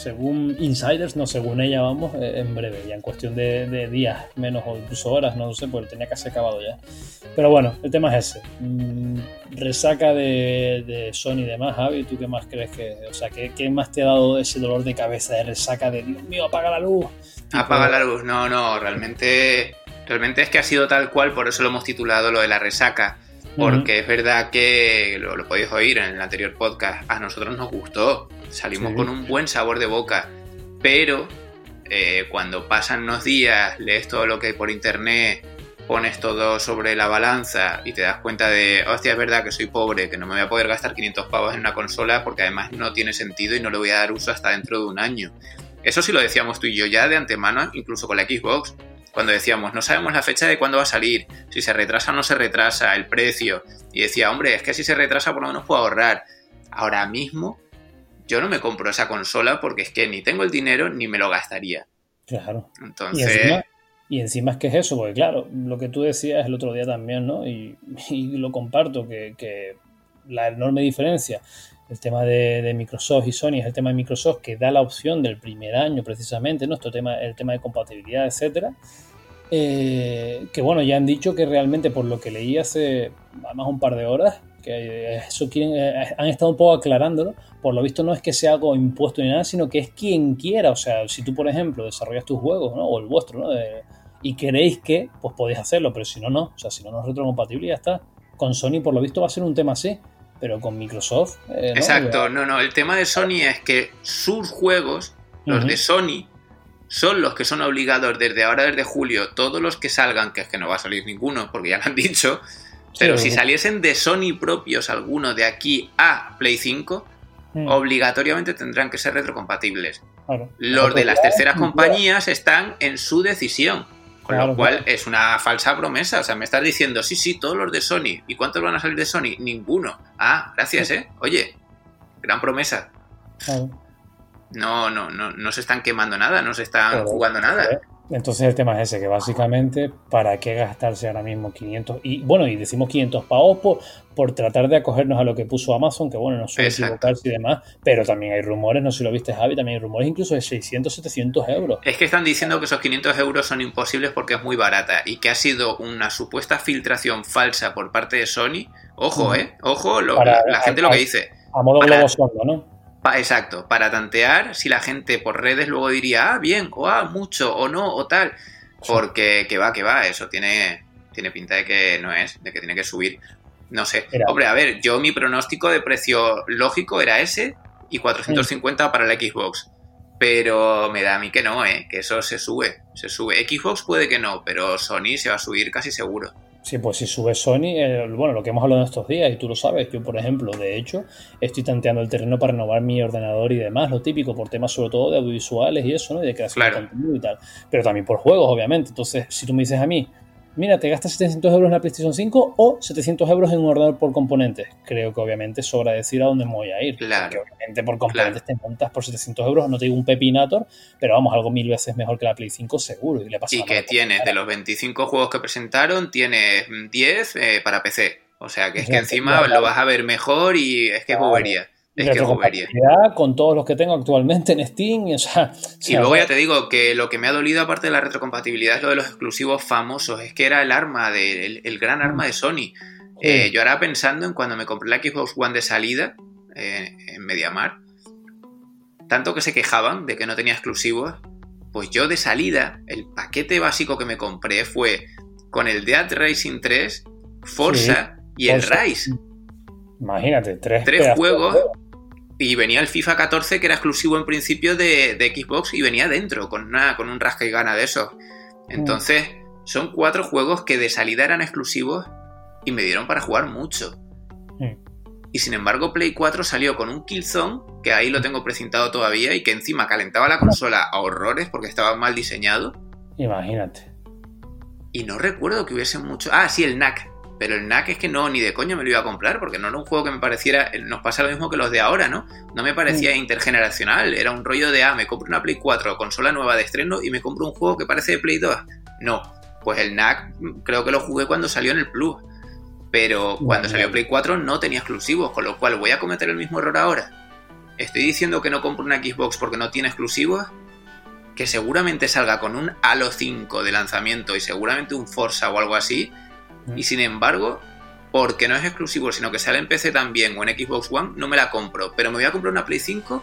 según insiders, no según ella, vamos, eh, en breve, ya en cuestión de, días, menos o incluso horas, no sé, porque tenía que ser acabado ya. Pero bueno, el tema es ese. Mm, resaca de, Sony y demás, Javi, ¿tú qué más crees que, o sea, ¿qué, qué más te ha dado ese dolor de cabeza de resaca de, Dios mío, apaga la luz? Apaga la luz, no, no, realmente, realmente es que ha sido tal cual, por eso lo hemos titulado lo de la resaca porque es verdad que lo, lo, podéis oír en el anterior podcast, a nosotros nos gustó, salimos con un buen sabor de boca, pero eh, cuando pasan unos días, lees todo lo que hay por internet, pones todo sobre la balanza y te das cuenta de, hostia, es verdad que soy pobre, que no me voy a poder gastar 500 pavos en una consola porque además no tiene sentido y no le voy a dar uso hasta dentro de un año. Eso sí lo decíamos tú y yo ya de antemano, incluso con la Xbox, cuando decíamos, no sabemos la fecha de cuándo va a salir, si se retrasa o no se retrasa, el precio. Y decía, hombre, es que si se retrasa por lo menos puedo ahorrar. Ahora mismo yo no me compro esa consola porque es que ni tengo el dinero ni me lo gastaría. Claro. Entonces... Y encima, es que es eso, porque claro, lo que tú decías el otro día también, ¿no? Y, [laughs] lo comparto, que, la enorme diferencia, el tema de, Microsoft y Sony es el tema de Microsoft que da la opción del primer año precisamente, ¿no? tema, el tema de compatibilidad, etcétera. Eh, que bueno, ya han dicho que realmente por lo que leí hace más un par de horas, que eso quieren, eh, han estado un poco aclarándolo, por lo visto no es que sea algo impuesto ni nada, sino que es quien quiera, o sea, si tú por ejemplo desarrollas tus juegos, ¿no? o el vuestro, ¿no? y queréis que, pues podéis hacerlo, pero si no, no, o sea, si no, no es retrocompatible y ya está. Con Sony por lo visto va a ser un tema así, pero con Microsoft... Eh, Exacto, no, no, el tema de Sony es que sus juegos, los de Sony, son los que son obligados desde ahora, desde julio, todos los que salgan, que es que no va a salir ninguno, porque ya lo han [laughs] dicho, pero si saliesen de Sony propios algunos de aquí a Play 5, mm. obligatoriamente tendrán que ser retrocompatibles. Los de las terceras compañías están en su decisión. Con lo cual es una falsa promesa. O sea, me estás diciendo, sí, sí, todos los de Sony. ¿Y cuántos van a salir de Sony? Ninguno. Ah, gracias, ¿eh? Oye, gran promesa. No, no, no, no se están quemando nada, no se están jugando nada. Entonces el tema es ese, que básicamente, ¿para qué gastarse ahora mismo 500? Y bueno, y decimos 500 pavos por, por tratar de acogernos a lo que puso Amazon, que bueno, no suele equivocarse y demás, pero también hay rumores, no sé si lo viste Javi, también hay rumores incluso de 600, 700 euros. Es que están diciendo que esos 500 euros son imposibles porque es muy barata y que ha sido una supuesta filtración falsa por parte de Sony. Ojo, ¿eh? Ojo, la, gente lo que dice. A modo globo sonda, ¿no? exacto, para tantear si la gente por redes luego diría, ah, bien, o ah, mucho, o no, o tal. Porque que va, que va, eso tiene, tiene pinta de que no es, de que tiene que subir. No sé. Hombre, a ver, yo mi pronóstico de precio lógico era ese y 450 para la Xbox. Pero me da a mí que no, ¿eh? que eso se sube, se sube. Xbox puede que no, pero Sony se va a subir casi seguro. Sí, pues si sube Sony, eh, bueno, lo que hemos hablado en estos días, y tú lo sabes, yo por ejemplo, de hecho, estoy tanteando el terreno para renovar mi ordenador y demás, lo típico, por temas sobre todo de audiovisuales y eso, ¿no? Y de creación de contenido y tal. Pero también por juegos, obviamente. Entonces, si tú me dices a mí, mira, te gastas 700 euros en la PlayStation 5 o 700 euros en un ordenador por componentes. Creo que obviamente sobra decir a dónde me voy a ir. Claro. Porque obviamente por componentes te montas por 700 euros, no te digo un pepinator, pero vamos, algo mil veces mejor que la Play 5 seguro. Y, le pasa Y que tienes, de los 25 juegos que presentaron, tienes 10 eh, para PC. O sea, que es que encima claro. lo vas a ver mejor y es que es bobería. Es que con todos los que tengo actualmente en Steam. O sea, Y luego ya te digo que lo que me ha dolido, aparte de la retrocompatibilidad, es lo de los exclusivos famosos. Es que era el arma, de, el, el gran arma de Sony. Eh, yo ahora pensando en cuando me compré la Xbox One de salida eh, en Mediamar, tanto que se quejaban de que no tenía exclusivos, pues yo de salida, el paquete básico que me compré fue con el Dead Racing 3, Forza y el. Rise. Imagínate, tres, juegos. Y venía el FIFA 14 que era exclusivo en principio de, de Xbox y venía dentro con, una, con un rasca y gana de esos. Entonces, son cuatro juegos que de salida eran exclusivos y me dieron para jugar mucho. Mm. Y sin embargo, Play 4 salió con un Killzone, que ahí lo tengo precintado todavía, y que encima calentaba la consola a horrores porque estaba mal diseñado. Imagínate. Y no recuerdo que hubiese mucho. Ah, sí, el NAC. Pero el NAC es que no, ni de coño me lo iba a comprar, porque no era un juego que me pareciera. Nos pasa lo mismo que los de ahora, ¿no? No me parecía intergeneracional. Era un rollo de, ah, me compro una Play 4, consola nueva de estreno, y me compro un juego que parece de Play 2. No. Pues el NAC creo que lo jugué cuando salió en el Plus. Pero cuando salió Play 4 no tenía exclusivos, con lo cual voy a cometer el mismo error ahora. Estoy diciendo que no compro una Xbox porque no tiene exclusivos, que seguramente salga con un Halo 5 de lanzamiento y seguramente un Forza o algo así, y sin embargo, porque no es exclusivo, sino que sale en PC también o en Xbox One, no me la compro, pero me voy a comprar una Play 5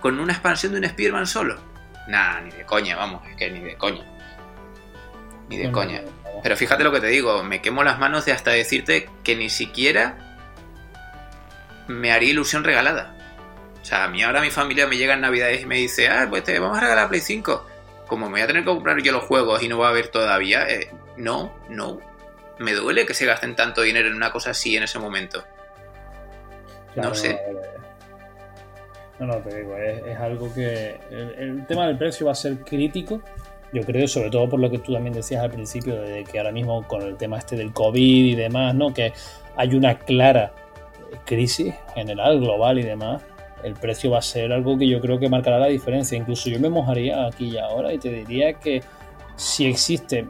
con una expansión de un Spider-Man solo. Nah, ni de coña, vamos, es que ni de coña. Ni de coña. no. Pero fíjate lo que te digo, me quemo las manos de hasta decirte que ni siquiera me haría ilusión regalada. O sea, a mí ahora mi familia me llega en Navidades y me dice, ah, pues te vamos a regalar Play 5. Como me voy a tener que comprar yo los juegos y no va a haber todavía, eh, no, no. Me duele que se gasten tanto dinero en una cosa así en ese momento. Claro, No sé. No, no, te digo, es, es algo que. El, el tema del precio va a ser crítico. Yo creo, sobre todo por lo que tú también decías al principio, de que ahora mismo con el tema este del COVID y demás, ¿no? Que hay una clara crisis general, global y demás. El precio va a ser algo que yo creo que marcará la diferencia. Incluso yo me mojaría aquí y ahora y te diría que si existe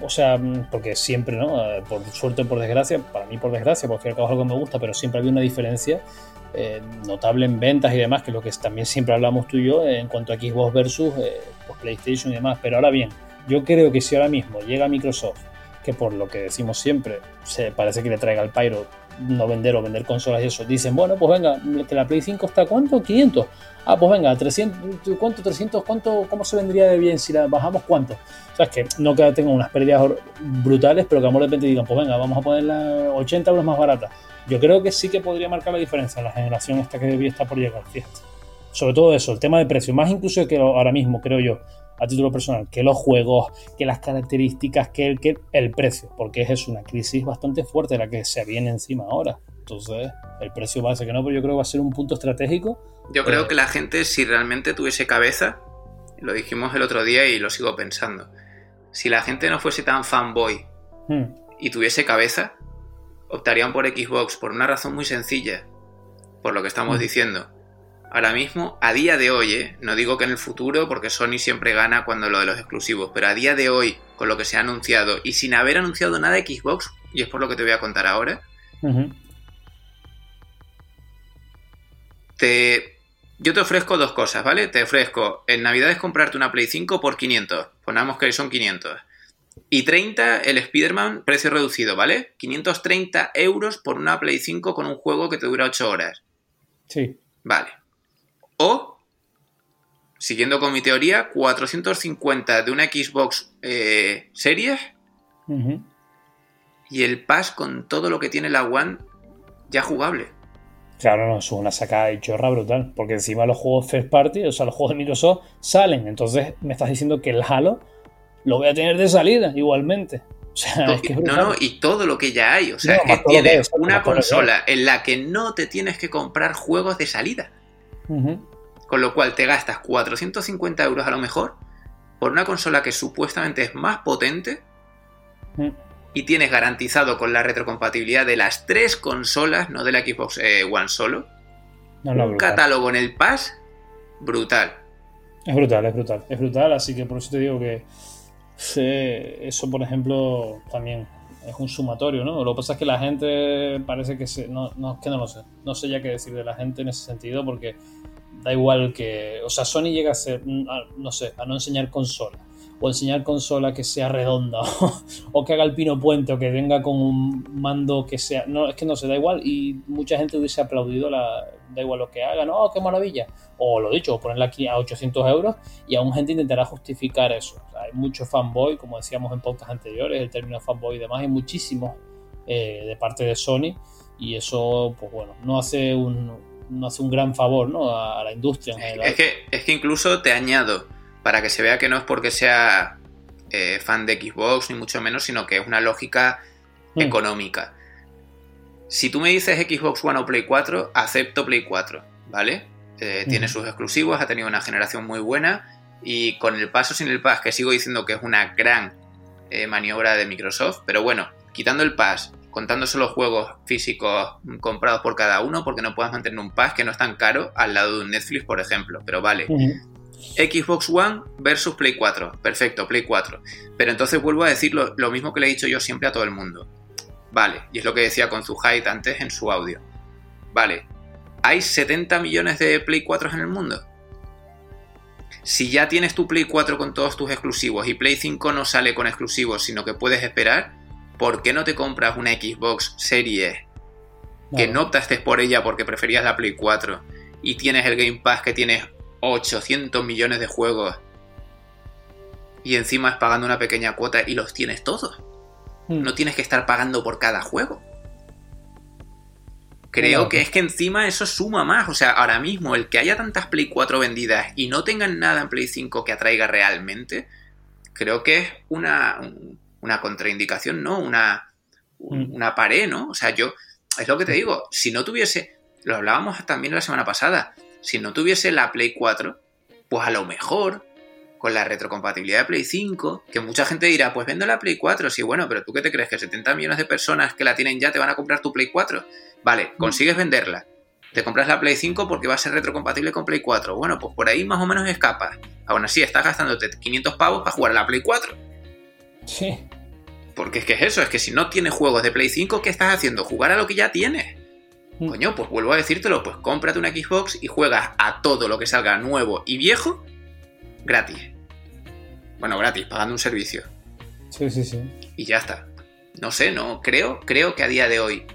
o sea, porque siempre, ¿no? Eh, Por suerte o por desgracia, para mí por desgracia, porque al cabo es algo que me gusta, pero siempre había una diferencia eh, notable en ventas y demás, que es lo que también siempre hablamos tú y yo eh, en cuanto a Xbox versus pues PlayStation y demás. Pero ahora bien, yo creo que si ahora mismo llega Microsoft, que por lo que decimos siempre, se parece que le traiga al Pyro no vender o vender consolas y eso, dicen, bueno, pues venga, que la Play 5 está ¿cuánto? 500. Ah, pues venga, 300, ¿cuánto? 300, ¿cuánto? ¿Cómo se vendría de bien si la bajamos cuánto? O sea, es que no que tengan unas pérdidas brutales, pero que a lo mejor de repente digan, pues venga, vamos a ponerla 80 euros más barata. Yo creo que sí que podría marcar la diferencia en la generación esta que debía estar por llegar, fíjate. Sobre todo eso, el tema de precio, más incluso que ahora mismo, creo yo, a título personal, que los juegos, que las características, que el, que el precio, porque es una crisis bastante fuerte la que se viene encima ahora. Entonces, el precio parece que no, pero yo creo que va a ser un punto estratégico. Yo creo Eh. que la gente, si realmente tuviese cabeza, lo dijimos el otro día y lo sigo pensando, si la gente no fuese tan fanboy Hmm, y tuviese cabeza, optarían por Xbox por una razón muy sencilla, por lo que estamos Mm. diciendo. Ahora mismo, a día de hoy, ¿eh? no digo que en el futuro, porque Sony siempre gana cuando lo de los exclusivos, pero a día de hoy, con lo que se ha anunciado y sin haber anunciado nada de Xbox, y es por lo que te voy a contar ahora, te... yo te ofrezco dos cosas, ¿vale? Te ofrezco en Navidades comprarte una Play 5 por 500, pongamos que son 500. Y 30 el Spider-Man precio reducido, ¿vale? 530 euros por una Play 5 con un juego que te dura 8 horas. Sí. Vale. O, siguiendo con mi teoría, 450 de una Xbox eh, Series y el Pass con todo lo que tiene la One ya jugable. Claro, no, es una sacada de chorra brutal. Porque encima los juegos first party, o sea, los juegos de Microsoft, salen. Entonces me estás diciendo que el Halo lo voy a tener de salida igualmente. O sea, es que es no, no, y todo lo que ya hay. O sea, No, que tienes una consola en la que no te tienes que comprar juegos de salida. Con lo cual te gastas 450 euros a lo mejor por una consola que supuestamente es más potente y tienes garantizado con la retrocompatibilidad de las tres consolas, no de la Xbox eh, One solo, No, no, un brutal. catálogo en el Pass brutal. Es brutal, es brutal, es brutal, así que por eso te digo que eh, eso, por ejemplo, también es un sumatorio, ¿no? Lo que pasa es que la gente parece que se, no, no, que no lo sé, no sé ya qué decir de la gente en ese sentido porque da igual que, o sea, Sony llega a ser, no sé, a no enseñar consola o enseñar consola que sea redonda [laughs] o que haga el pino puente o que venga con un mando que sea, no, es que no sé, da igual y mucha gente hubiese aplaudido la, da igual lo que haga, no, qué maravilla, o lo dicho, o ponerla aquí a 800 euros y aún gente intentará justificar eso. O sea, hay mucho fanboy, como decíamos en podcasts anteriores, el término fanboy y demás, hay muchísimos eh, de parte de Sony y eso, pues bueno, no hace un, no hace un gran favor ¿no? a, a la industria en general. Es que, es que incluso te añado, para que se vea que no es porque sea eh, fan de Xbox, ni mucho menos, sino que es una lógica Mm. económica. Si tú me dices Xbox One o Play 4, acepto Play 4, ¿vale? Eh, Tiene Ujú. sus exclusivos, ha tenido una generación muy buena y con el paso sin el pass, que sigo diciendo que es una gran eh, maniobra de Microsoft, pero bueno, quitando el pass, contándose los juegos físicos mm, comprados por cada uno, porque no puedes mantener un pass que no es tan caro al lado de un Netflix, por ejemplo, pero vale. Xbox One versus Play 4. Perfecto, Play 4. Pero entonces vuelvo a decir lo, lo mismo que le he dicho yo siempre a todo el mundo. Vale, y es lo que decía con Zuhait antes en su audio. Vale, ¿hay 70 millones de Play 4 en el mundo? Si ya tienes tu Play 4 con todos tus exclusivos y Play 5 no sale con exclusivos, sino que puedes esperar, ¿por qué no te compras una Xbox Series que no optaste por ella porque preferías la Play 4 y tienes el Game Pass que tienes 800 millones de juegos y encima es pagando una pequeña cuota y los tienes todos. Mm. No tienes que estar pagando por cada juego. Creo que es que encima eso suma más. O sea, ahora mismo el que haya tantas Play 4 vendidas y no tengan nada en Play 5 que atraiga realmente, creo que es una, un- una contraindicación, ¿no? Una, un- Mm. una pared, ¿no? O sea, yo, es lo que te digo, si no tuviese, lo hablábamos también la semana pasada, si no tuviese la Play 4, pues a lo mejor con la retrocompatibilidad de Play 5, que mucha gente dirá, pues vendo la Play 4, sí, bueno, pero tú qué te crees que 70 millones de personas que la tienen ya te van a comprar tu Play 4? Vale, consigues venderla. Te compras la Play 5 porque va a ser retrocompatible con Play 4. Bueno, pues por ahí más o menos escapas. Aún así, estás gastándote 500 pavos para jugar a la Play 4. Sí. Porque es que es eso, es que si no tienes juegos de Play 5, ¿qué estás haciendo? Jugar a lo que ya tienes. Mm. Coño, pues vuelvo a decírtelo, pues cómprate una Xbox y juegas a todo lo que salga nuevo y viejo gratis. Bueno, gratis, pagando un servicio. Sí, sí, sí. Y ya está. No sé, no, creo, creo que a día de hoy,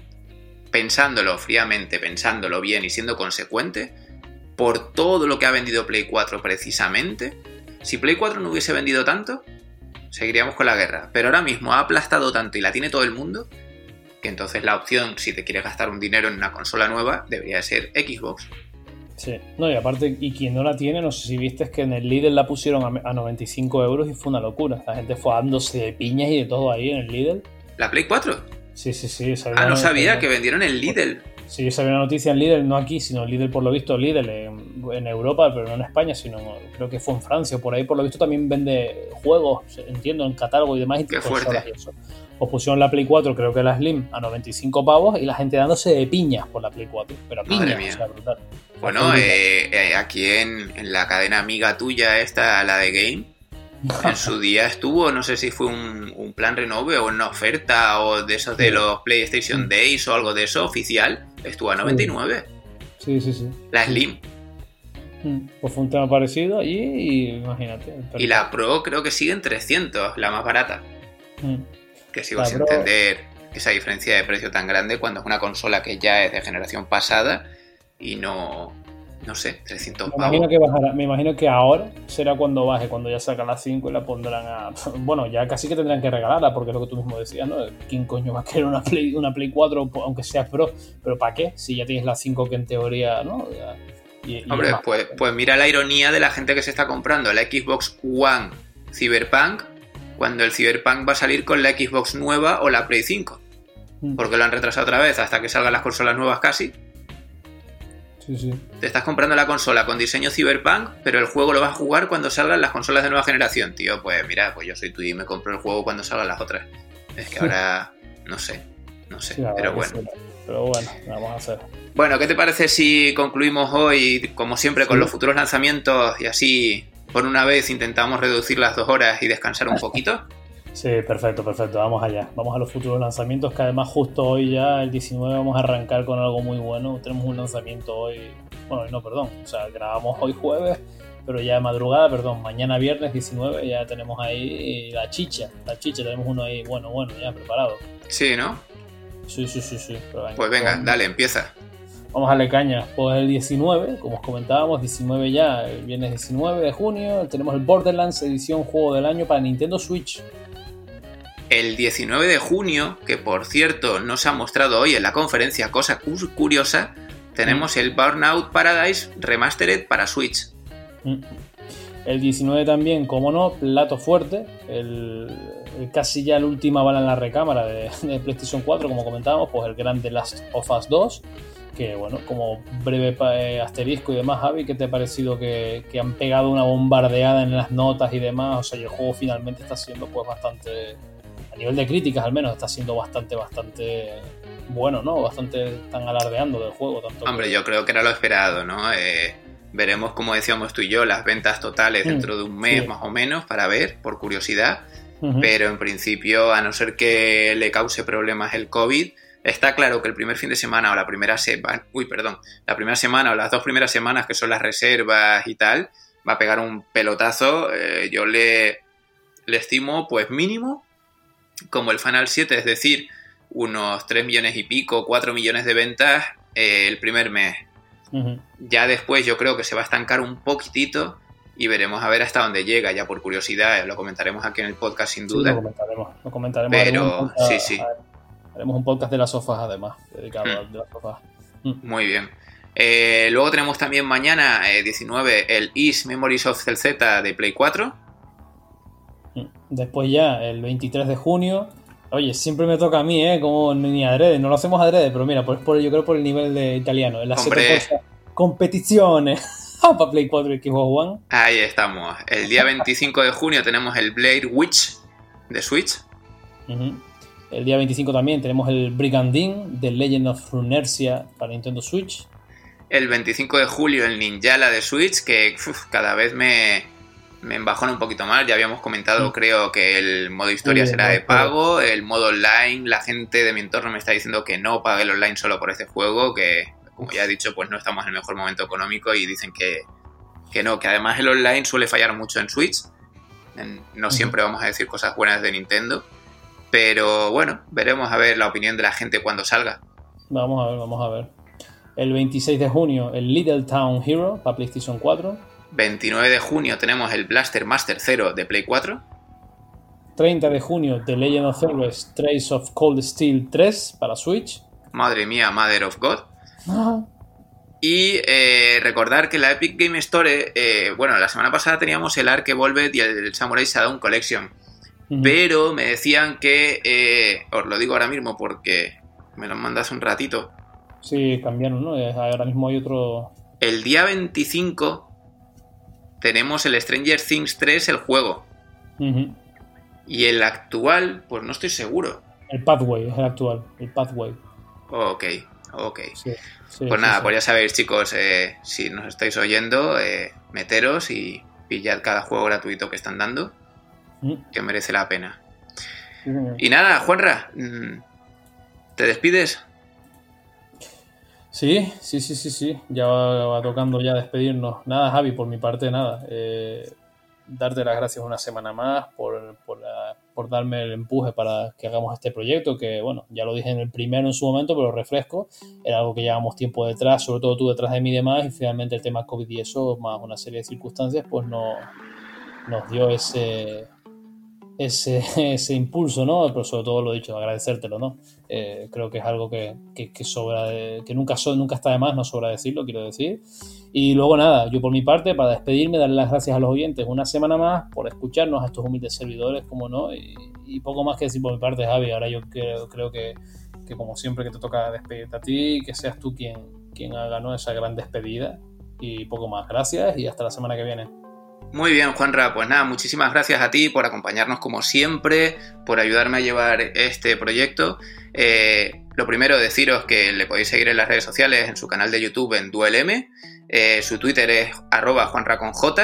pensándolo fríamente, pensándolo bien y siendo consecuente, por todo lo que ha vendido Play 4 precisamente, si Play 4 no hubiese vendido tanto, seguiríamos con la guerra. Pero ahora mismo ha aplastado tanto y la tiene todo el mundo, que entonces la opción, si te quieres gastar un dinero en una consola nueva, debería ser Xbox. Sí. No, y aparte, y quien no la tiene, no sé si viste que en el Lidl la pusieron a, a 95 euros y fue una locura. La gente fue dándose de piñas y de todo ahí en el Lidl. ¿La Play 4? Sí, sí, sí. Ah, no sabía que vendieron el Lidl. Sí, salió una noticia en Lidl, no aquí, sino Lidl por lo visto, Lidl en, en Europa, pero no en España, sino creo que fue en Francia, por ahí por lo visto también vende juegos, entiendo, en catálogo y demás. Y Qué fuerte. y eso. Pues pusieron la Play 4, creo que la Slim, a 95 pavos y la gente dándose de piñas por la Play 4. Pero a piñas, mía. o sea, brutal. Bueno, eh, eh, aquí en, en la cadena amiga tuya esta, la de Game, [laughs] en su día estuvo, no sé si fue un, un plan renove o una oferta o de esos de los PlayStation. Days o algo de eso oficial, estuvo a 99. Sí, sí, sí. La Slim. Mm, Pues fue un tema parecido allí y imagínate. Y la Pro creo que sigue en 300, la más barata. Mm. Que sigo La sin entender esa diferencia de precio tan grande cuando es una consola que ya es de generación pasada y no, no sé, 300 Me pavos. imagino, que bajará, me imagino que ahora será cuando baje, cuando ya saca las 5 y la pondrán a. [laughs] Bueno, ya casi que tendrán que regalarla, porque es lo que tú mismo decías, ¿no? ¿Quién coño va a querer una Play, una Play 4, aunque sea Pro? ¿Pero para qué? Si ya tienes la 5 que en teoría, ¿no? Ya- y- y Hombre, pues, pues mira la ironía de la gente que se está comprando la Xbox One Cyberpunk cuando el Cyberpunk va a salir con la Xbox nueva o la Play 5. Mm. Porque lo han retrasado otra vez hasta que salgan las consolas nuevas casi. Sí, sí. Te estás comprando la consola con diseño Cyberpunk, pero el juego lo vas a jugar cuando salgan las consolas de nueva generación, tío. Pues mira, pues yo soy tú y me compro el juego cuando salgan las otras. Es que ahora no sé, no sé, pero bueno. Pero bueno, vamos a hacer. Bueno, ¿qué te parece si concluimos hoy, como siempre, con los futuros lanzamientos y así por una vez intentamos reducir las dos horas y descansar un poquito? Sí, perfecto, perfecto. Vamos allá. Vamos a los futuros lanzamientos, que además justo hoy ya, el 19, vamos a arrancar con algo muy bueno. Tenemos un lanzamiento hoy, bueno, no, perdón, o sea, grabamos hoy jueves, pero ya de madrugada, perdón, mañana viernes 19 ya tenemos ahí la chicha, la chicha, tenemos uno ahí, bueno, bueno, ya preparado. Sí, ¿no? Sí, sí, sí, sí. pues venga, dale, empieza. Vamos a darle caña. Pues el 19, como os comentábamos, 19 ya, el viernes 19 de junio, tenemos el Borderlands edición juego del año para Nintendo Switch. El 19 de junio, que por cierto no se ha mostrado hoy en la conferencia, cosa curiosa, tenemos mm. el Burnout Paradise Remastered para Switch. Mm. El 19 también, como no, plato fuerte, el, casi ya la última bala en la recámara de, de, PlayStation 4, como comentábamos, pues el grande Last of Us 2 que bueno, como breve eh, asterisco y demás, Javi, ¿qué te ha parecido que, han pegado una bombardeada en las notas y demás? O sea, el juego finalmente está siendo pues bastante, a nivel de críticas al menos, está siendo bastante, bastante bueno, ¿no? Bastante están alardeando del juego. Tanto Hombre, yo creo que era lo esperado, ¿no? Eh, veremos, como decíamos tú y yo, las ventas totales mm, dentro de un mes más o menos para ver, por curiosidad. Pero en principio, a no ser que le cause problemas el COVID, Está claro que el primer fin de semana o la primera semana, uy, perdón, la primera semana o las dos primeras semanas que son las reservas y tal, va a pegar un pelotazo. Eh, yo le, le estimo, pues mínimo, como el Final 7, es decir, unos 3 millones y pico, 4 millones de ventas eh, el primer mes. Ya después yo creo que se va a estancar un poquitito y veremos a ver hasta dónde llega, ya por curiosidad, lo comentaremos aquí en el podcast sin duda. lo comentaremos, lo comentaremos. Pero sí, sí. Haremos un podcast de las sofás además, dedicado hmm. a las sofás. Hmm. Muy bien. Eh, luego tenemos también mañana, 19, eh, el Is Memories of CZ de Play 4. Hmm. Después ya, el 23 de junio. Oye, siempre me toca a mí, ¿eh? Como ni adrede, no lo hacemos adrede, pero mira, por, yo creo por el nivel de italiano. En las competiciones. [laughs] para Play 4 y Xbox One. Ahí estamos. El día 25 de junio tenemos el Blade Witch de Switch. El día 25 también tenemos el Brigandine de Legend of Runersia para Nintendo Switch. El 25 de julio el Ninjala de Switch, que cada vez me, me embajona un poquito más. Ya habíamos comentado, creo, que el modo historia será de pago. El modo online, la gente de mi entorno me está diciendo que no pague el online solo por este juego, que como ya he dicho, pues no estamos en el mejor momento económico y dicen que, que no, que además el online suele fallar mucho en Switch. No siempre vamos a decir cosas buenas de Nintendo. Pero bueno, veremos a ver la opinión de la gente cuando salga. Vamos a ver, vamos a ver. El 26 de junio, el Little Town Hero para PlayStation 4. 29 de junio tenemos el Blaster Master 0 de Play 4. 30 de junio, The Legend of Zelda Trace of Cold Steel 3 para Switch. Madre mía, Mother of God. Y eh, recordar que la Epic Game Store, eh, bueno, la semana pasada teníamos el Ark Evolved y el Samurai Shodown Collection. Pero me decían que, eh, os lo digo ahora mismo porque me lo mandas un ratito. Sí, cambiaron, ¿no? Ahora mismo hay otro... El día 25 tenemos el Stranger Things 3, el juego. Y el actual, pues no estoy seguro. El Pathway es el actual, el Pathway. Ok, ok. pues nada, pues ya sabéis chicos, eh, si nos estáis oyendo, eh, meteros y pillad cada juego gratuito que están dando que merece la pena. Y nada, Juanra, mm, ¿te despides? Sí, sí, sí, sí, sí. Ya va, tocando ya despedirnos. Nada, Javi, por mi parte, nada. Eh, darte las gracias una semana más por, por, darme el empuje para que hagamos este proyecto, que bueno, ya lo dije en el primero en su momento, pero refresco. Era algo que llevamos tiempo detrás, sobre todo tú detrás de mí y demás, y finalmente el tema COVID y eso, más una serie de circunstancias, pues no, nos dio ese, ese, [laughs] ese impulso, ¿no? Pero sobre todo lo dicho, agradecértelo, ¿no? Eh, creo que es algo que, que, sobra, que nunca, nunca está de más, no sobra decirlo, quiero decir. Y luego nada, yo por mi parte, para despedirme, darle las gracias a los oyentes una semana más por escucharnos a estos humildes servidores, como no, y, poco más que decir por mi parte, Javi. Ahora yo creo, creo que, que, como siempre que te toca despedirte a ti, que seas tú quien, quien haga ¿no? esa gran despedida. Y poco más, gracias y hasta la semana que viene. Muy bien, Juanra, pues nada, muchísimas gracias a ti por acompañarnos como siempre, por ayudarme a llevar este proyecto. Eh, lo primero, deciros que le podéis seguir en las redes sociales, en su canal de YouTube en DuelM. Eh, su Twitter es arroba juanraconj.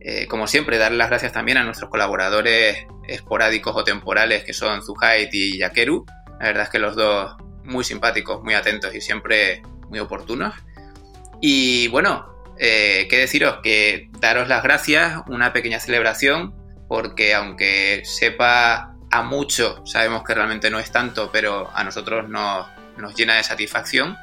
Eh, como siempre, dar las gracias también a nuestros colaboradores esporádicos o temporales que son Zuhait y Yakeru. La verdad es que los dos muy simpáticos, muy atentos y siempre muy oportunos. Y bueno, eh, qué deciros que daros las gracias, una pequeña celebración, porque aunque sepa a mucho, sabemos que realmente no es tanto, pero a nosotros nos, nos llena de satisfacción,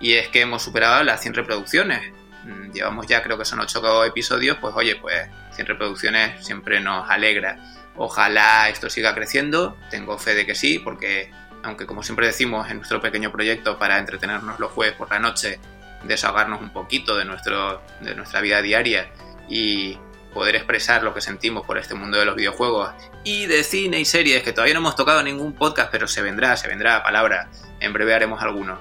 y es que hemos superado las 100 reproducciones. Mm, llevamos ya creo que son 8 episodios, pues oye, pues 100 reproducciones siempre nos alegra. Ojalá esto siga creciendo, tengo fe de que sí, porque aunque como siempre decimos en nuestro pequeño proyecto para entretenernos los jueves por la noche, desahogarnos un poquito de, nuestro, de nuestra vida diaria y poder expresar lo que sentimos por este mundo de los videojuegos y de cine y series, que todavía no hemos tocado ningún podcast, pero se vendrá, se vendrá a palabra. En breve haremos alguno.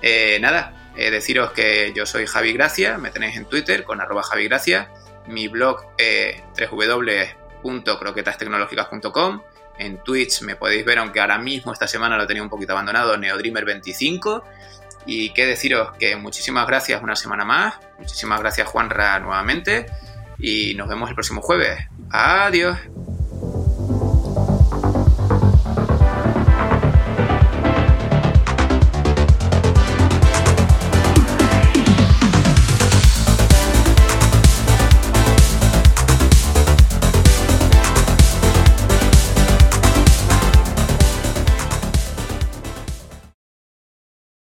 Eh, nada, eh, deciros que yo soy Javi Gracia, me tenéis en Twitter con arroba Javi Gracia, mi blog eh, www.croquetastecnológicas.com, en Twitch me podéis ver, aunque ahora mismo esta semana lo tenía un poquito abandonado, Neodreamer25 y qué deciros que muchísimas gracias una semana más. Muchísimas gracias Juanra nuevamente. Y nos vemos el próximo jueves. Adiós.